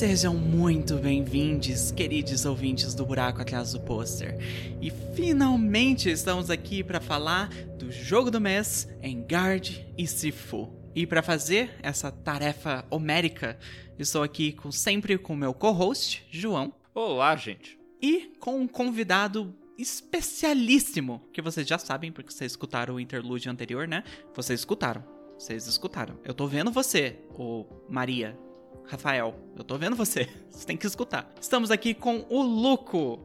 Sejam muito bem-vindos, queridos ouvintes do Buraco Atrás do Pôster. E finalmente estamos aqui para falar do jogo do mês em Guard e Sifu. E para fazer essa tarefa homérica, estou aqui com sempre com meu co-host, João. Olá, gente. E com um convidado especialíssimo, que vocês já sabem porque vocês escutaram o interlúdio anterior, né? Vocês escutaram. Vocês escutaram. Eu tô vendo você, o Maria, Rafael. Eu tô vendo você. Você tem que escutar. Estamos aqui com o Luco.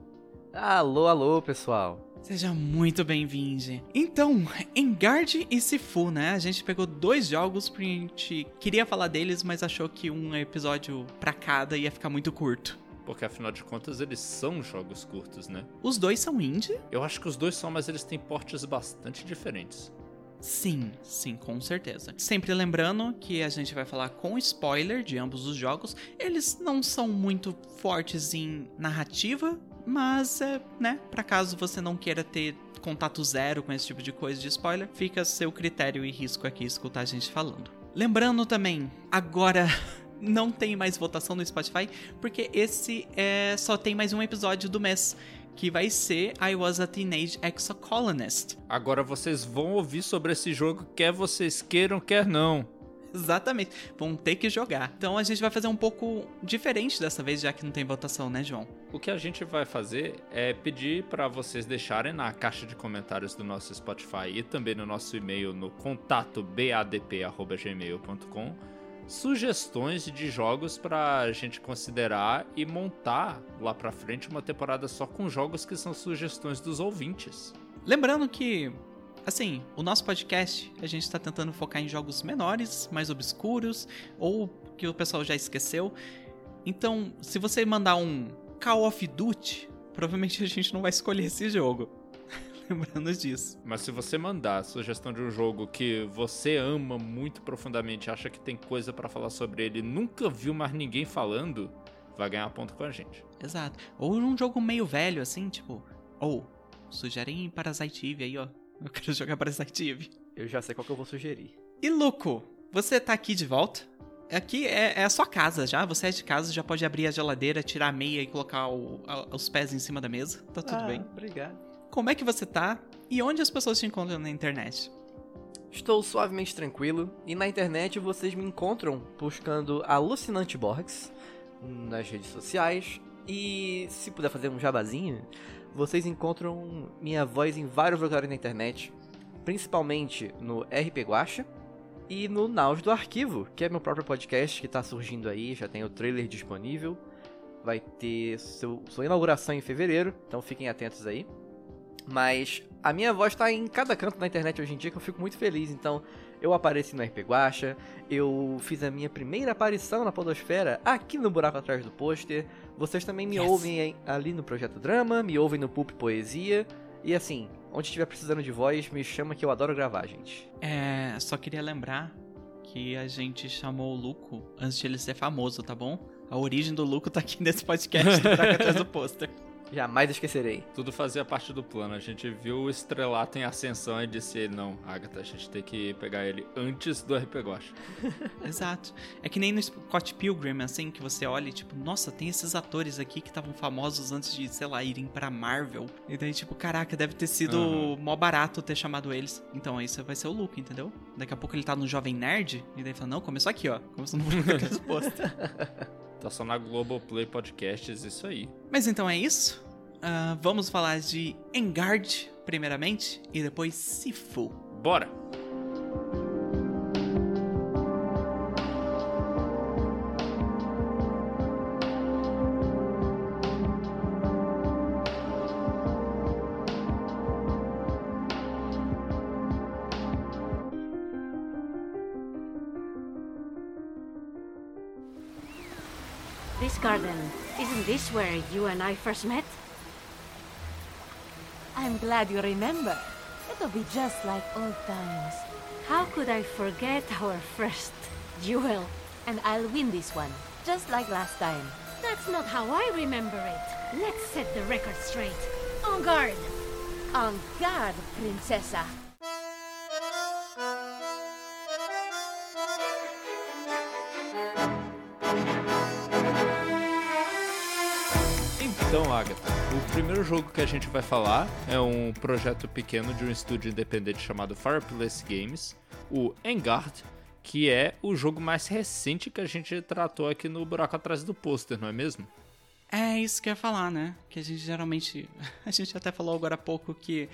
Alô, alô, pessoal. Seja muito bem-vindo. Então, Engard e Sifu, né? A gente pegou dois jogos porque a gente queria falar deles, mas achou que um episódio pra cada ia ficar muito curto. Porque afinal de contas eles são jogos curtos, né? Os dois são indie? Eu acho que os dois são, mas eles têm portes bastante diferentes. Sim, sim, com certeza. Sempre lembrando que a gente vai falar com spoiler de ambos os jogos. Eles não são muito fortes em narrativa, mas é, né, para caso você não queira ter contato zero com esse tipo de coisa de spoiler, fica a seu critério e risco aqui escutar a gente falando. Lembrando também, agora não tem mais votação no Spotify, porque esse é, só tem mais um episódio do mês que vai ser I Was a Teenage Exocolonist. Agora vocês vão ouvir sobre esse jogo, quer vocês queiram, quer não. Exatamente, vão ter que jogar. Então a gente vai fazer um pouco diferente dessa vez, já que não tem votação, né, João? O que a gente vai fazer é pedir para vocês deixarem na caixa de comentários do nosso Spotify e também no nosso e-mail no contato badp@gmail.com sugestões de jogos pra gente considerar e montar lá pra frente uma temporada só com jogos que são sugestões dos ouvintes. Lembrando que, assim, o nosso podcast a gente tá tentando focar em jogos menores, mais obscuros, ou que o pessoal já esqueceu. Então, se você mandar um Call of Duty, provavelmente a gente não vai escolher esse jogo. lembrando disso. Mas se você mandar a sugestão de um jogo que você ama muito profundamente, acha que tem coisa para falar sobre ele, nunca viu mais ninguém falando, vai ganhar ponto com a gente. Exato. Ou um jogo meio velho, assim, tipo. Ou, sugerem Parasite Eve aí, ó. Eu quero jogar Parasite Eve. Eu já sei qual que eu vou sugerir. E Luco, você tá aqui de volta? Aqui é, é, a sua casa já, você é de casa, já pode abrir a geladeira, tirar a meia e colocar o, a, os pés em cima da mesa. Tá tudo ah, bem. Obrigado. Como é que você tá e onde as pessoas te encontram na internet? Estou suavemente tranquilo e na internet vocês me encontram buscando Alucinante Borgs nas redes sociais e se puder fazer um jabazinho, vocês encontram minha voz em vários lugares na internet, principalmente no RP Guacha e no Naus do Arquivo, que é meu próprio podcast que está surgindo aí, já tem o trailer disponível. Vai ter seu, sua inauguração em fevereiro, então fiquem atentos aí. Mas a minha voz tá em cada canto da internet hoje em dia que eu fico muito feliz. Então, eu apareci no RP Guacha, eu fiz a minha primeira aparição na Podosfera aqui no Buraco Atrás do Pôster. Vocês também me yes. ouvem ali no Projeto Drama, me ouvem no Pulp Poesia. E assim, onde estiver precisando de voz, me chama que eu adoro gravar, gente. É, só queria lembrar que a gente chamou o Luco antes de ele ser famoso, tá bom? A origem do Luco tá aqui nesse podcast do Buraco Atrás do Pôster. Jamais esquecerei. Tudo fazia parte do plano. A gente viu o estrelato em ascensão e disse: não, Agatha, a gente tem que pegar ele antes do RP Gosh. Exato. É que nem no Scott Pilgrim, assim, que você olha e tipo, nossa, tem esses atores aqui que estavam famosos antes de, sei lá, irem pra Marvel. E daí, tipo, caraca, deve ter sido uhum. mó barato ter chamado eles. Então, isso vai ser o Luke, entendeu? Daqui a pouco ele tá no Jovem Nerd e daí fala: não, começou aqui, ó. Começou no posto. Tá só na Globoplay Podcasts, isso aí. Mas então é isso. Uh, vamos falar de Engard, primeiramente, e depois Sifu. Bora! You and I first met? I'm glad you remember. It'll be just like old times. How could I forget our first duel? And I'll win this one, just like last time. That's not how I remember it. Let's set the record straight. En garde! En garde, Princessa! Agatha, o primeiro jogo que a gente vai falar é um projeto pequeno de um estúdio independente chamado Fireplace Games, o Engard, que é o jogo mais recente que a gente tratou aqui no Buraco Atrás do Pôster, não é mesmo? É isso que eu ia falar, né? Que a gente geralmente. A gente até falou agora há pouco que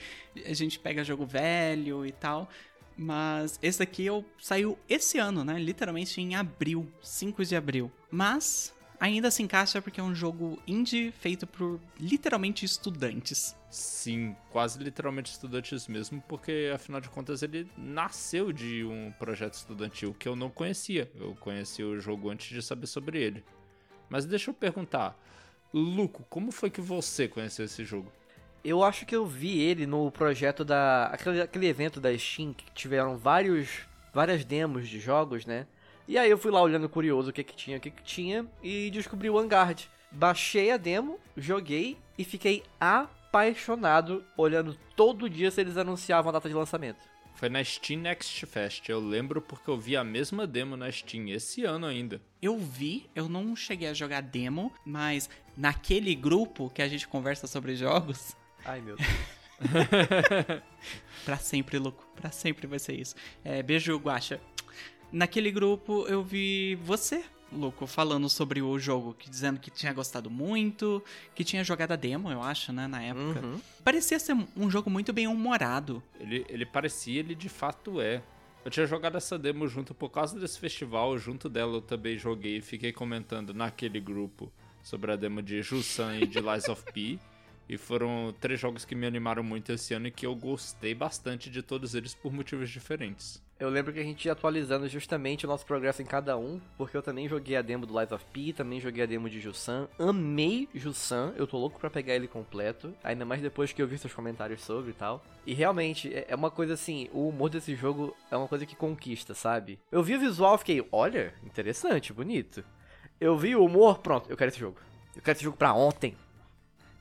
a gente pega jogo velho e tal. Mas esse aqui eu, saiu esse ano, né? Literalmente em abril, 5 de abril. Mas ainda se encaixa porque é um jogo indie feito por literalmente estudantes. Sim, quase literalmente estudantes mesmo, porque afinal de contas ele nasceu de um projeto estudantil que eu não conhecia. Eu conheci o jogo antes de saber sobre ele. Mas deixa eu perguntar, Luco, como foi que você conheceu esse jogo? Eu acho que eu vi ele no projeto da. aquele, aquele evento da Steam que tiveram vários. várias demos de jogos, né? E aí eu fui lá olhando curioso o que que tinha, o que que tinha, e descobri o Vanguard. Baixei a demo, joguei e fiquei apaixonado olhando todo dia se eles anunciavam a data de lançamento. Foi na Steam Next Fest, eu lembro porque eu vi a mesma demo na Steam esse ano ainda. Eu vi, eu não cheguei a jogar demo, mas naquele grupo que a gente conversa sobre jogos, Ai meu Deus. Pra sempre, louco. Pra sempre vai ser isso. É, beijo, Guacha. Naquele grupo eu vi você, louco, falando sobre o jogo, que, dizendo que tinha gostado muito, que tinha jogado a demo, eu acho, né, na época. Uhum. Parecia ser um jogo muito bem humorado. Ele, ele parecia, ele de fato é. Eu tinha jogado essa demo junto por causa desse festival, junto dela eu também joguei e fiquei comentando naquele grupo sobre a demo de Jusan e de Lies of P. E foram três jogos que me animaram muito esse ano e que eu gostei bastante de todos eles por motivos diferentes. Eu lembro que a gente ia atualizando justamente o nosso progresso em cada um, porque eu também joguei a demo do Lies of P, também joguei a demo de Jusan, amei Jusan, eu tô louco pra pegar ele completo, ainda mais depois que eu vi seus comentários sobre e tal. E realmente, é é uma coisa assim, o humor desse jogo é uma coisa que conquista, sabe? Eu vi o visual e fiquei, olha, interessante, bonito. Eu vi o humor, pronto, eu quero esse jogo. Eu quero esse jogo pra ontem.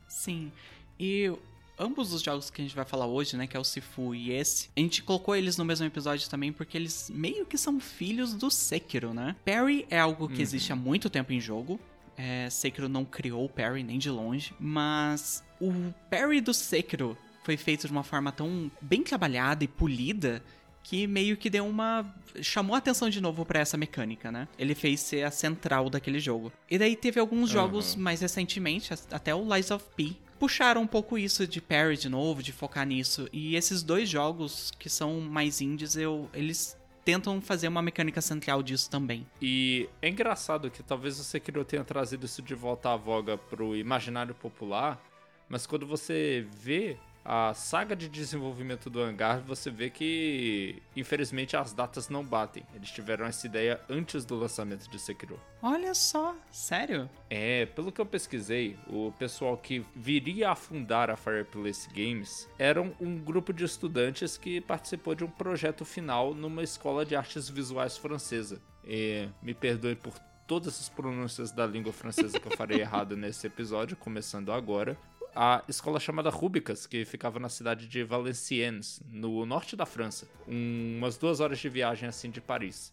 Sim. E ambos os jogos que a gente vai falar hoje, né, que é o Sifu e esse, a gente colocou eles no mesmo episódio também porque eles meio que são filhos do Sekiro, né? Parry é algo que existe há muito tempo em jogo. É, Sekiro não criou o parry nem de longe, mas o parry do Sekiro foi feito de uma forma tão bem trabalhada e polida que meio que deu uma chamou a atenção de novo pra essa mecânica, né? Ele fez ser a central daquele jogo. E daí teve alguns jogos mais recentemente, até o Lies of P, puxaram um pouco isso de parry de novo, de focar nisso. E esses dois jogos que são mais indies, eu eles tentam fazer uma mecânica central disso também. E é engraçado que talvez o Sekiro tenha trazido isso de volta à voga pro imaginário popular, mas quando você vê a saga de desenvolvimento do hangar, você vê que infelizmente as datas não batem. Eles tiveram essa ideia antes do lançamento de Sekiro. Olha só, sério? É, pelo que eu pesquisei, o pessoal que viria a fundar a Fireplace Games eram um grupo de estudantes que participou de um projeto final numa escola de artes visuais francesa. E, me perdoe por todas as pronúncias da língua francesa que eu farei errado nesse episódio, começando agora. A escola chamada Rubicas, que ficava na cidade de Valenciennes, no norte da França, um- umas duas horas de viagem assim de Paris.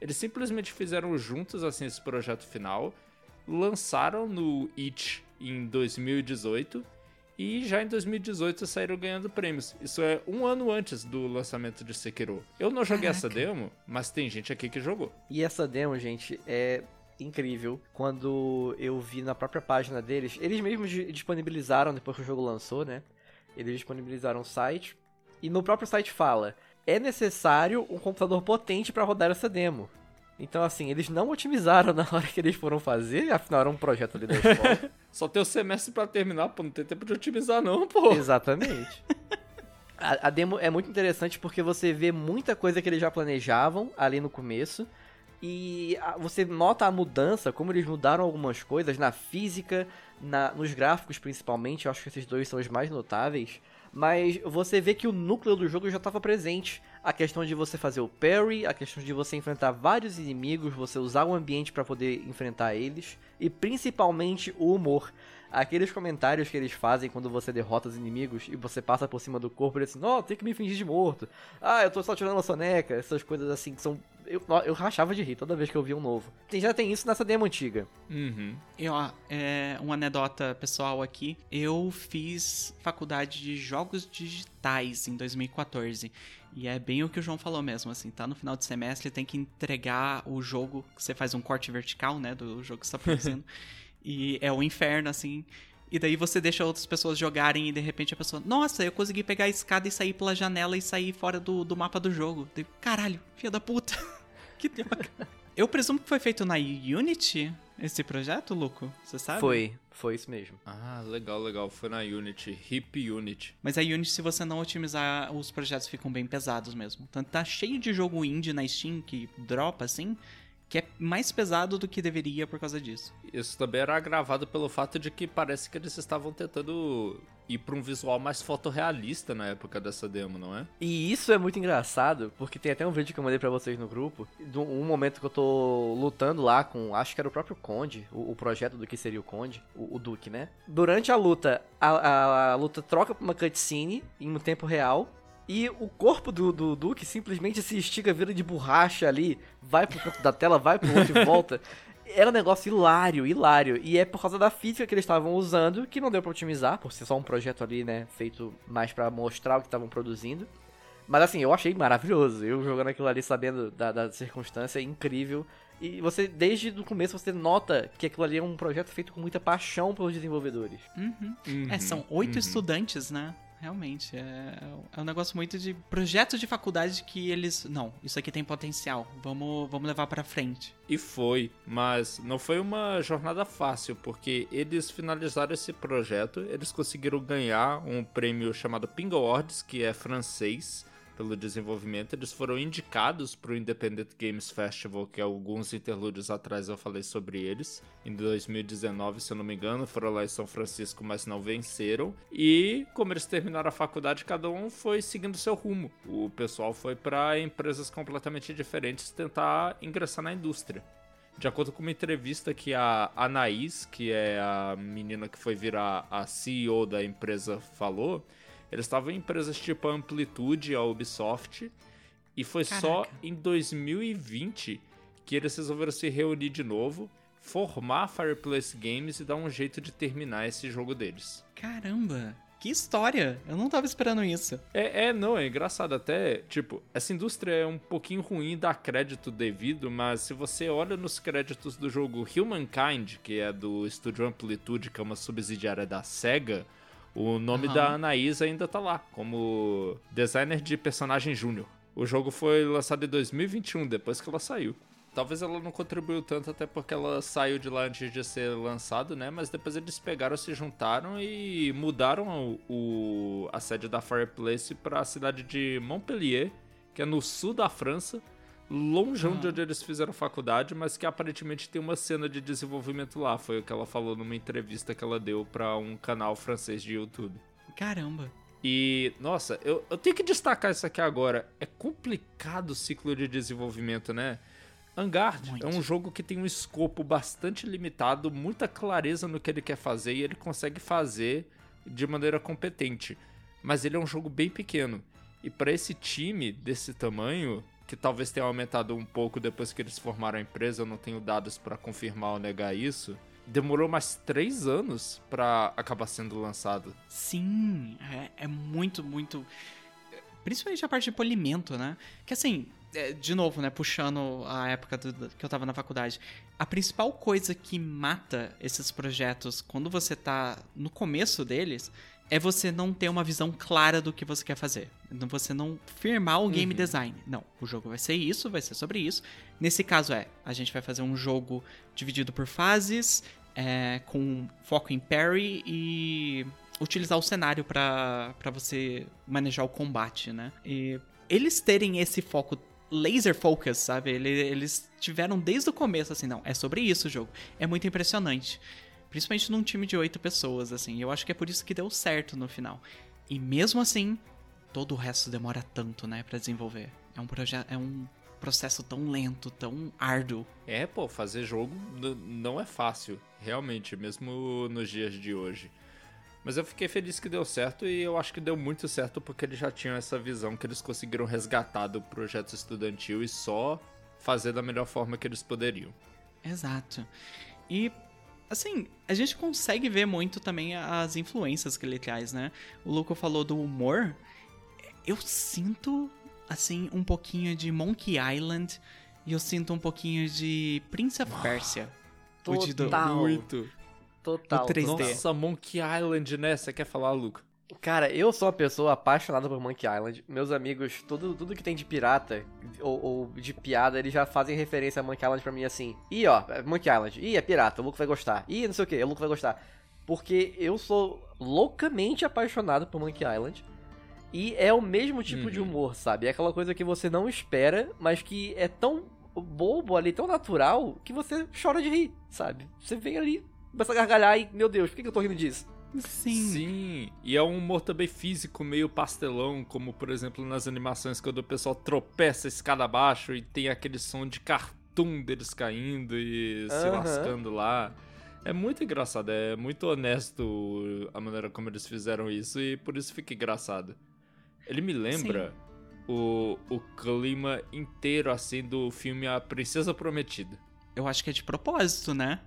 Eles simplesmente fizeram juntos assim esse projeto final, lançaram no It em 2018 e já em 2018 saíram ganhando prêmios. Isso é um ano antes do lançamento de Sekiro. Eu não joguei essa demo, mas tem gente aqui que jogou. E essa demo, gente, é incrível. Quando eu vi na própria página deles, eles mesmos di- disponibilizaram depois que o jogo lançou, né? Eles disponibilizaram o site e no próprio site fala: é necessário um computador potente para rodar essa demo. Então, assim, eles não otimizaram na hora que eles foram fazer, afinal era um projeto ali da escola. Só tem o semestre pra terminar, pô, não tem tempo de otimizar não, pô. Exatamente. A, a demo é muito interessante porque você vê muita coisa que eles já planejavam ali no começo. E você nota a mudança, como eles mudaram algumas coisas na física, na, nos gráficos principalmente. Eu acho que esses dois são os mais notáveis. Mas você vê que o núcleo do jogo já estava presente. A questão de você fazer o parry, a questão de você enfrentar vários inimigos, você usar o ambiente para poder enfrentar eles. E principalmente o humor. aqueles comentários que eles fazem quando você derrota os inimigos e você passa por cima do corpo e assim, ó, oh, tem que me fingir de morto. Ah, eu tô só tirando a soneca. Essas coisas assim que são. Eu, eu rachava de rir toda vez que eu via um novo. Tem, já tem isso nessa demo antiga. Uhum. E ó, é uma anedota pessoal aqui. Eu fiz faculdade de jogos digitais em 2014. E é bem o que o João falou mesmo, assim, tá no final de semestre, tem que entregar o jogo, você faz um corte vertical, né, do jogo que você tá produzindo. e é o inferno, assim. E daí você deixa outras pessoas jogarem e de repente a pessoa, nossa, eu consegui pegar a escada e sair pela janela e sair fora do, do mapa do jogo. Caralho, filha da puta. que droga. Eu presumo que foi feito na Unity esse projeto, Luco? Você sabe? Foi, foi isso mesmo. Ah, legal, legal. Foi na Unity, Hip Unity. Mas a Unity, se você não otimizar, os projetos ficam bem pesados mesmo. Tanto tá cheio de jogo indie na Steam que dropa assim, que é mais pesado do que deveria por causa disso. Isso também era agravado pelo fato de que parece que eles estavam tentando ir para um visual mais fotorrealista na época dessa demo, não é? E isso é muito engraçado, porque tem até um vídeo que eu mandei para vocês no grupo, de um momento que eu tô lutando lá com, acho que era o próprio Conde, o, o projeto do que seria o Conde, o, o Duke, né? Durante a luta, a, a, a luta troca pra uma cutscene em um tempo real, e o corpo do, do Duke simplesmente se estica, vira de borracha ali, vai pro canto da tela, vai pro outro e volta. Era um negócio hilário, hilário. E é por causa da física que eles estavam usando, que não deu pra otimizar, por ser só um projeto ali, né, feito mais para mostrar o que estavam produzindo. Mas assim, eu achei maravilhoso. Eu jogando aquilo ali, sabendo da, da circunstância, é incrível. E você, desde o começo, você nota que aquilo ali é um projeto feito com muita paixão pelos desenvolvedores. Uhum. Uhum. É, são oito uhum. estudantes, né? Realmente. É, é um negócio muito de projetos de faculdade que eles. Não, isso aqui tem potencial. Vamos, vamos levar para frente. E foi, mas não foi uma jornada fácil, porque eles finalizaram esse projeto, eles conseguiram ganhar um prêmio chamado Ping Awards, que é francês pelo desenvolvimento. Eles foram indicados para o Independent Games Festival, que alguns interlúdios atrás eu falei sobre eles. Em 2019, se eu não me engano, foram lá em São Francisco, mas não venceram. E como eles terminaram a faculdade, cada um foi seguindo seu rumo. O pessoal foi para empresas completamente diferentes tentar ingressar na indústria. De acordo com uma entrevista que a Anaís, que é a menina que foi virar a CEO da empresa, falou, eles estavam em empresas tipo a Amplitude, a Ubisoft, e foi Caraca. só em 2020 que eles resolveram se reunir de novo, formar a Fireplace Games e dar um jeito de terminar esse jogo deles. Caramba! Que história! Eu não tava esperando isso. É, é, não, é engraçado até. Tipo, essa indústria é um pouquinho ruim dar crédito devido, mas se você olha nos créditos do jogo Humankind, que é do estúdio Amplitude, que é uma subsidiária da SEGA, o nome uhum. da Anaís ainda tá lá, como designer de personagem júnior. O jogo foi lançado em 2021, depois que ela saiu. Talvez ela não contribuiu tanto, até porque ela saiu de lá antes de ser lançado, né? Mas depois eles pegaram, se juntaram e mudaram o, o a sede da Fireplace para a cidade de Montpellier, que é no sul da França longeão de onde eles fizeram faculdade, mas que aparentemente tem uma cena de desenvolvimento lá. Foi o que ela falou numa entrevista que ela deu para um canal francês de YouTube. Caramba. E, nossa, eu, eu tenho que destacar isso aqui agora. É complicado o ciclo de desenvolvimento, né? Angard é um jogo que tem um escopo bastante limitado, muita clareza no que ele quer fazer e ele consegue fazer de maneira competente. Mas ele é um jogo bem pequeno. E para esse time desse tamanho, que talvez tenha aumentado um pouco depois que eles formaram a empresa, eu não tenho dados para confirmar ou negar isso. Demorou mais três anos para acabar sendo lançado. Sim, é, é, muito, muito. Principalmente a parte de polimento, né? Que assim, é, de novo, né? Puxando a época do, que eu tava na faculdade. A principal coisa que mata esses projetos quando você tá no começo deles é você não ter uma visão clara do que você quer fazer. Você não firmar o game uhum. design. Não, o jogo vai ser isso, vai ser sobre isso. Nesse caso é, a gente vai fazer um jogo dividido por fases, é, com foco em parry e utilizar o cenário para você manejar o combate, né? E eles terem esse foco laser focus, sabe? Eles tiveram desde o começo assim, não, é sobre isso o jogo. É muito impressionante. Principalmente num time de oito pessoas, assim. Eu acho que é por isso que deu certo no final. E mesmo assim, todo o resto demora tanto, né, para desenvolver. É um projeto, é um processo tão lento, tão árduo. É, pô, fazer jogo não é fácil, realmente, mesmo nos dias de hoje. Mas eu fiquei feliz que deu certo e eu acho que deu muito certo porque eles já tinham essa visão que eles conseguiram resgatar do projeto estudantil e só fazer da melhor forma que eles poderiam. Exato. E, assim, a gente consegue ver muito também as influências que ele traz, né? O Luco falou do humor. Eu sinto, assim, um pouquinho de Monkey Island e eu sinto um pouquinho de Prince of Persia. O de do- Total. Muito. Total. O 3D. Nossa, Monkey Island, né? Você quer falar, Luca? Cara, eu sou uma pessoa apaixonada por Monkey Island. Meus amigos, tudo, tudo que tem de pirata ou, ou de piada, eles já fazem referência a Monkey Island pra mim assim. Ih, ó, Monkey Island. Ih, é pirata, o Luke vai gostar. Ih, não sei o que, o Luke vai gostar. Porque eu sou loucamente apaixonado por Monkey Island. E é o mesmo tipo de Uhum. humor, sabe? É aquela coisa que você não espera, mas que é tão bobo ali, tão natural, que você chora de rir, sabe? Você vem ali, começa a gargalhar e, meu Deus, por que que eu tô rindo disso? Sim. Sim, e é um humor também físico, meio pastelão, como por exemplo nas animações quando o pessoal tropeça a escada abaixo e tem aquele som de cartoon deles caindo e se Aham. lascando lá. É muito engraçado, é muito honesto a maneira como eles fizeram isso e por isso fica engraçado. Ele me lembra o, o clima inteiro assim do filme A Princesa Prometida. Eu acho que é de propósito, né?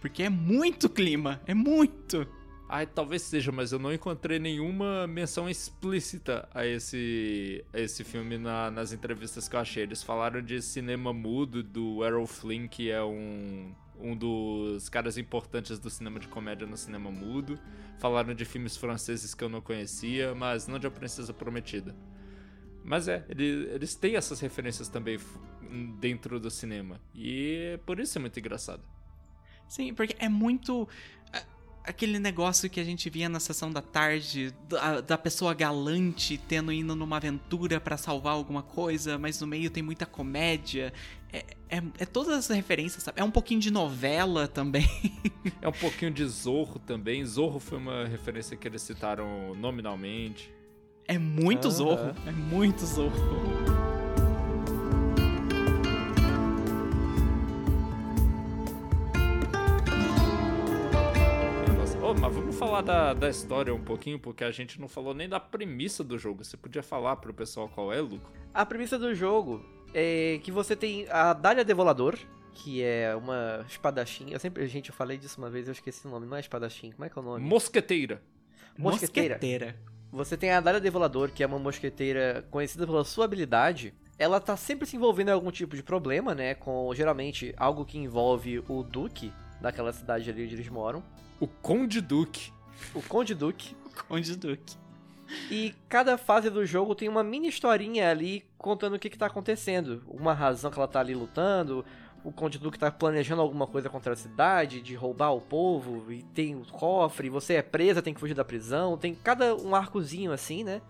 Porque é muito clima, é muito. Ai, talvez seja, mas eu não encontrei nenhuma menção explícita a esse, a esse filme na- nas entrevistas que eu achei. Eles falaram de cinema mudo do Errol Flynn, que é um, um dos caras importantes do cinema de comédia no cinema mudo. Falaram de filmes franceses que eu não conhecia, mas não de A Princesa Prometida. Mas é, ele- eles têm essas referências também dentro do cinema. E por isso é muito engraçado. Sim, porque é muito. Aquele negócio que a gente via na sessão da tarde, da, da pessoa galante tendo indo numa aventura pra salvar alguma coisa, mas no meio tem muita comédia. É, é, é todas as referências, sabe? É um pouquinho de novela também. É um pouquinho de Zorro também. Zorro foi uma referência que eles citaram nominalmente. É muito Aham. zorro. É muito zorro. Falar da, da história um pouquinho, porque a gente não falou nem da premissa do jogo. Você podia falar pro pessoal qual é, Luco? A premissa do jogo é que você tem a Dália Devolador, que é uma espadachim. Eu sempre, gente, eu falei disso uma vez, eu esqueci o nome. Não é espadachim, como é que é o nome? Mosqueteira. Mosqueteira. Você tem a Dália Devolador, que é uma mosqueteira conhecida pela sua habilidade. Ela tá sempre se envolvendo em algum tipo de problema, né? Com geralmente algo que envolve o Duque daquela cidade ali onde eles moram. O Conde Duque. O Conde Duque. Conde Duque. E cada fase do jogo tem uma mini historinha ali contando o que, que tá acontecendo. Uma razão que ela tá ali lutando. O Conde Duque tá planejando alguma coisa contra a cidade, de roubar o povo, e tem o cofre, você é presa, tem que fugir da prisão. Tem cada um arcozinho assim, né?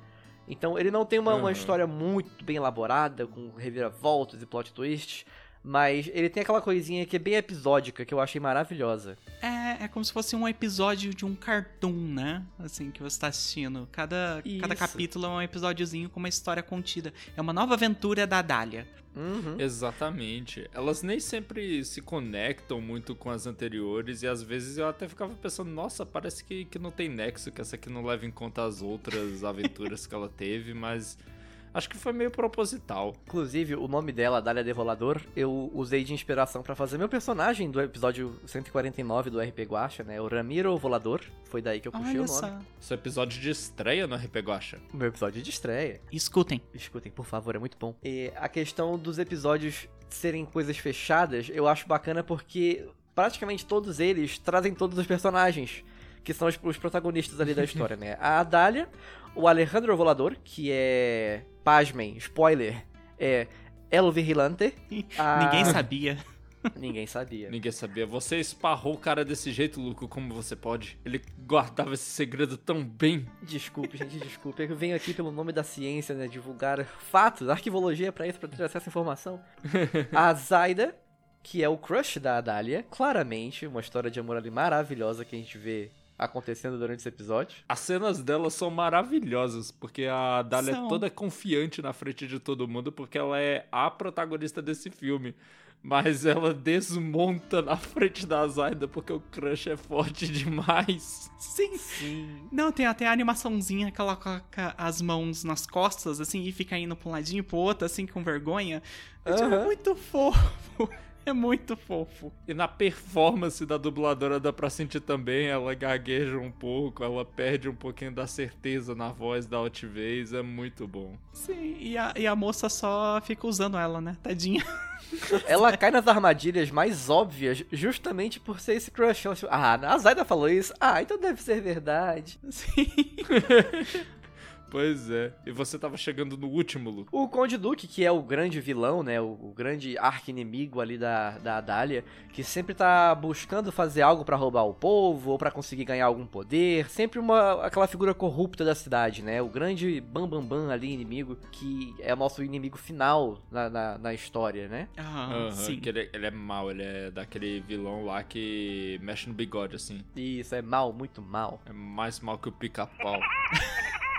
Então ele não tem uma, uma Aham. história muito bem elaborada, com reviravoltas e plot twists. Mas ele tem aquela coisinha que é bem episódica, que eu achei maravilhosa. É, é como se fosse um episódio de um cartoon, né? Assim, que você tá assistindo. Cada, cada capítulo é um episódiozinho com uma história contida. É uma nova aventura da Dália. Uhum. Exatamente. Elas nem sempre se conectam muito com as anteriores e às vezes eu até ficava pensando, nossa, parece que, que não tem nexo, que essa aqui não leva em conta as outras aventuras que ela teve, mas acho que foi meio proposital. Inclusive, o nome dela, Dália Devolador, eu usei de inspiração pra fazer meu personagem do episódio 149 do RP Guacha, né? O Ramiro Volador. Foi daí que eu puxei Olha o nome. só. Seu episódio de estreia no RP Guacha. Meu episódio de estreia. Escutem. Escutem, por favor, é muito bom. E a questão dos episódios serem coisas fechadas, eu acho bacana porque praticamente todos eles trazem todos os personagens, que são os, os protagonistas ali da história, né? A Adália, o Alejandro Volador, que é. Pasmem, spoiler, é. El Vigilante. Ah. Ninguém sabia. Ninguém sabia. Ninguém sabia. Você esparrou o cara desse jeito, Luco, como você pode? Ele guardava esse segredo tão bem. Desculpe, gente, desculpe. Eu venho aqui pelo nome da ciência, né? Divulgar fatos, arquivologia é pra isso, pra ter acesso à informação. A Zaida, que é o crush da Adália, claramente, uma história de amor ali maravilhosa que a gente vê acontecendo durante esse episódio. As cenas dela são maravilhosas, porque a Dália São. é toda confiante na frente de todo mundo, porque ela é a protagonista desse filme. Mas ela desmonta na frente da Zaida porque o crush é forte demais. Sim. Sim. Não, tem até a animaçãozinha que ela coloca as mãos nas costas, assim, e fica indo pra um ladinho e pro outro, assim, com vergonha. É tipo, muito fofo. É muito fofo. E na performance da dubladora dá pra sentir também, ela gagueja um pouco, ela perde um pouquinho da certeza na voz, da altivez, é muito bom. Sim, e a, e a moça só fica usando ela, né? Tadinha. Ela cai nas armadilhas mais óbvias justamente por ser esse crush. Ela, tipo, ah, a Zaida falou isso. Ah, então deve ser verdade. Sim. Pois é. E você tava chegando no último, Lu. O Conde Duque, que é o grande vilão, né? O, o grande arqui-inimigo ali da, da Adália, que sempre tá buscando fazer algo pra roubar o povo ou pra conseguir ganhar algum poder. Sempre uma aquela figura corrupta da cidade, né? O grande bambambam bam, bam ali, inimigo, que é o nosso inimigo final na, na, na história, né? Ah, Aham, sim. que ele, ele é mau, ele é daquele vilão lá que mexe no bigode, assim. Isso, é mal, muito mal. É mais mal que o pica-pau.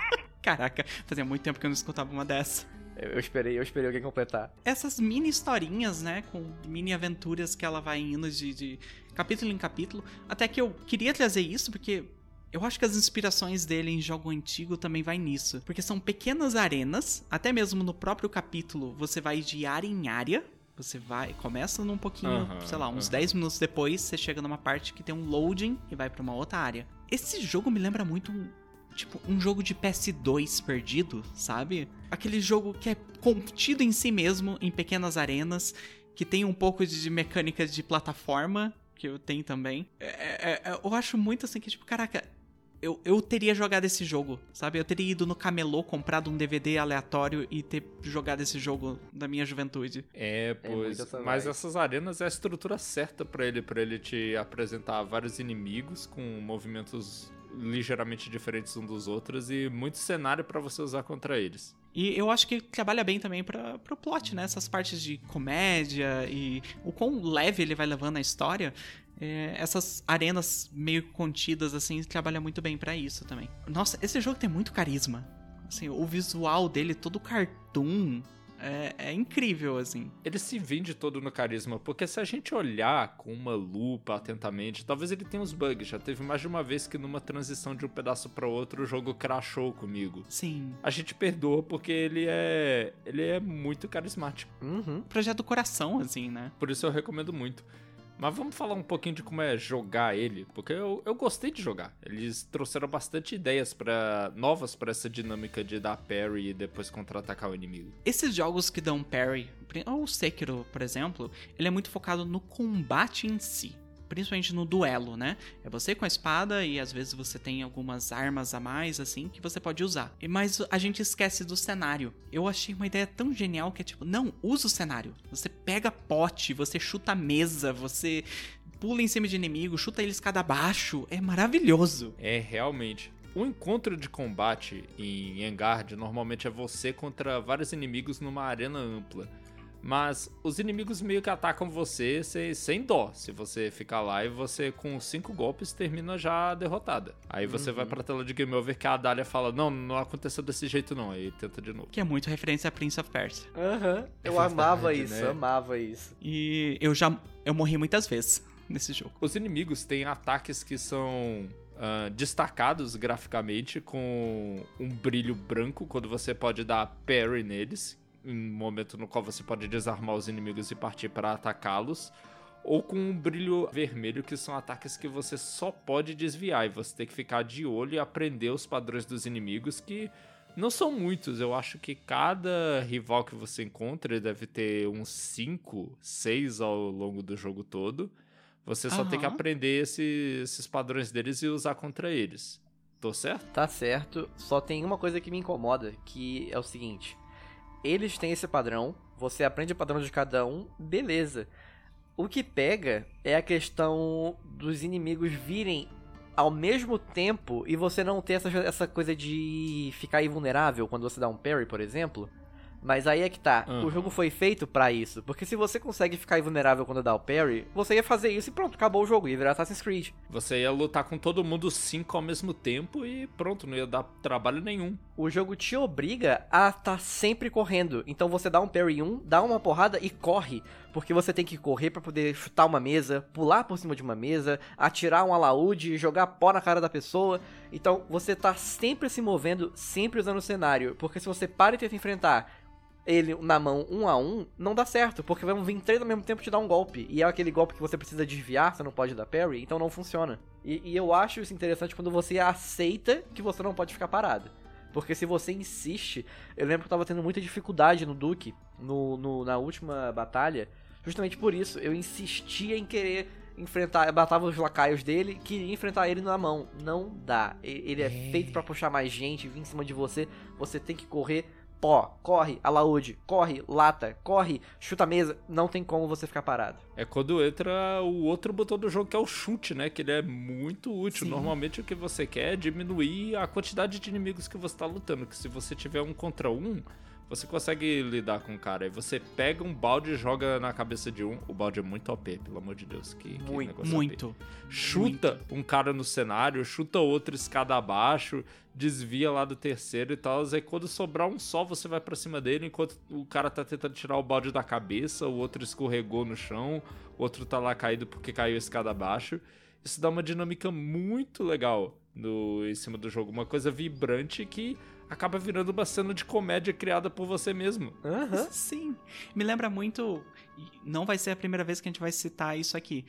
Caraca, fazia muito tempo que eu não escutava uma dessa. Eu, esperei, eu esperei alguém completar. Essas mini historinhas, né? Com mini aventuras que ela vai indo de, de capítulo em capítulo. Até que eu queria trazer isso porque eu acho que as inspirações dele em jogo antigo também vai nisso. Porque são pequenas arenas, até mesmo no próprio capítulo você vai de área em área. Você vai, começa num pouquinho, Aham, sei lá, uns aham. 10 minutos depois, você chega numa parte que tem um loading e vai pra uma outra área. Esse jogo me lembra muito um, tipo, um jogo de PS2 perdido, sabe? Aquele jogo que é contido em si mesmo, em pequenas arenas, que tem um pouco de mecânica de plataforma, que eu tenho também. É, é, é, eu acho muito assim que, tipo, caraca, eu, eu teria jogado esse jogo, sabe? Eu teria ido no camelô, comprado um DVD aleatório e ter jogado esse jogo da minha juventude. É, muito pois. essa mas essas arenas é a estrutura certa pra ele, para ele te apresentar vários inimigos com movimentos ligeiramente diferentes uns dos outros e muito cenário pra você usar contra eles. E eu acho que trabalha bem também para pro plot, né? Essas partes de comédia e o quão leve ele vai levando a história. é, essas arenas meio contidas, assim, trabalha muito bem pra isso também. Nossa, esse jogo tem muito carisma. Assim, o visual dele, todo cartoon, é, é incrível, assim. Ele se vende todo no carisma, porque se a gente olhar com uma lupa atentamente, talvez ele tenha uns bugs. Já teve mais de uma vez que numa transição de um pedaço para outro o jogo crashou comigo. Sim. A gente perdoa porque ele é ele é muito carismático. Uhum. Projeto do coração, assim, né? Por isso eu recomendo muito. Mas vamos falar um pouquinho de como é jogar ele, porque eu, eu gostei de jogar. Eles trouxeram bastante ideias para novas para essa dinâmica de dar parry e depois contra-atacar o inimigo. Esses jogos que dão parry, ou Sekiro, por exemplo, ele é muito focado no combate em si. Principalmente no duelo, né? É você com a espada e às vezes você tem algumas armas a mais, assim, que você pode usar. Mas a gente esquece do cenário. Eu achei uma ideia tão genial que é tipo, não, usa o cenário. Você pega pote, você chuta a mesa, você pula em cima de inimigo, chuta eles cada baixo. É maravilhoso. É, realmente. O encontro de combate em Engard normalmente é você contra vários inimigos numa arena ampla. Mas os inimigos meio que atacam você sem, sem dó. Se você ficar lá e você com cinco golpes termina já derrotada. Aí você vai pra tela de game over que a Dália fala: Não, não aconteceu desse jeito não. Aí tenta de novo. Que é muito referência a Prince of Persia. Aham. Eu verdade, amava isso, né? amava isso. E eu já eu morri muitas vezes nesse jogo. Os inimigos têm ataques que são ah, destacados graficamente com um brilho branco quando você pode dar parry neles, um momento no qual você pode desarmar os inimigos e partir para atacá-los. Ou com um brilho vermelho, que são ataques que você só pode desviar. E você tem que ficar de olho e aprender os padrões dos inimigos, que não são muitos. Eu acho que cada rival que você encontra deve ter uns 5, 6 ao longo do jogo todo. Você só tem que aprender esse- esses padrões deles e usar contra eles. Tô certo? Tá certo, só tem uma coisa que me incomoda, que é o seguinte. Eles têm esse padrão, você aprende o padrão de cada um, beleza. O que pega é a questão dos inimigos virem ao mesmo tempo e você não ter essa, essa coisa de ficar invulnerável quando você dá um parry, por exemplo. Mas aí é que tá. Aham. O jogo foi feito pra isso. Porque se você consegue ficar invulnerável quando dá o parry, você ia fazer isso e pronto, acabou o jogo. Ia virar Assassin's Creed. Você ia lutar com todo mundo cinco ao mesmo tempo e pronto, não ia dar trabalho nenhum. O jogo te obriga a estar sempre correndo. Então você dá um parry um, dá uma porrada e corre. Porque você tem que correr pra poder chutar uma mesa, pular por cima de uma mesa, atirar um alaúde, jogar pó na cara da pessoa. Então você tá sempre se movendo, sempre usando o cenário. Porque se você para e tenta enfrentar ele na mão um a um, não dá certo, porque vão vir três ao mesmo tempo te dar um golpe. E é aquele golpe que você precisa desviar, você não pode dar parry, então não funciona. E, e eu acho isso interessante quando você aceita que você não pode ficar parado. Porque se você insiste, eu lembro que eu tava tendo muita dificuldade no Duke, no, no- na última batalha, justamente por isso. Eu insistia em querer enfrentar, eu matava os lacaios dele, queria enfrentar ele na mão. Não dá. Ele é, feito pra puxar mais gente, vir em cima de você. Você tem que correr. Pó, corre, alaúde, corre, lata, corre, chuta a mesa. Não tem como você ficar parado. É quando entra o outro botão do jogo que é o chute, né? Que ele é muito útil. Sim. Normalmente o que você quer é diminuir a quantidade de inimigos que você tá lutando. Que se você tiver um contra um, você consegue lidar com o cara. Aí você pega um balde e joga na cabeça de um. O balde é muito OP, pelo amor de Deus. Que, que Muito, negócio OP. Muito. chuta um cara no cenário, chuta outro escada abaixo, desvia lá do terceiro e tal. Aí quando sobrar um só, você vai pra cima dele, enquanto o cara tá tentando tirar o balde da cabeça, o outro escorregou no chão, o outro tá lá caído porque caiu a escada abaixo. Isso dá uma dinâmica muito legal no, em cima do jogo, uma coisa vibrante que acaba virando uma cena de comédia criada por você mesmo. Aham. Sim. Me lembra muito. Não vai ser a primeira vez que a gente vai citar isso aqui.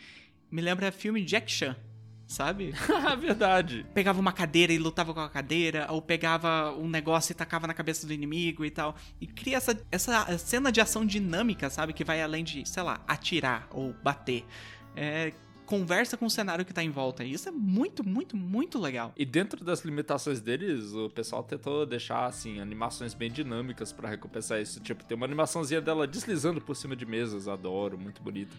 Me lembra filme Jack Chan, sabe? Ah, verdade. pegava uma cadeira e lutava com a cadeira, ou pegava um negócio e tacava na cabeça do inimigo e tal. E cria essa, essa cena de ação dinâmica, sabe? Que vai além de, sei lá, atirar ou bater. É, conversa com o cenário que tá em volta. E isso é muito, muito, muito legal. E dentro das limitações deles, o pessoal tentou deixar, assim, animações bem dinâmicas pra recompensar isso. Tipo, tem uma animaçãozinha dela deslizando por cima de mesas, adoro, muito bonito.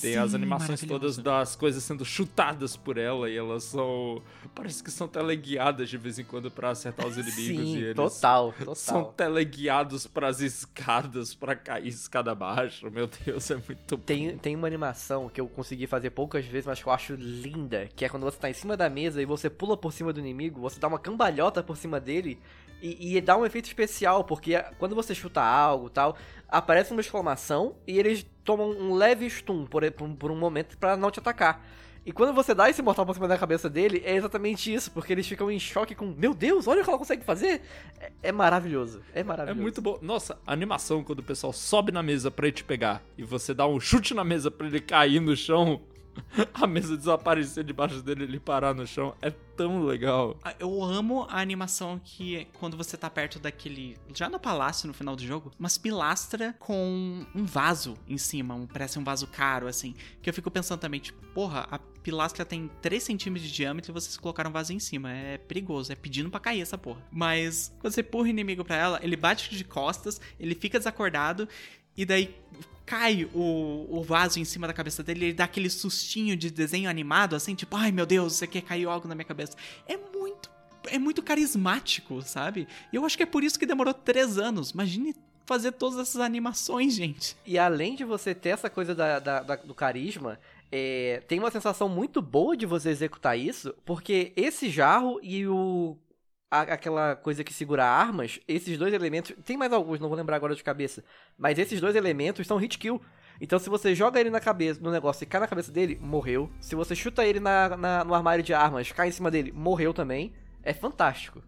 Tem as Sim, animações todas das coisas sendo chutadas por ela e elas são. Parece que são teleguiadas de vez em quando pra acertar os inimigos. e Sim, eles total, total. São teleguiados pras escadas pra cair escada abaixo. Meu Deus, é muito bom. Tem, tem uma animação que eu consegui fazer poucas vezes, mas que eu acho linda, que é quando você tá em cima da mesa e você pula por cima do inimigo, você dá uma cambalhota por cima dele e, e dá um efeito especial, porque quando você chuta algo e tal, aparece uma exclamação e eles tomam um leve stun por, por, por um momento pra não te atacar. E quando você dá esse mortal por cima da cabeça dele, é exatamente isso, porque eles ficam em choque com, meu Deus, olha o que ela consegue fazer. É, é maravilhoso, é É maravilhoso. muito bom. Nossa, a animação quando o pessoal sobe na mesa pra ele te pegar e você dá um chute na mesa pra ele cair no chão, a mesa desaparecer debaixo dele ele parar no chão, é tão legal. Ah, Eu amo a animação que quando você tá perto daquele. Já no palácio no final do jogo, umas pilastra com um vaso em cima. Um, parece um vaso caro, assim. Que eu fico pensando também, tipo, porra, a pilastra tem 3 centímetros de diâmetro e vocês colocaram um vaso em cima. É perigoso, é pedindo pra cair essa porra. Mas quando você empurra o inimigo pra ela, ele bate de costas, ele fica desacordado. E daí cai o, o vaso em cima da cabeça dele, ele dá aquele sustinho de desenho animado, assim, tipo, ai meu Deus, isso aqui caiu algo na minha cabeça. É muito. É muito carismático, sabe? E eu acho que é por isso que demorou três anos. Imagine fazer todas essas animações, gente. E além de você ter essa coisa da, da- da- do carisma, é, tem uma sensação muito boa de você executar isso, porque esse jarro e o. a- aquela coisa que segura armas, esses dois elementos. Tem mais alguns, não vou lembrar agora de cabeça. Mas esses dois elementos são hit kill. Então se você joga ele na cabeça, no negócio e cai na cabeça dele, morreu. Se você chuta ele na, na- no armário de armas, cai em cima dele, morreu também. É fantástico.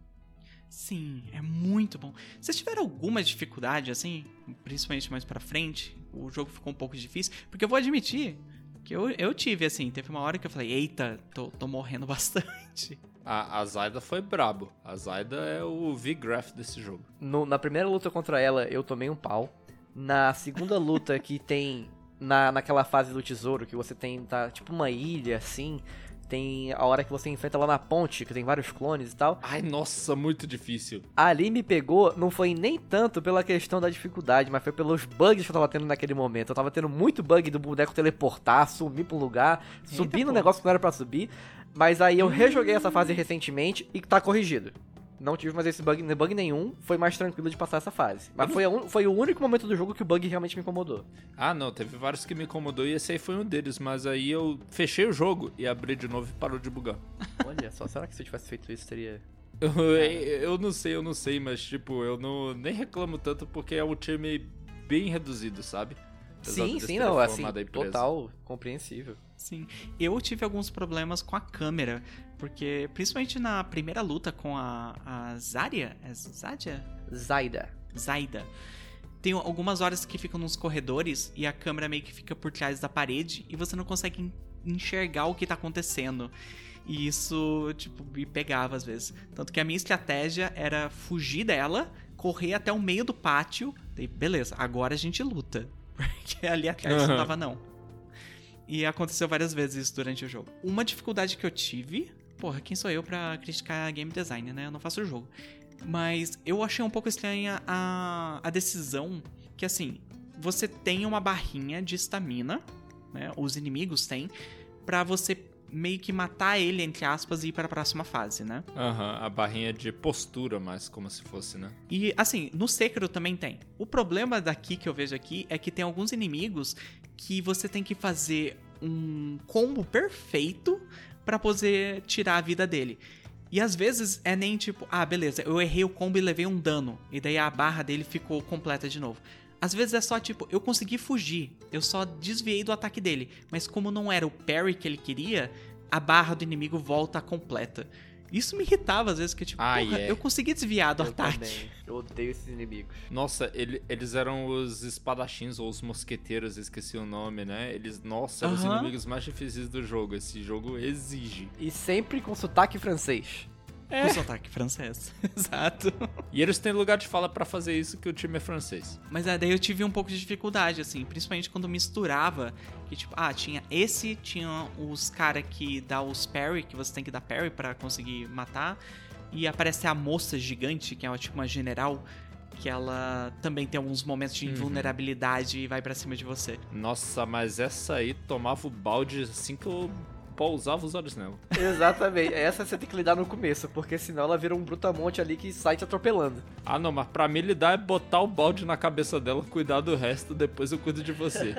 Sim, é muito bom. Vocês tiveram alguma dificuldade, assim, principalmente mais pra frente? O jogo ficou um pouco difícil? Porque eu vou admitir que eu, eu tive, assim, teve uma hora que eu falei, eita, tô, tô morrendo bastante. A, a Zyda foi brabo. A Zyda é o V-Graph desse jogo. No- na primeira luta contra ela, eu tomei um pau. Na segunda luta que tem na, naquela fase do tesouro, que você tem, tá, tipo uma ilha, assim, tem a hora que você enfrenta lá na ponte, que tem vários clones e tal. Ai, nossa, muito difícil. Ali me pegou, não foi nem tanto pela questão da dificuldade, mas foi pelos bugs que eu tava tendo naquele momento. Eu tava tendo muito bug do boneco teleportar, sumir pra um lugar, subir no negócio que não era pra subir. Mas aí eu rejoguei essa fase recentemente e tá corrigido. Não tive mais esse bug, bug nenhum. Foi mais tranquilo de passar essa fase. Mas foi, a un- foi o único momento do jogo que o bug realmente me incomodou. Ah, não, teve vários que me incomodou e esse aí foi um deles, mas aí eu fechei o jogo e abri de novo e parou de bugar. Olha só, será que se eu tivesse feito isso teria. Eu, eu não sei, eu não sei, mas tipo, eu não nem reclamo tanto porque é um time bem reduzido, sabe? Apesar sim, sim, não, assim, total compreensível. Sim. Eu tive alguns problemas com a câmera, porque principalmente na primeira luta com a, a Zarya, é Zadia? Zaida. Zaida. Tem algumas horas que ficam nos corredores e a câmera meio que fica por trás da parede e você não consegue en- enxergar o que tá acontecendo. E isso, tipo, me pegava às vezes. Tanto que a minha estratégia era fugir dela, correr até o meio do pátio. Daí, beleza, agora a gente luta. Porque ali atrás não tava, não. E aconteceu várias vezes isso durante o jogo. Uma dificuldade que eu tive. Porra, quem sou eu pra criticar game design, né? Eu não faço o jogo. Mas eu achei um pouco estranha a, a decisão que, assim, você tem uma barrinha de estamina, né? Os inimigos têm, pra você meio que matar ele, entre aspas, e ir para a próxima fase, né? Aham, a barrinha de postura, mais como se fosse, né? E assim, no Sekiro também tem. O problema daqui que eu vejo aqui é que tem alguns inimigos que você tem que fazer um combo perfeito pra poder tirar a vida dele. E às vezes é nem tipo, ah, beleza, eu errei o combo e levei um dano, e daí a barra dele ficou completa de novo. Às vezes é só tipo, eu consegui fugir, eu só desviei do ataque dele, mas como não era o parry que ele queria, a barra do inimigo volta completa. Isso me irritava às vezes, que tipo, Ah, porra, é. eu consegui desviar do Eu ataque. também. Eu odeio esses inimigos. Nossa, ele- eles eram os espadachins ou os mosqueteiros, esqueci o nome, né? Eles, nossa, eram os Aham. inimigos mais difíceis do jogo. Esse jogo exige. E sempre com sotaque francês. Com sotaque francês. Exato. E eles têm lugar de fala pra fazer isso que o time é francês. Mas é, daí eu tive um pouco de dificuldade, assim, principalmente quando misturava, que tipo, ah, tinha esse, tinha os cara que dá os parry, que você tem que dar parry pra conseguir matar, e aparece a moça gigante, que é uma, tipo uma general, que ela também tem alguns momentos de invulnerabilidade e vai pra cima de você. Nossa, mas essa aí tomava o balde assim que eu pousava os olhos nela. Exatamente. Essa você tem que lidar no começo, porque senão ela vira um brutamonte ali que sai te atropelando. Ah, não, mas pra mim lidar é botar o balde na cabeça dela, cuidar do resto, depois eu cuido de você.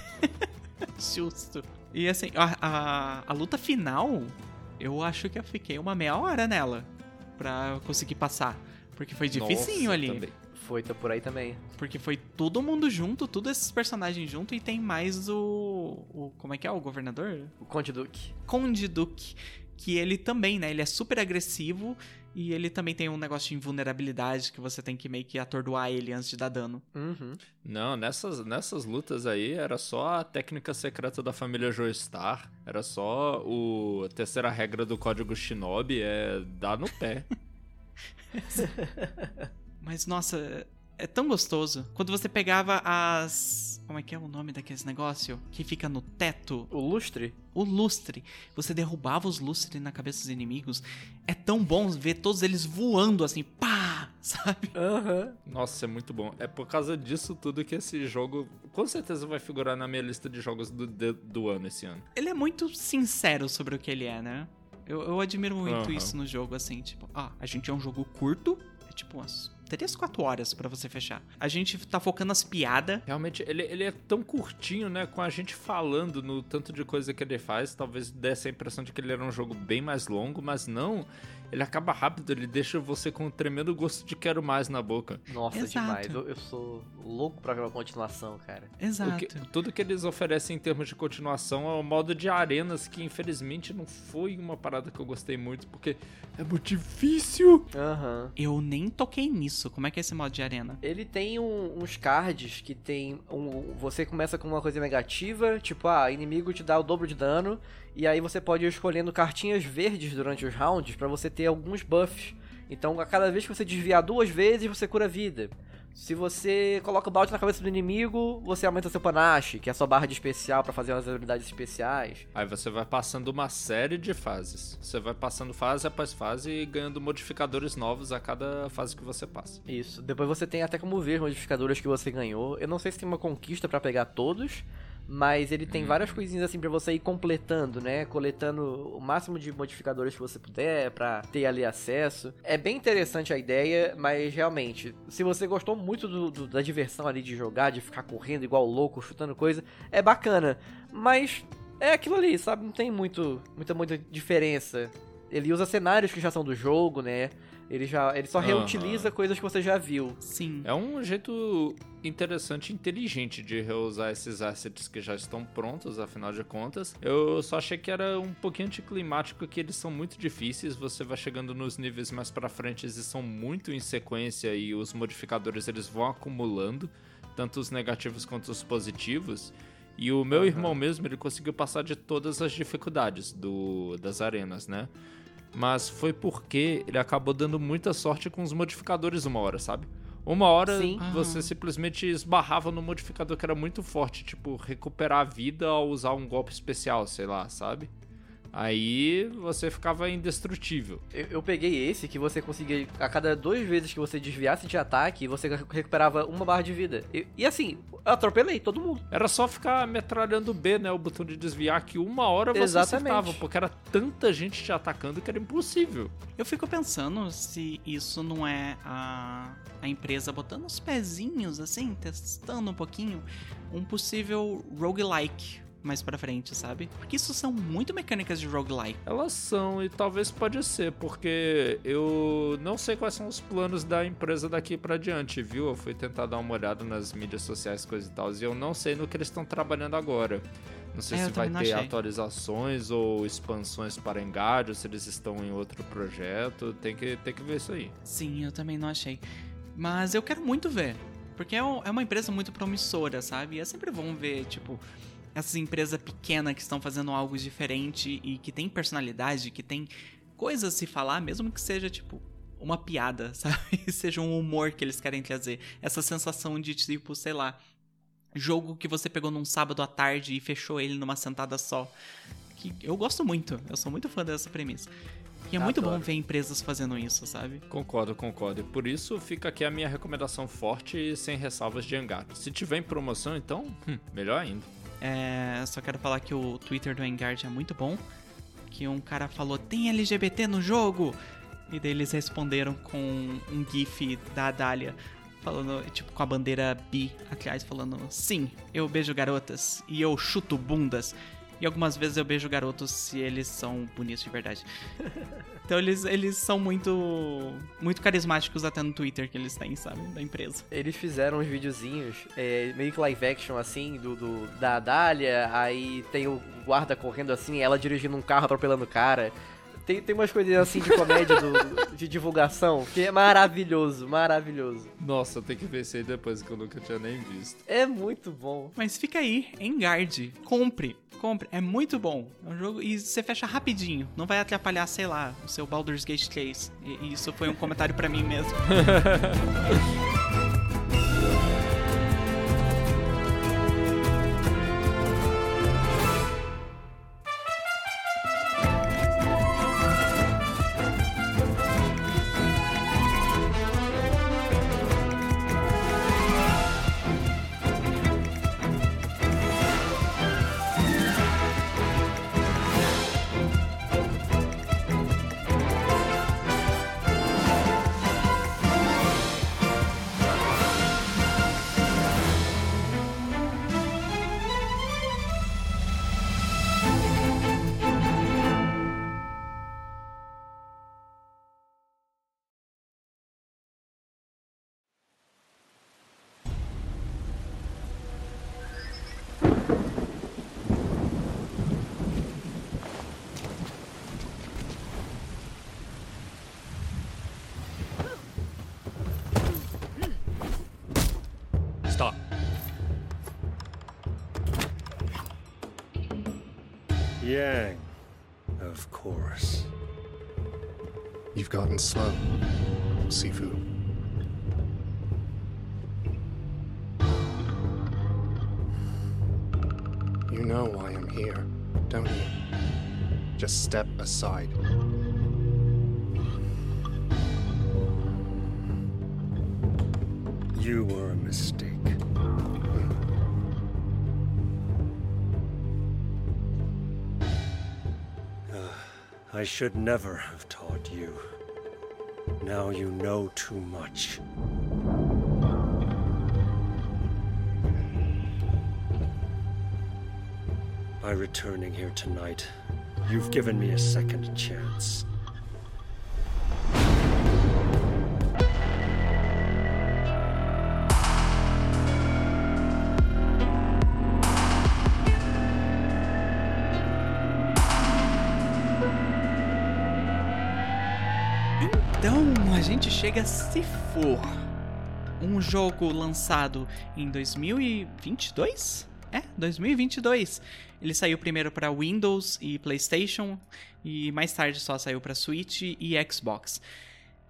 Justo. E assim, a, a, a luta final, eu acho que eu fiquei uma meia hora nela pra eu conseguir passar. Porque foi dificinho Nossa, ali. também. Foi, tá por aí também. Porque foi todo mundo junto, todos esses personagens junto, e tem mais o. o como é que é? O governador? O Conde Duque. Conde Duke. Que ele também, né? Ele é super agressivo e ele também tem um negócio de invulnerabilidade que você tem que meio que atordoar ele antes de dar dano. Uhum. Não, nessas, nessas lutas aí era só a técnica secreta da família Joestar. Era só o a terceira regra do código Shinobi, é dar no pé. Mas nossa, é tão gostoso. Quando você pegava as. Como é que é o nome daqueles negócio? Que fica no teto. O Lustre? O lustre. Você derrubava os lustres na cabeça dos inimigos. É tão bom ver todos eles voando assim, pá! Sabe? Aham. Nossa, é muito bom. É por causa disso tudo que esse jogo com certeza vai figurar na minha lista de jogos do, de- do ano esse ano. Ele é muito sincero sobre o que ele é, né? Eu, eu admiro muito Aham. isso no jogo, assim, tipo, ah, a gente é um jogo curto, é tipo umas 3, 4 horas pra você fechar. A gente tá focando nas piadas. Realmente, ele, ele é tão curtinho, né? Com a gente falando no tanto de coisa que ele faz, talvez desse a impressão de que ele era um jogo bem mais longo, mas não. Ele acaba rápido, ele deixa você com um tremendo gosto de quero mais na boca. Nossa, Exato. demais. Eu, eu sou louco pra ver uma continuação, cara. Exato. que- tudo que eles oferecem em termos de continuação é o modo de arenas, que infelizmente não foi uma parada que eu gostei muito, porque é muito difícil. Aham. Eu nem toquei nisso. Como é que é esse modo de arena? Ele tem um- uns cards que tem um. Você começa com uma coisa negativa, tipo, ah, inimigo te dá o dobro de dano, e aí você pode ir escolhendo cartinhas verdes durante os rounds pra você ter alguns buffs. Então, a cada vez que você desviar duas vezes, você cura vida. Se você coloca o balde na cabeça do inimigo, você aumenta seu panache, que é a sua barra de especial pra fazer as habilidades especiais. Aí você vai passando uma série de fases. Você vai passando fase após fase e ganhando modificadores novos a cada fase que você passa. Isso. Depois você tem até como ver os modificadores que você ganhou. Eu não sei se tem uma conquista pra pegar todos, Mas ele tem várias coisinhas assim pra você ir completando, né? Coletando o máximo de modificadores que você puder pra ter ali acesso. É bem interessante a ideia, mas realmente, se você gostou muito do, do- da diversão ali de jogar, de ficar correndo igual louco, chutando coisa, é bacana. Mas é aquilo ali, sabe? Não tem muito, muita, muita diferença. Ele usa cenários que já são do jogo, né? Ele já, ele só Aham. reutiliza coisas que você já viu. Sim. É um jeito interessante e inteligente de reusar esses assets que já estão prontos, afinal de contas. Eu só achei que era um pouquinho anticlimático, que eles são muito difíceis, você vai chegando nos níveis mais pra frente e são muito em sequência e os modificadores eles vão acumulando, tanto os negativos quanto os positivos. E o meu irmão mesmo, ele conseguiu passar de todas as dificuldades do, das arenas, né? Mas foi porque ele acabou dando muita sorte com os modificadores uma hora, sabe? Uma hora Sim. você simplesmente esbarrava no modificador que era muito forte, tipo, recuperar a vida ao usar um golpe especial, sei lá, sabe? Aí você ficava indestrutível. Eu, eu peguei esse que você conseguia, a cada duas vezes que você desviasse de ataque, você recu- recuperava uma barra de vida. E, e assim, eu atropelei todo mundo. Era só ficar metralhando B, né? O botão de desviar, que uma hora você Exatamente. acertava, porque era tanta gente te atacando que era impossível. Eu fico pensando se isso não é a, a empresa botando os pezinhos assim, testando um pouquinho, um possível roguelike mais pra frente, sabe? Porque isso são muito mecânicas de roguelike. Elas são, e talvez pode ser, porque eu não sei quais são os planos da empresa daqui pra diante, viu? Eu fui tentar dar uma olhada nas mídias sociais, coisa e tal, e eu não sei no que eles estão trabalhando agora. Não sei É, se vai ter achei. atualizações ou expansões para Engadio, se eles estão em outro projeto. Tem que, tem que ver isso aí. Sim, eu também não achei. Mas eu quero muito ver. Porque é é uma empresa muito promissora, sabe? E é sempre bom ver, tipo, essas empresas pequenas que estão fazendo algo diferente e que tem personalidade, que tem coisas a se falar, mesmo que seja, tipo, uma piada, sabe? seja um humor que eles querem trazer. Essa sensação de, tipo, sei lá, jogo que você pegou num sábado à tarde e fechou ele numa sentada só. Que eu gosto muito, eu sou muito fã dessa premissa. E é muito bom Adoro. ver empresas fazendo isso, sabe? Concordo, concordo. E por isso fica aqui a minha recomendação forte e sem ressalvas de Engadio. Se tiver em promoção, então, hum, melhor ainda. É, só quero falar que o Twitter do Engard é muito bom. Que um cara falou, tem LGBT no jogo? E daí eles responderam com um gif da Adália. Falando, tipo, com a bandeira bi atrás, falando: Sim, eu beijo garotas e eu chuto bundas. E algumas vezes eu beijo garotos se eles são bonitos de verdade. então eles, eles são muito muito carismáticos até no Twitter que eles têm, sabe? Da empresa. Eles fizeram uns videozinhos, é, meio que live action, assim, do, do- da Dália, aí tem o guarda correndo assim, ela dirigindo um carro atropelando o cara. Tem, tem umas coisinhas assim de comédia, do- de divulgação, que é maravilhoso, maravilhoso. Nossa, tem que ver isso aí depois que eu nunca tinha nem visto. É muito bom. Mas fica aí, Engard. Compre, compre. É muito bom. É um jogo e você fecha rapidinho. Não vai atrapalhar, sei lá, o seu Baldur's Gate 3. E e isso foi um comentário pra mim mesmo. step aside. You were a mistake. Uh, I should never have taught you. Now you know too much. By returning here tonight, you've given me a second chance. Então a gente chega Se For. Um jogo lançado em 2022? É, 2022. Ele saiu primeiro para Windows e PlayStation e mais tarde só saiu para Switch e Xbox.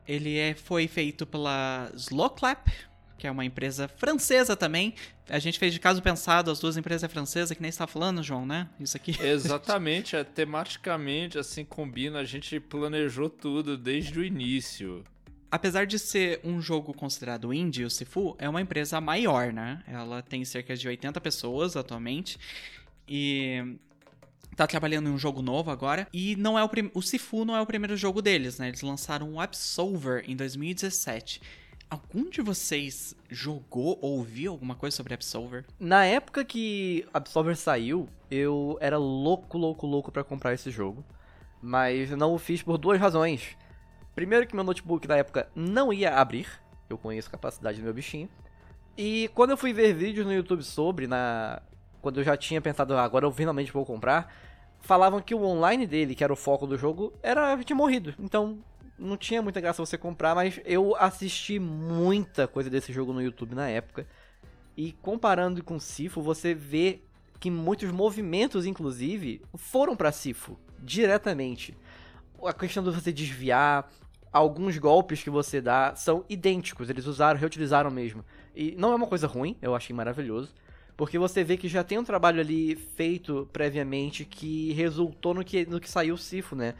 Ele é, foi feito pela Slowclap, que é uma empresa francesa também. A gente fez de caso pensado, as duas empresas francesas, que nem está falando, João, né? Isso aqui. Exatamente, é, tematicamente assim combina, a gente planejou tudo desde o início. Apesar de ser um jogo considerado indie, o Sifu é uma empresa maior, né? Ela tem cerca de 80 pessoas atualmente e tá trabalhando em um jogo novo agora. E não é o, prim... o Sifu não é o primeiro jogo deles, né? Eles lançaram o Absolver em 2017. Algum de vocês jogou ou viu alguma coisa sobre Absolver? Na época que Absolver saiu, eu era louco, louco, louco pra comprar esse jogo. Mas não o fiz por duas razões. Primeiro que meu notebook na época não ia abrir. Eu conheço a capacidade do meu bichinho. E quando eu fui ver vídeos no YouTube sobre, na quando eu já tinha pensado, ah, agora eu finalmente vou comprar, falavam que o online dele, que era o foco do jogo, era tinha morrido. Então, não tinha muita graça você comprar, mas eu assisti muita coisa desse jogo no YouTube na época. E comparando com Sifo, você vê que muitos movimentos, inclusive, foram para Sifo diretamente. A questão de você desviar, alguns golpes que você dá são idênticos, eles usaram, reutilizaram mesmo. E não é uma coisa ruim, eu achei maravilhoso. Porque você vê que já tem um trabalho ali feito previamente que resultou no que, no que saiu o Sifo, né?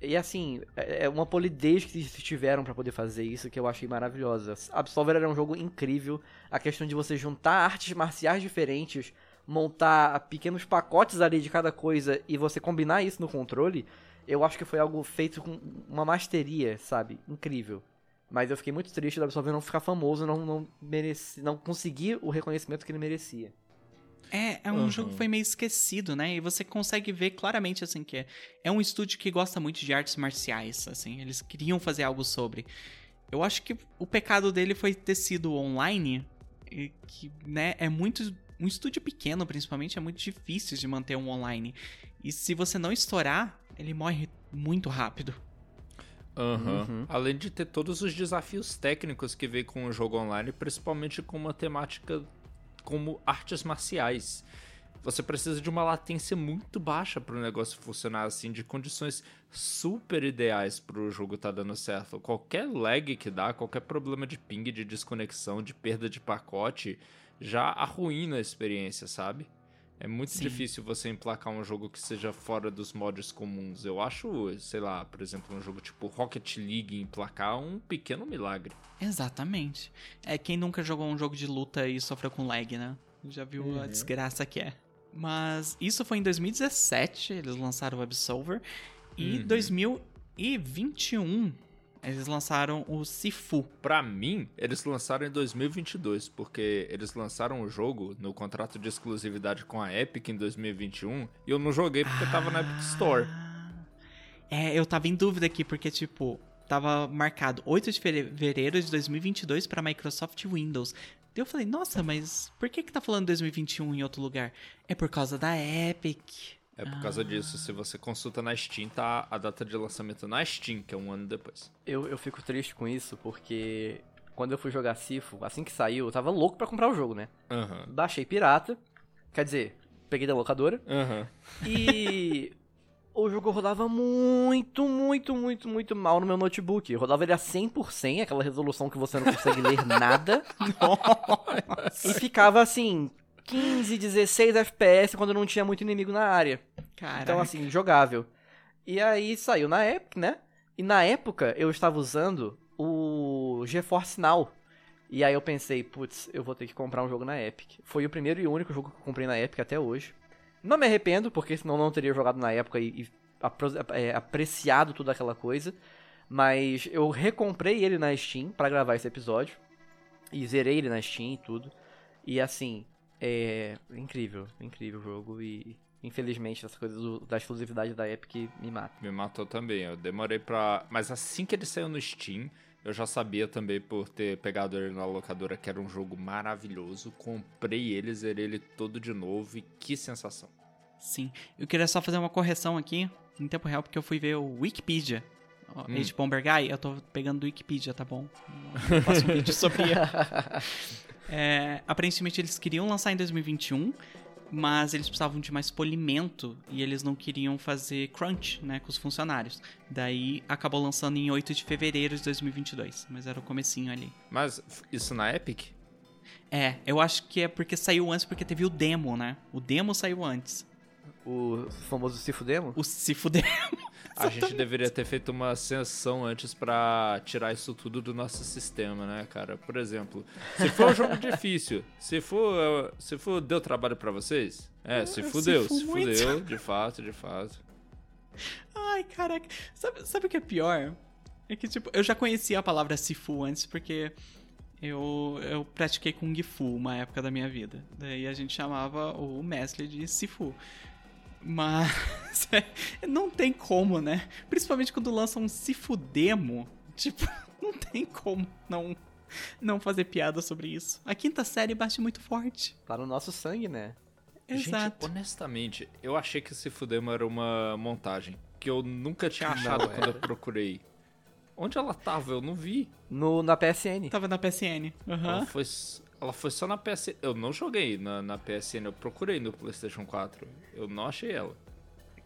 E assim, é uma polidez que eles tiveram para poder fazer isso que eu achei maravilhosa. Absolver era um jogo incrível. A questão de você juntar artes marciais diferentes, montar pequenos pacotes ali de cada coisa e você combinar isso no controle, eu acho que foi algo feito com uma masteria, sabe? Incrível. Mas eu fiquei muito triste do Absolver não ficar famoso, não, não, mereci, não conseguir o reconhecimento que ele merecia. É, é um uhum. jogo que foi meio esquecido, né? E você consegue ver claramente, assim, que é, é um estúdio que gosta muito de artes marciais, assim. Eles queriam fazer algo sobre. Eu acho que o pecado dele foi ter sido online, e que, né, é muito... Um estúdio pequeno, principalmente, é muito difícil de manter um online. E se você não estourar, ele morre muito rápido. Uhum. Uhum. Além de ter todos os desafios técnicos que vem com o jogo online, principalmente com uma temática como artes marciais. Você precisa de uma latência muito baixa para o negócio funcionar assim, de condições super ideais para o jogo estar tá dando certo. Qualquer lag que dá, qualquer problema de ping, de desconexão, de perda de pacote, já arruína a experiência, sabe? É muito Sim. difícil você emplacar um jogo que seja fora dos mods comuns. Eu acho, sei lá, por exemplo, um jogo tipo Rocket League emplacar um pequeno milagre. Exatamente. É quem nunca jogou um jogo de luta e sofreu com lag, né? Já viu uhum. a desgraça que é. Mas isso foi em 2017, eles lançaram o Absolver. E uhum. 2021 eles lançaram o Sifu. Pra mim, eles lançaram em 2022, porque eles lançaram o jogo no contrato de exclusividade com a Epic em 2021 e eu não joguei porque ah, tava na Epic Store. É, eu tava em dúvida aqui, porque, tipo, tava marcado 8 de fevereiro de 2022 para Microsoft Windows. Eu falei, nossa, mas por que que tá falando 2021 em outro lugar? É por causa da Epic. É por causa disso, se você consulta na Steam, tá a data de lançamento na Steam, que é um ano depois. Eu, eu fico triste com isso, porque quando eu fui jogar Sifo, assim que saiu, eu tava louco para comprar o jogo, né? Uhum. Baixei pirata, quer dizer, peguei da locadora. Uhum. E o jogo rodava muito, muito, muito, muito mal no meu notebook. Eu rodava ele a 100%, aquela resolução que você não consegue ler nada. Nossa. E ficava assim, 15, 16 FPS quando não tinha muito inimigo na área. Caraca. Então, assim, jogável. E aí saiu na Epic, né? E na época eu estava usando o GeForce Now. E aí eu pensei, putz, eu vou ter que comprar um jogo na Epic. Foi o primeiro e único jogo que eu comprei na Epic até hoje. Não me arrependo, porque senão não teria jogado na época e, e é, apreciado toda aquela coisa. Mas eu recomprei ele na Steam pra gravar esse episódio. E zerei ele na Steam e tudo. E assim, é incrível, incrível o jogo. E infelizmente essa coisa do- da exclusividade da Epic me mata. Me matou também. Eu demorei pra. Mas assim que ele saiu no Steam, eu já sabia também por ter pegado ele na locadora que era um jogo maravilhoso. Comprei ele, zerei ele todo de novo e que sensação. Sim. Eu queria só fazer uma correção aqui, em tempo real, porque eu fui ver o Wikipedia. Hum. Age Bomber Guy, eu tô pegando do Wikipedia, tá bom? Eu faço um vídeo sobre. É, aparentemente eles queriam lançar em 2021, mas eles precisavam de mais polimento e eles não queriam fazer crunch, né, com os funcionários. Daí acabou lançando em 8 de fevereiro de 2022, mas era o comecinho ali. Mas isso na Epic? É, eu acho que é porque saiu antes porque teve o demo, né? O demo saiu antes. O famoso Sifo Demo? O se fuder. A gente deveria ter feito uma sessão antes pra tirar isso tudo do nosso sistema, né, cara? Por exemplo, se for um jogo difícil, se for, se for deu trabalho pra vocês, é, se se fudeu, fu se muito. fudeu, de fato, de fato. Ai, caraca. Sabe, sabe o que é pior? É que, tipo, eu já conhecia a palavra Sifu antes porque eu, eu pratiquei Kung Fu uma época da minha vida. Daí a gente chamava o mestre de Sifu. Mas não tem como, né? Principalmente quando lançam um Sifu demo. Tipo, não tem como não, não fazer piada sobre isso. A quinta série bate muito forte. Tá no nosso sangue, né? Exato. Gente, honestamente, eu achei que esse Fudema era uma montagem. Que eu nunca tinha achado Não quando eu procurei. Onde ela tava? Eu não vi. No, na PSN. Tava na PSN. Aham. Ela, foi, ela foi só na PSN. Eu não joguei na, na PSN, eu procurei no PlayStation 4. Eu não achei ela.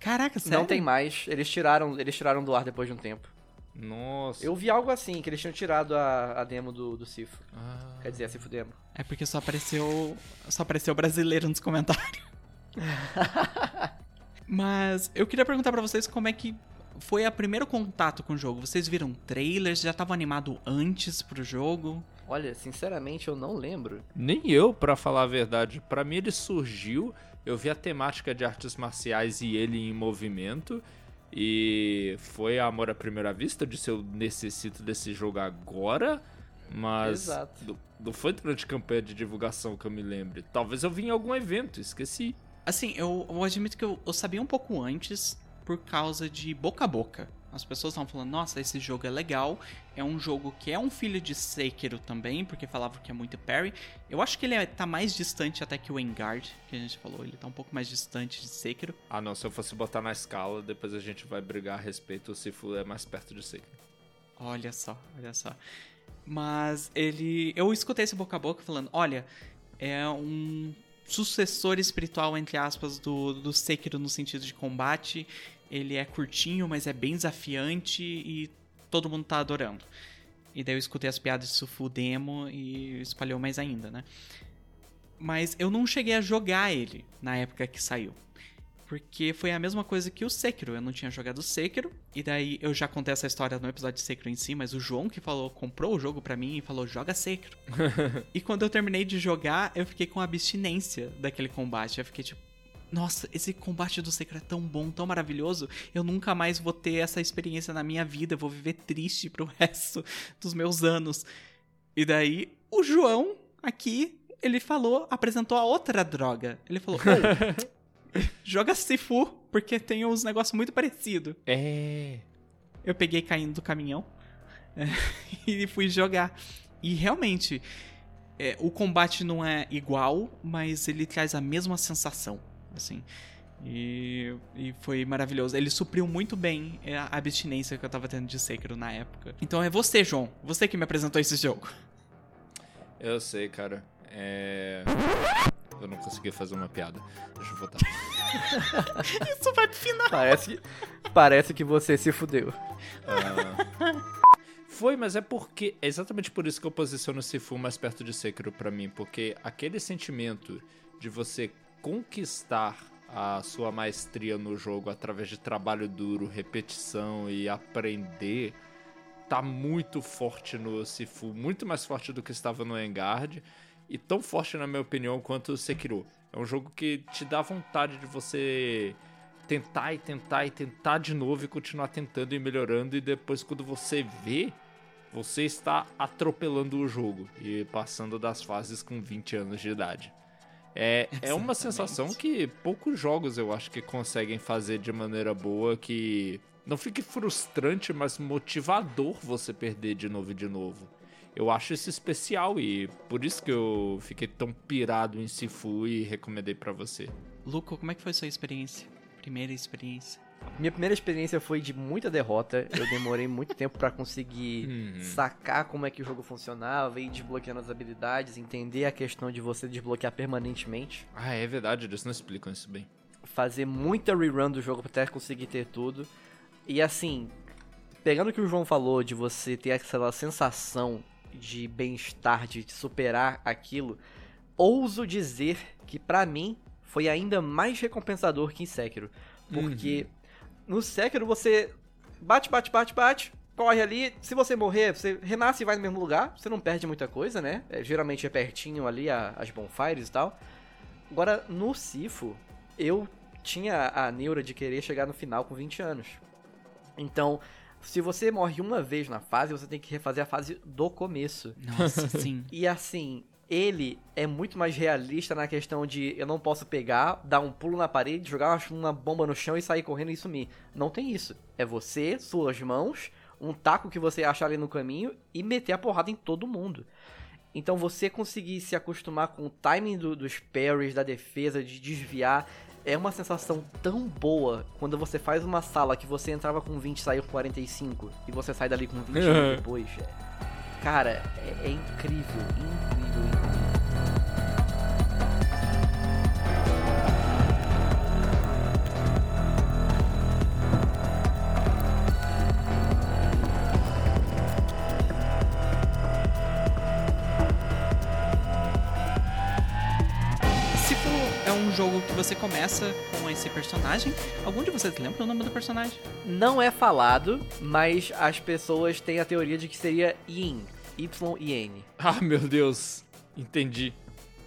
Caraca, sério? Não tem mais. Eles tiraram, eles tiraram do ar depois de um tempo. Nossa. Eu vi algo assim, que eles tinham tirado a, a demo do, do Sifo. Ah. Quer dizer, a Sifo Demo. É porque só apareceu. Só apareceu brasileiro nos comentários. Mas eu queria perguntar pra vocês como é que foi o primeiro contato com o jogo. Vocês viram trailers? Já estavam animado antes pro jogo? Olha, sinceramente, eu não lembro. Nem eu, pra falar a verdade. Pra mim ele surgiu, eu vi a temática de artes marciais e ele em movimento. E foi amor à primeira vista, de se eu necessito desse jogo agora. Mas Exato. Não, não foi durante campanha de divulgação que eu me lembre. Talvez eu vim em algum evento, esqueci. Assim, eu, eu admito que eu, eu sabia um pouco antes por causa de boca a boca. As pessoas estavam falando, nossa, esse jogo é legal. É um jogo que é um filho de Sekiro também, porque falavam que é muito parry. Eu acho que ele é- tá mais distante até que o Engard, que a gente falou. Ele tá um pouco mais distante de Sekiro. Ah não, se eu fosse botar na escala, depois a gente vai brigar a respeito. O Sifu é mais perto de Sekiro. Olha só, olha só. Mas ele. Eu escutei esse boca a boca falando: olha, é um sucessor espiritual, entre aspas, do, do Sekiro no sentido de combate. Ele é curtinho, mas é bem desafiante e todo mundo tá adorando. E daí eu escutei as piadas de Sufu Demo e espalhou mais ainda, né? Mas eu não cheguei a jogar ele na época que saiu. Porque foi a mesma coisa que o Sekiro. Eu não tinha jogado Sekiro. E daí eu já contei essa história no episódio de Sekiro em si, mas o João que falou, comprou o jogo pra mim e falou: joga Sekiro. e quando eu terminei de jogar, eu fiquei com abstinência daquele combate. Eu fiquei tipo. Nossa, esse combate do Sekiro é tão bom, tão maravilhoso. Eu nunca mais vou ter essa experiência na minha vida. Eu vou viver triste pro resto dos meus anos. E daí, o João, aqui, ele falou, apresentou a outra droga. Ele falou: "Ô, joga Sifu, porque tem uns negócios muito parecidos. É. Eu peguei caindo do caminhão é, e fui jogar. E realmente, é, o combate não é igual, mas ele traz a mesma sensação, assim. E, e foi maravilhoso. Ele supriu muito bem é, a abstinência que eu tava tendo de Sekiro na época. Então é você, João. Você que me apresentou esse jogo. Eu sei, cara. É. Eu não consegui fazer uma piada. Deixa eu voltar. Isso vai pro final. Parece, parece que você se fudeu. Foi, mas é porque. É exatamente por isso que eu posiciono o Sifu mais perto de Sekiro pra mim. Porque aquele sentimento de você conquistar a sua maestria no jogo através de trabalho duro, repetição e aprender tá muito forte no Sifu, muito mais forte do que estava no Engard e tão forte na minha opinião quanto o Sekiro. É um jogo que te dá vontade de você tentar e tentar e tentar de novo e continuar tentando e melhorando. E depois, quando você vê, você está atropelando o jogo e passando das fases com 20 anos de idade. É, é uma sensação que poucos jogos eu acho que conseguem fazer de maneira boa que não fique frustrante, mas motivador você perder de novo e de novo. Eu acho isso especial e por isso que eu fiquei tão pirado em Sifu e recomendei pra você. Luco, como é que foi sua experiência? Primeira experiência. Minha primeira experiência foi de muita derrota. Eu demorei muito tempo pra conseguir Uhum. sacar como é que o jogo funcionava, ir desbloqueando as habilidades, entender a questão de você desbloquear permanentemente. Ah, é verdade, eles não explicam isso bem. Fazer muita rerun do jogo até conseguir ter tudo. E assim, pegando o que o João falou de você ter aquela sensação de bem-estar, de superar aquilo, ouso dizer que pra mim foi ainda mais recompensador que em Sekiro. Porque no Sekiro você bate, bate, bate, bate, corre ali. Se você morrer, você renasce e vai no mesmo lugar. Você não perde muita coisa, né? É, geralmente é pertinho ali a- as bonfires e tal. Agora, no Sifo, eu tinha a neura de querer chegar no final com 20 anos. Então, se você morre uma vez na fase, você tem que refazer a fase do começo. Nossa, sim. E assim, ele é muito mais realista na questão de eu não posso pegar, dar um pulo na parede, jogar uma- bomba no chão e sair correndo e sumir. Não tem isso. É você, suas mãos, um taco que você achar ali no caminho e meter a porrada em todo mundo. Então você conseguir se acostumar com o timing do- dos parries, da defesa, de desviar, é uma sensação tão boa quando você faz uma sala que você entrava com 20 e saiu com 45 e você sai dali com 20 anos depois. Cara, é, é incrível, incrível, incrível. É um jogo que você começa com esse personagem. Algum de vocês lembra o nome do personagem? Não é falado, mas as pessoas têm a teoria de que seria Yin, Y-I-N. Ah, meu Deus. Entendi.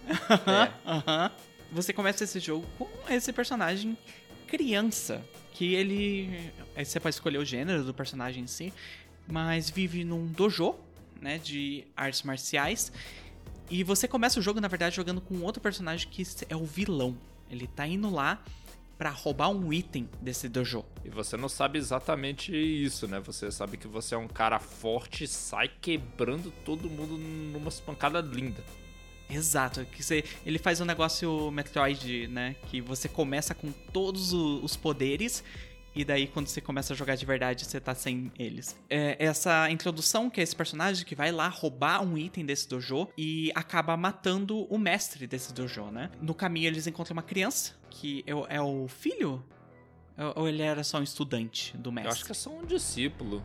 É. Aham. Você começa esse jogo com esse personagem criança. Que ele. Aí você pode escolher o gênero do personagem em si. Mas vive num dojo, né? De artes marciais. E você começa o jogo, na verdade, jogando com outro personagem que é o vilão. Ele tá indo lá pra roubar um item desse dojo. E você não sabe exatamente isso, né? Você sabe que você é um cara forte e sai quebrando todo mundo numa pancada linda. Exato, que você, ele faz um negócio Metroid, né? Que você começa com todos os poderes e daí quando você começa a jogar de verdade você tá sem eles. É, essa introdução que é esse personagem que vai lá roubar um item desse dojo e acaba matando o mestre desse dojo, né? No caminho eles encontram uma criança que é, o- é o filho? Ou- Ou ele era só um estudante do mestre? Eu acho que é só um discípulo.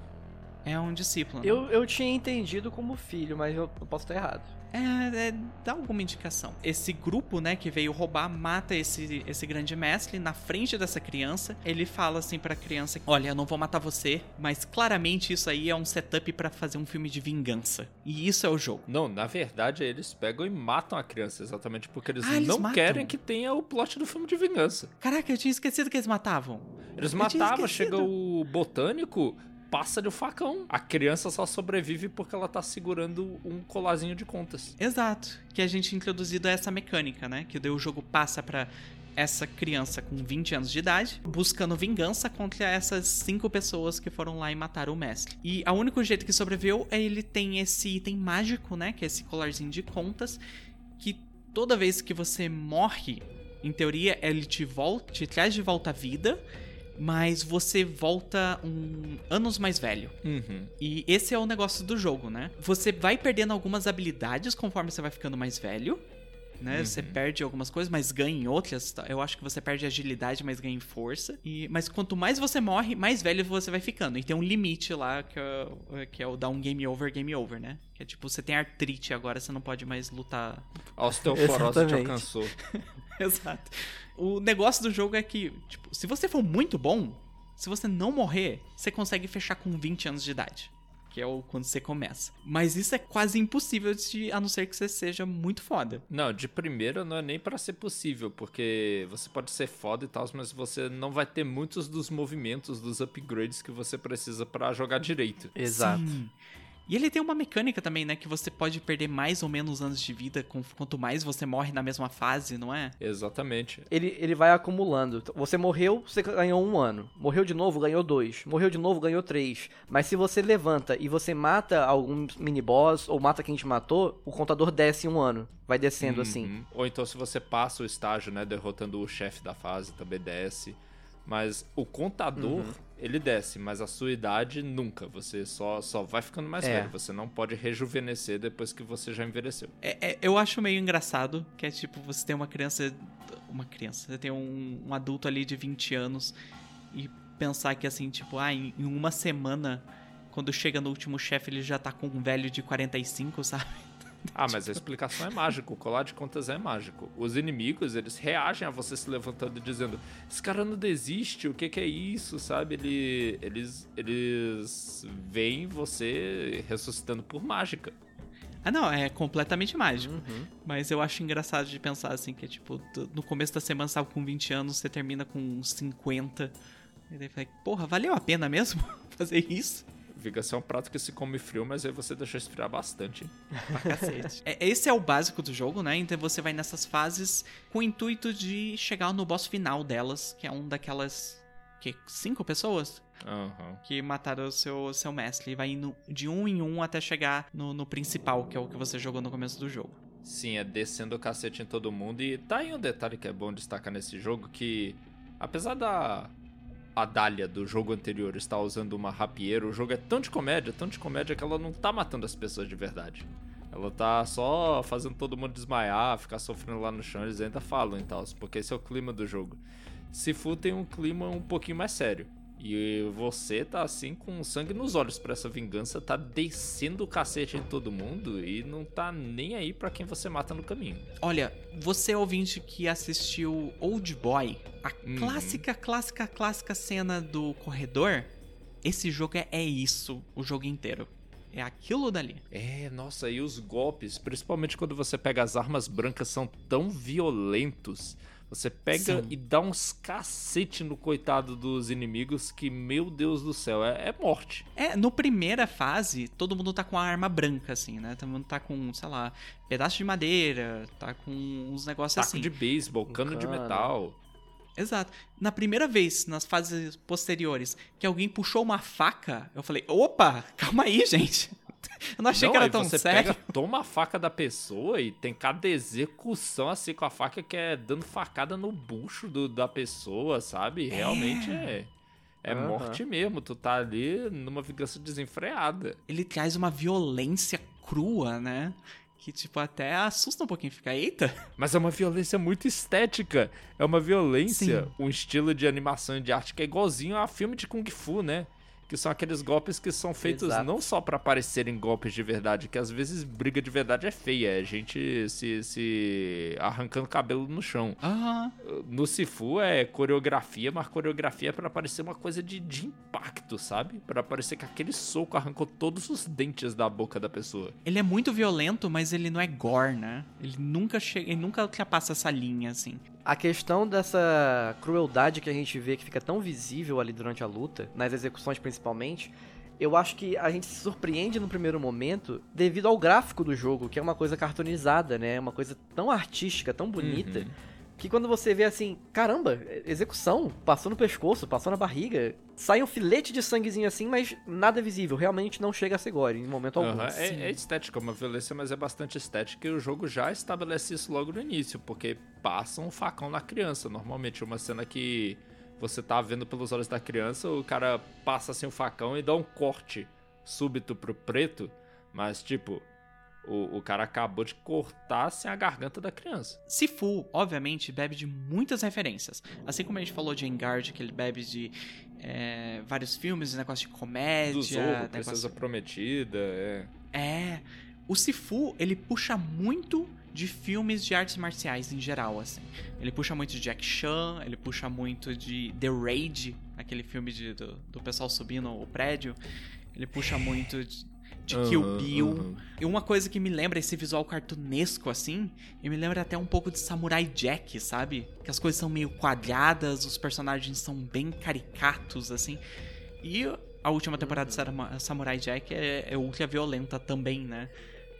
É um discípulo. né? Eu, eu tinha entendido como filho, mas eu, eu posso estar errado. É, é, dá alguma indicação. Esse grupo, né, que veio roubar, mata esse, esse grande mestre na frente dessa criança. Ele fala assim pra criança: Olha, eu não vou matar você, mas claramente isso aí é um setup pra fazer um filme de vingança. E isso é o jogo. Não, na verdade, eles pegam e matam a criança, exatamente porque eles, Ah, não querem que tenha o plot do filme de vingança. Caraca, eu tinha esquecido que eles matavam. Eles Eu matavam, chega o botânico, passa de um facão. A criança só sobrevive porque ela tá segurando um colarzinho de contas. Exato. Que a gente introduzido essa mecânica, né? Que o jogo passa pra essa criança com 20 anos de idade, buscando vingança contra essas cinco pessoas que foram lá e mataram o mestre. E o único jeito que sobreviveu é ele tem esse item mágico, né? Que é esse colarzinho de contas, que toda vez que você morre, em teoria, ele te volta, te traz de volta à vida, mas você volta um anos mais velho. Uhum. E esse é o negócio do jogo, né? Você vai perdendo algumas habilidades conforme você vai ficando mais velho. Né? Você perde algumas coisas, mas ganha em outras. Eu acho que você perde agilidade, mas ganha em força. E, mas quanto mais você morre, mais velho você vai ficando. E tem um limite lá que é, o- que é o dar um game over, game over, né? Que é tipo, você tem artrite agora, você não pode mais lutar A osteoporose te alcançou. Exato. O negócio do jogo é que, tipo, se você for muito bom, se você não morrer, você consegue fechar com 20 anos de idade. que é o quando você começa. Mas isso é quase impossível de, a não ser que você seja muito foda. Não, de primeira não é nem pra ser possível, porque você pode ser foda e tal, mas você não vai ter muitos dos movimentos, dos upgrades que você precisa pra jogar direito. Exato. Sim. E ele tem uma mecânica também, né? Que você pode perder mais ou menos anos de vida com- quanto mais você morre na mesma fase, não é? Exatamente. Ele, ele vai acumulando. Você morreu, você ganhou um ano. Morreu de novo, ganhou dois. Morreu de novo, ganhou três. Mas se você levanta e você mata algum mini-boss ou mata quem te matou, o contador desce um ano. Vai descendo assim. Uhum. Ou então se você passa o estágio, né, derrotando o chefe da fase, também desce. Mas o contador, Uhum. Ele desce, mas a sua idade nunca. Você só, só vai ficando mais É. velho. Você não pode rejuvenescer depois que você já envelheceu. É- é- eu acho meio engraçado que é tipo, você tem uma criança. Uma criança, você tem um, um adulto ali de 20 anos e pensar que assim, tipo, ah, em, em uma semana, quando chega no último chefe, ele já tá com um velho de 45, sabe? Ah, mas a explicação é mágica. O colar de contas é mágico. Os inimigos, eles reagem a você se levantando e dizendo: Esse cara não desiste, o que, que é isso, sabe? Ele, eles, eles veem você ressuscitando por mágica. Ah, não, é completamente mágico. Uhum. Mas eu acho engraçado de pensar assim, que é tipo, no começo da semana você tava com 20 anos, você termina com uns 50. E daí fala, porra, valeu a pena mesmo fazer isso? Fica ser um prato que se come frio, mas aí você deixa esfriar bastante. Pra cacete. É, esse é o básico do jogo, né? Então você vai nessas fases com o intuito de chegar no boss final delas, que é um daquelas. que? Cinco pessoas? Aham. Que mataram o seu, seu mestre. E vai indo de um em um até chegar no, no principal, que é o que você jogou no começo do jogo. Sim, é descendo o cacete em todo mundo. E tá aí um detalhe que é bom destacar nesse jogo, que apesar da a Dália do jogo anterior estar usando uma rapieira, o jogo é tão de comédia, tão de comédia que ela não tá matando as pessoas de verdade. Ela tá só fazendo todo mundo desmaiar, ficar sofrendo lá no chão, eles ainda falam e tal, porque esse é o clima do jogo. Sifu tem um clima um pouquinho mais sério. E você tá assim com sangue nos olhos pra essa vingança, tá descendo o cacete em todo mundo e não tá nem aí pra quem você mata no caminho. Olha, você ouvinte que assistiu Old Boy, a Uhum. clássica, clássica, clássica cena do corredor, esse jogo é, é isso, o jogo inteiro. É aquilo dali. É, nossa, e os golpes, principalmente quando você pega as armas brancas, são tão violentos. Você pega Sim. e dá uns cacete no coitado dos inimigos que, meu Deus do céu, é, é morte. É, no primeira fase, todo mundo tá com a arma branca, assim, né? Todo mundo tá com, sei lá, pedaço de madeira, tá com uns negócios Taco assim. de beisebol, cano, de cano. metal. Exato. Na primeira vez, nas fases posteriores, que alguém puxou uma faca, eu falei, opa, calma aí, gente. Eu não achei Não, que era tão você sério. pega, toma a faca da pessoa e tem cada execução assim com a faca que é dando facada no bucho do- da pessoa, sabe? Realmente é. É Aham. morte mesmo, tu tá ali numa vingança desenfreada. Ele traz uma violência crua, né? Que, tipo, até assusta um pouquinho. Fica, eita. Mas é uma violência muito estética. É uma violência, Sim. um estilo de animação e de arte que é igualzinho a filme de Kung Fu, né? Que são aqueles golpes que são feitos Exato. não só pra parecerem golpes de verdade, que às vezes briga de verdade é feia, é gente se, se arrancando cabelo no chão. Aham. No Sifu é coreografia, mas coreografia é pra parecer uma coisa de, de impacto, sabe? Pra parecer que aquele soco arrancou todos os dentes da boca da pessoa. Ele é muito violento, mas ele não é gore, né? Ele nunca chega, ele nunca ultrapassa essa linha, assim. A questão dessa crueldade que a gente vê que fica tão visível ali durante a luta, nas execuções principalmente, eu acho que a gente se surpreende no primeiro momento devido ao gráfico do jogo, que é uma coisa cartoonizada, né? Uma coisa tão artística, tão bonita, Uhum. Que quando você vê assim, caramba, execução, passou no pescoço, passou na barriga, sai um filete de sanguezinho assim, mas nada visível, realmente não chega a ser gore em momento algum. Aham, É, é estética, uma violência, mas é bastante estética e o jogo já estabelece isso logo no início, porque passa um facão na criança. Normalmente, uma cena que você tá vendo pelos olhos da criança, o cara passa assim o facão e dá um corte súbito pro preto, mas tipo, o, o cara acabou de cortar assim a garganta da criança. Sifu, obviamente, bebe de muitas referências. Assim como a gente falou de Engard, que ele bebe de é, vários filmes, negócio de comédia. Do Zorro, negócio- Princesa Prometida, é. É. O Sifu, ele puxa muito de filmes de artes marciais em geral, assim. Ele puxa muito de Jack Chan, ele puxa muito de The Raid, aquele filme de- do, do pessoal subindo o prédio. Ele puxa muito de, de Kill Aham, Bill. aham. E uma coisa que me lembra esse visual cartunesco, assim, e me lembra até um pouco de Samurai Jack, sabe? Que as coisas são meio quadradas, os personagens são bem caricatos, assim. E a última temporada de Sarama- Samurai Jack é, é ultra violenta também, né?